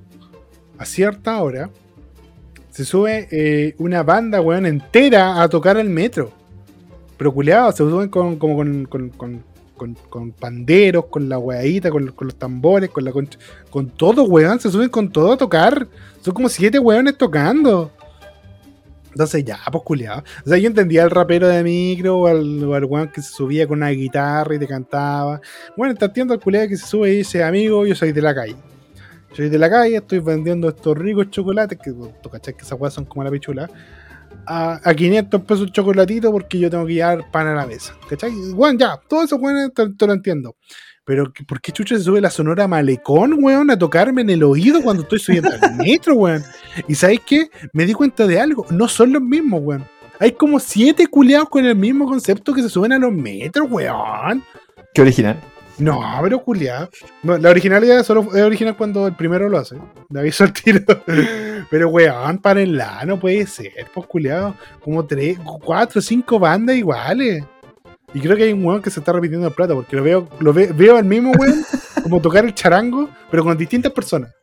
S1: a cierta hora, se sube eh, una banda, weón, entera a tocar el metro. Pero culeados, se suben con, como con, con, con, con- con panderos, con la weadita, con, con los tambores, con la concha- con todo, weón, se suben con todo a tocar. Son como siete weones tocando. Entonces ya, pues culiado. O sea, yo entendía al rapero de micro o al, o al weón que se subía con una guitarra y te cantaba. Bueno, te entiendo al culiado que se sube y dice, amigo, yo soy de la calle. Soy de la calle, estoy vendiendo estos ricos chocolates, que tú cachai que esas weas son como la pichula, a, a 500 pesos chocolatito porque yo tengo que llevar pan a la mesa. ¿Cachai? Weón, ya, todo eso, weón, te, te lo entiendo. Pero, ¿qué- ¿por qué chucha se sube la sonora malecón, weón, a tocarme en el oído cuando estoy subiendo al metro, weón? Y ¿sabéis qué? Me di cuenta de algo. No son los mismos, weón. Hay como siete culiados con el mismo concepto que se suben a los metros, weón.
S2: Qué original.
S1: No, pero culiado. La originalidad solo es original cuando el primero lo hace. Le aviso al tiro. Pero weón, párenla, no puede ser, pues culiado. Como tres, cuatro, cinco bandas iguales. Y creo que hay un weón que se está repitiendo el plato, porque lo veo, lo ve- veo al mismo weón como tocar el charango, pero con distintas personas.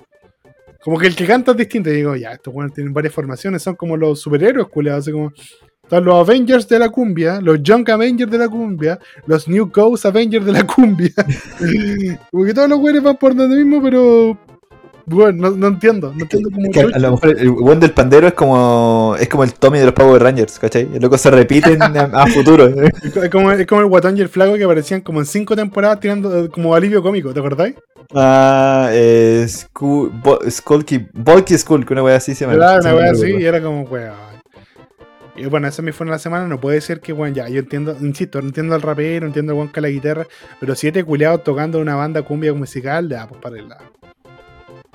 S1: Como que el que canta es distinto. Y digo, ya, estos weones tienen varias formaciones, son como los superhéroes, culiados. Así como. Están los Avengers de la cumbia, los Young Avengers de la cumbia, los New Ghost Avengers de la cumbia. como que todos los güeyes van por donde mismo, pero. Bueno, no, no entiendo. No entiendo cómo.
S2: Que a, lo mejor el buen del pandero es como es como el Tommy de los Power Rangers, ¿cachai? El loco se repiten a, a futuro.
S1: Es como, es como el guatón y el flaco que aparecían como en cinco temporadas tirando eh, como alivio cómico, ¿te acordáis?
S2: Ah, eh, Skulky, Bulky Skull, que una wea así se llama.
S1: Claro, una wea así, y era como, weón. Y bueno, esa me fue en la semana, no puede ser que, weón, ya, yo entiendo, insisto, no entiendo al rapero, entiendo al weón que la guitarra, pero siete culiados tocando una banda cumbia musical, ya, pues párenla.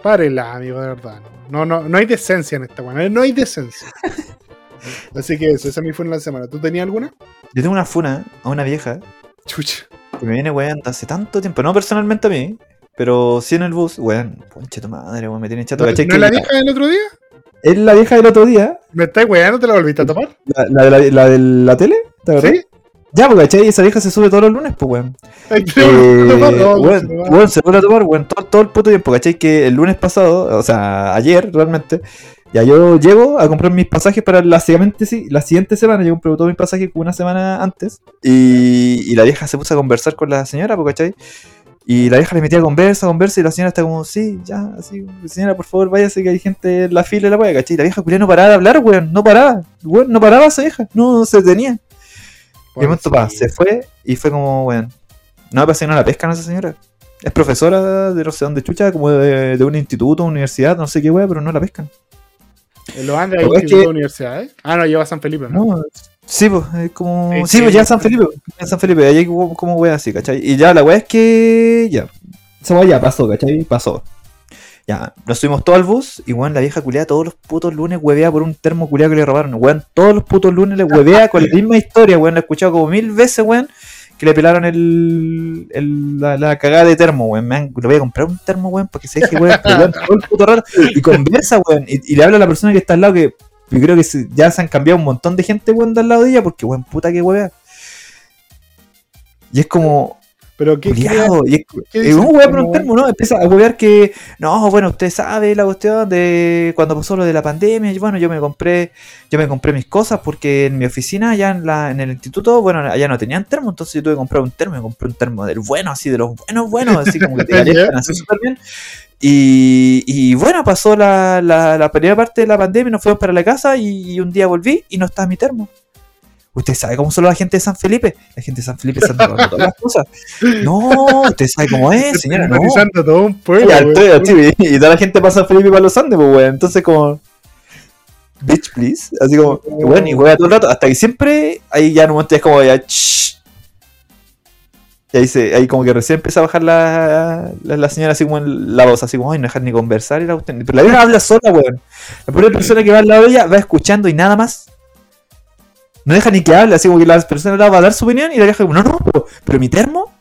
S1: Párenla, amigo, de verdad. No, no, no hay decencia en esta weón, no hay decencia. Así que eso, esa me fue en la semana. ¿Tú tenías alguna?
S2: Yo tengo una funa a una vieja
S1: Chucha.
S2: que me viene weando hace tanto tiempo, no personalmente a mí, pero sí en el bus, weón, conche tu madre, weón, me tiene chato,
S1: ¿No. ¿no es la- vieja del otro día?
S2: Es la vieja del otro día,
S1: ¿Me estás weando? ¿Te la volviste a tomar?
S2: la, la de, la, la de la tele, ¿te?
S1: ¿Sí?
S2: Ya, porque ¿cachai? Esa vieja se sube todos los lunes, pues, weón. Eh, weón,
S1: se
S2: vuelve a tomar, weón, todo, todo el puto tiempo, ¿cachai? Que el lunes pasado, o sea, ayer realmente, ya yo llego a comprar mis pasajes para la siguiente, sí, la siguiente semana, yo compré todos mis pasajes una semana antes, y, y la vieja se puso a conversar con la señora, pues, ¿cachai? Y la vieja le metía conversa, conversa, y la señora está como, sí, ya, así, señora, por favor, váyase que hay gente en la fila y la wea, ¿cachai? Y la vieja culia no paraba de hablar, weón, no paraba, weón, no paraba esa vieja, no se detenía. Y de momento, pa, se fue y fue como, weón. No me parece que no la pescan a esa señora. Es profesora de no sé dónde chucha, como de, de un instituto, universidad, no sé qué weón, pero no la pescan.
S1: En los Andes hay
S2: es que-
S1: que... universidades. Ah, no, lleva San Felipe, ¿no?
S2: No, sí, pues, es como.
S1: Sí,
S2: pues ya San Felipe, ya en San Felipe, ahí como, como weón así, ¿cachai? Y ya la weá es que. Ya. Esa weá ya pasó, ¿cachai? Pasó. Ya, nos subimos todos al bus y weón, la vieja culiada todos los putos lunes huevea por un termo culiado que le robaron. Weón, todos los putos lunes le huevea con la misma historia, weón. La he escuchado como mil veces, weón. Que le pelaron el, el- la, la cagada de termo, weón. Me han- voy a comprar un termo, weón, para que se deje, weón, todo el puto rato. Y conversa, weón. Y, y le habla a la persona que está al lado que yo creo que ya se han cambiado un montón de gente, weón, de al lado de ella, porque, weón, puta que huevea. Y es como,
S1: Pero ¿qué, qué,
S2: culiao, y es,
S1: qué dice?
S2: un
S1: Como-
S2: termo, ¿no? Empieza a huevear que, no, bueno, usted sabe la cuestión de cuando pasó lo de la pandemia, y bueno, yo me compré, yo me compré mis cosas porque en mi oficina, allá en, la, en el instituto, bueno, allá no tenían termo, entonces yo tuve que comprar un termo, me compré un termo del bueno, así, de los buenos, buenos, así como que te calientan así súper bien. Y, y bueno, pasó la, la, la primera parte de la pandemia, nos fuimos para la casa y, y un día volví y no estaba mi termo. ¿Usted sabe cómo son la gente de San Felipe? La gente de San Felipe anda robando todas las cosas. No, usted sabe cómo es, señora. No,
S1: todo un pueblo.
S2: y toda la gente pasa Felipe para los Andes, pues, weón. Entonces, como. Bitch, please. Así como, weón, y juega todo el rato. Hasta que siempre, ahí ya en un momento es como, ya. Y ahí, se, ahí como que recién empieza a bajar la, la, la señora así como en la voz, así como, ay, no dejar ni conversar. Y la. Pero la vieja habla sola, weón. La primera persona que va al lado de ella va escuchando y nada más. No deja ni que hable, así como que la persona va a dar su opinión y la vieja como, no, no, pero, pero mi termo,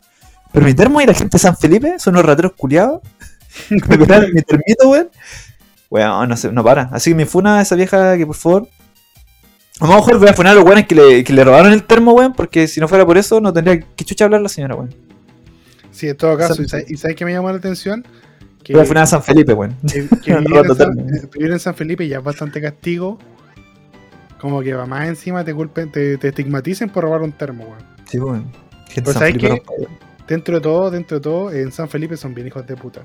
S2: pero mi termo y la gente de San Felipe son unos rateros culiados. Me mi termito, weón. Weón, no sé, no para. Así que me funa esa vieja que por favor. A lo mejor voy a funar a los weones que le, que le robaron el termo, weón, porque si no fuera por eso no tendría que chucha hablar la señora, weón.
S1: Sí, en todo caso.
S2: San-
S1: ¿Y sabes, y sabes qué me llamó la atención? Que,
S2: Voy a funar a San Felipe, weón.
S1: que- que vivir,
S2: Roto
S1: en San, vivir en San Felipe ya es bastante castigo. Como que va más encima te culpen, te, te estigmaticen por robar un termo, weón.
S2: Sí, weón.
S1: Pues,
S2: San
S1: ¿sabes
S2: weón.
S1: Dentro de todo, dentro de todo, en San Felipe son bien hijos de puta.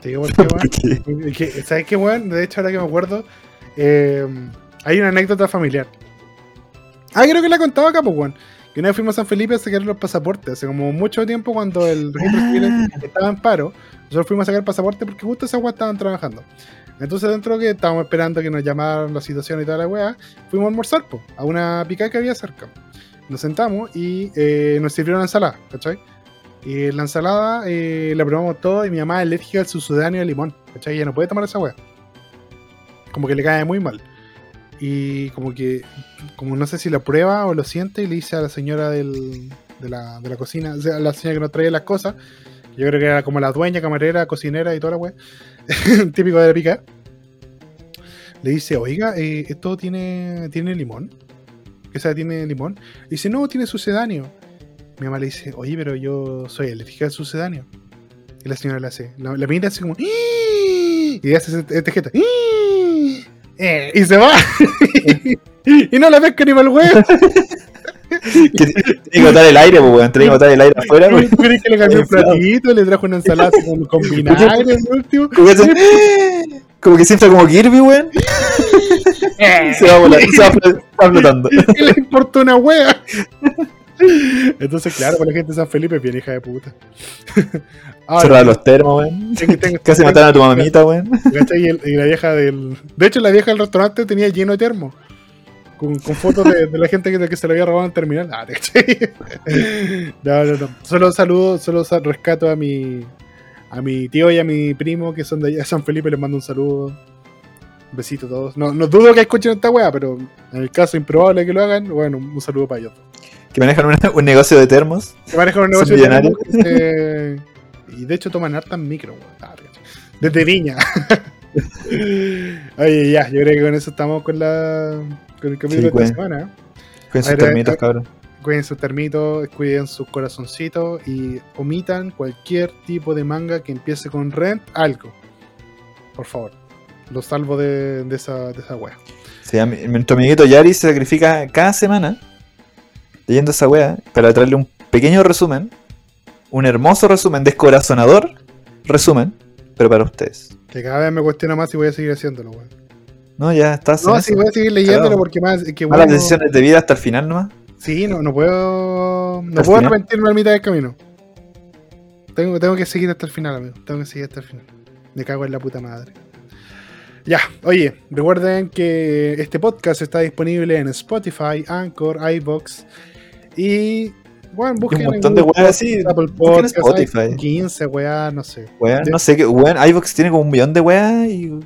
S1: Te digo por qué, weón.
S2: ¿Por qué?
S1: Es que, ¿Sabes qué, weón? De hecho, ahora que me acuerdo, eh, hay una anécdota familiar. Ah, creo que la he contado acá, pues, weón. Que una vez fuimos a San Felipe a sacar los pasaportes. Hace como mucho tiempo, cuando el registro civil
S2: Ah.
S1: estaba en paro, nosotros fuimos a sacar pasaporte porque justo esas weas estaban trabajando. Entonces, dentro que estábamos esperando que nos llamaran la situación y toda la wea, fuimos a almorzar, pues, a una picada que había cerca. Nos sentamos y eh, nos sirvieron ensalada, ¿cachai? Y la ensalada eh, la probamos todo y mi mamá es alérgica al sucedáneo de limón, ¿cachai? Ella no puede tomar esa weá. Como que le cae muy mal. Y como que, como no sé si lo prueba o lo siente y le dice a la señora del, de, la, de la cocina, o sea, a la señora que nos trae las cosas, yo creo que era como la dueña, camarera, cocinera y toda la weá, típico de la pica. Le dice, oiga, eh, ¿esto tiene, tiene limón? O sea, ¿tiene limón? dice, no, tiene sucedáneo. Mi mamá le dice, oye, pero yo soy alérgica al sucedáneo. Y la señora le hace, la, la mira así como, "Ih", y hace este este eh, y se va. y no la pesca ni mal huevo.
S2: Que Tiene que botar el aire, pues, weón. Tiene que botar el aire afuera, weón.
S1: ¿Crees que le cambió un platito? Le trajo una ensalada con, con vinagre el último.
S2: Como que, hace- como que siempre como Kirby, weón. Se va, volando, se va flotando.
S1: ¿Qué le importa una wea? Entonces, claro, por la gente de San Felipe es bien hija de puta. Ah,
S2: Cerrar los termos, weón. Casi mataron a tu mamita, weón.
S1: Y la vieja del. De hecho, la vieja del restaurante tenía lleno de termos. Con, con fotos de, de la gente que, que se le había robado en el terminal. Ah. No, no, no. Solo saludo, solo rescato a mi. A mi tío y a mi primo que son de allá San Felipe. Les mando un saludo. Un besito a todos. No, no dudo que escuchen esta wea, pero en el caso improbable que lo hagan, bueno, un saludo para ellos.
S2: Que manejan un negocio de termos.
S1: Que manejan un negocio de termos se- Y de hecho toman hartas micro, weón. Ah. Desde Viña. Oye, ya, yo creo que con eso estamos con la con el capítulo de esta
S2: cuiden.
S1: semana.
S2: Cuiden sus termitos, cabrón.
S1: Cuiden sus termitos, cuiden sus corazoncitos y omitan cualquier tipo de manga que empiece con rent, algo. Por favor. Lo salvo de, de esa, de esa wea.
S2: Sí, mi- nuestro amiguito Yari se sacrifica cada semana leyendo esa wea para traerle un pequeño resumen, un hermoso resumen, descorazonador resumen, pero para ustedes.
S1: Que cada vez me cuestiona más y voy a seguir haciéndolo, weón.
S2: No, ya estás.
S1: No, sí,
S2: eso.
S1: voy a seguir leyéndolo porque más que bueno.
S2: decisiones de vida hasta el final nomás.
S1: Sí, no, no puedo. No puedo
S2: final.
S1: arrepentirme a mitad del camino. Tengo, tengo que seguir hasta el final, amigo. Tengo que seguir hasta el final. Me cago en la puta madre. Ya, oye, recuerden que este podcast está disponible en Spotify, Anchor, iBox y. Bueno, busquen en
S2: montón de weas así.
S1: Apple Podcasts,
S2: Spotify.
S1: hay 15 weas, no sé.
S2: Weón, no sé qué, weón, iVox tiene como un millón de weas y.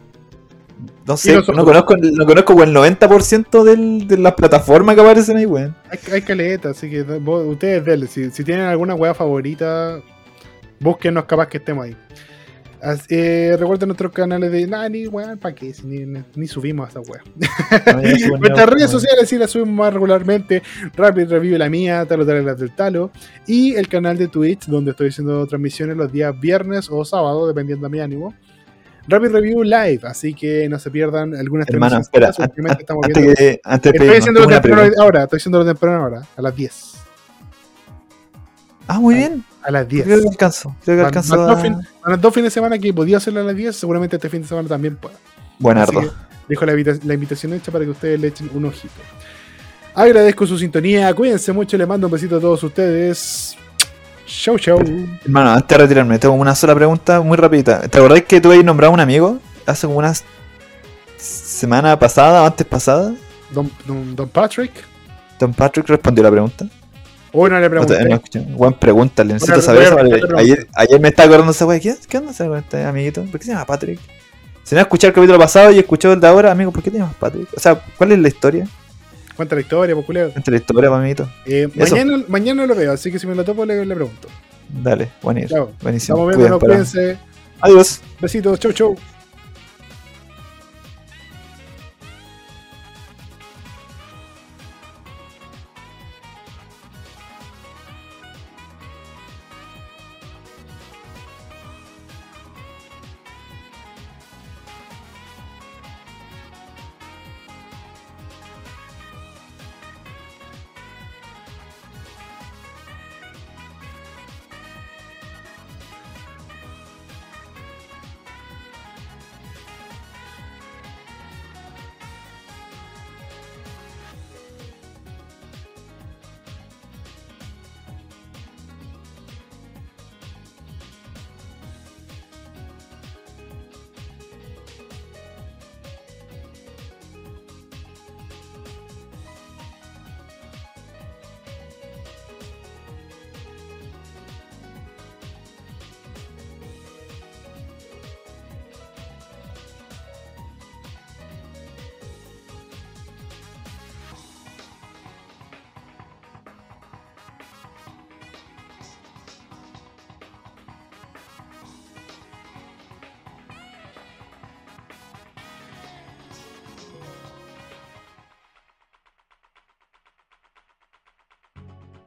S2: No sé, no conozco, no conozco weón, el 90% del, de las plataformas que aparecen ahí, weón.
S1: Hay, hay caleta, así que vos- ustedes denle. Si, si tienen alguna wea favorita, búsquenos capaz que estemos ahí. Eh, recuerden nuestros canales de. Nah, ni weón, ¿para qué? Si ni, subimos a esa.
S2: No, suben
S1: Nuestras redes
S2: weón.
S1: sociales sí las subimos más regularmente. Rapid Review la mía, Talo Talo del Talo. Y el canal de Twitch, donde estoy haciendo transmisiones los días viernes o sábado, dependiendo de mi ánimo. Rapid Review Live, así que no se pierdan algunas transmisiones.
S2: espera,
S1: estamos
S2: antes que, antes de
S1: Estoy
S2: pedirnos,
S1: haciendo lo
S2: tengo una
S1: temprano ahora, estoy haciendo lo temprano ahora, a las 10.
S2: Ah, muy bien.
S1: A las 10.
S2: Creo que alcanzo. Creo que
S1: Van-
S2: alcanzo.
S1: van
S2: a-
S1: dos fin- van los dos fines de semana que podía hacerlo a las 10, seguramente este fin de semana también pueda.
S2: Buenardo.
S1: Dejo la, invita- la invitación hecha para que ustedes le echen un ojito. Agradezco su sintonía, cuídense mucho, le mando un besito a todos ustedes. Chau, chau.
S2: Hermano, antes de retirarme, tengo una sola pregunta muy rapidita. ¿Te acordás que tú habías nombrado a un amigo hace como una semana pasada o antes pasada?
S1: Don, don, don Patrick.
S2: Don Patrick respondió la pregunta.
S1: Hoy no le
S2: No,
S1: pregunté.
S2: no escuché. Buen pregunta, le necesito saber
S1: voy
S2: eso. Ayer, ayer me estaba acordando esa wea. ¿Qué, ¿Qué onda ese, este amiguito? ¿Por qué se llama Patrick? Si no escuché el capítulo pasado y escuchó el de ahora, amigo, ¿por qué te llamas Patrick? O sea, ¿cuál es la historia?
S1: Cuenta la historia, pues, culeo.
S2: Entre la historia, pa' amiguito.
S1: Eh, mañana, mañana lo veo, así que si me lo topo le, le pregunto.
S2: Dale, buenísimo.
S1: Chao.
S2: Buenísimo.
S1: Estamos viendo,
S2: para-
S1: cuídense.
S2: Adiós.
S1: Besitos, chau, chau.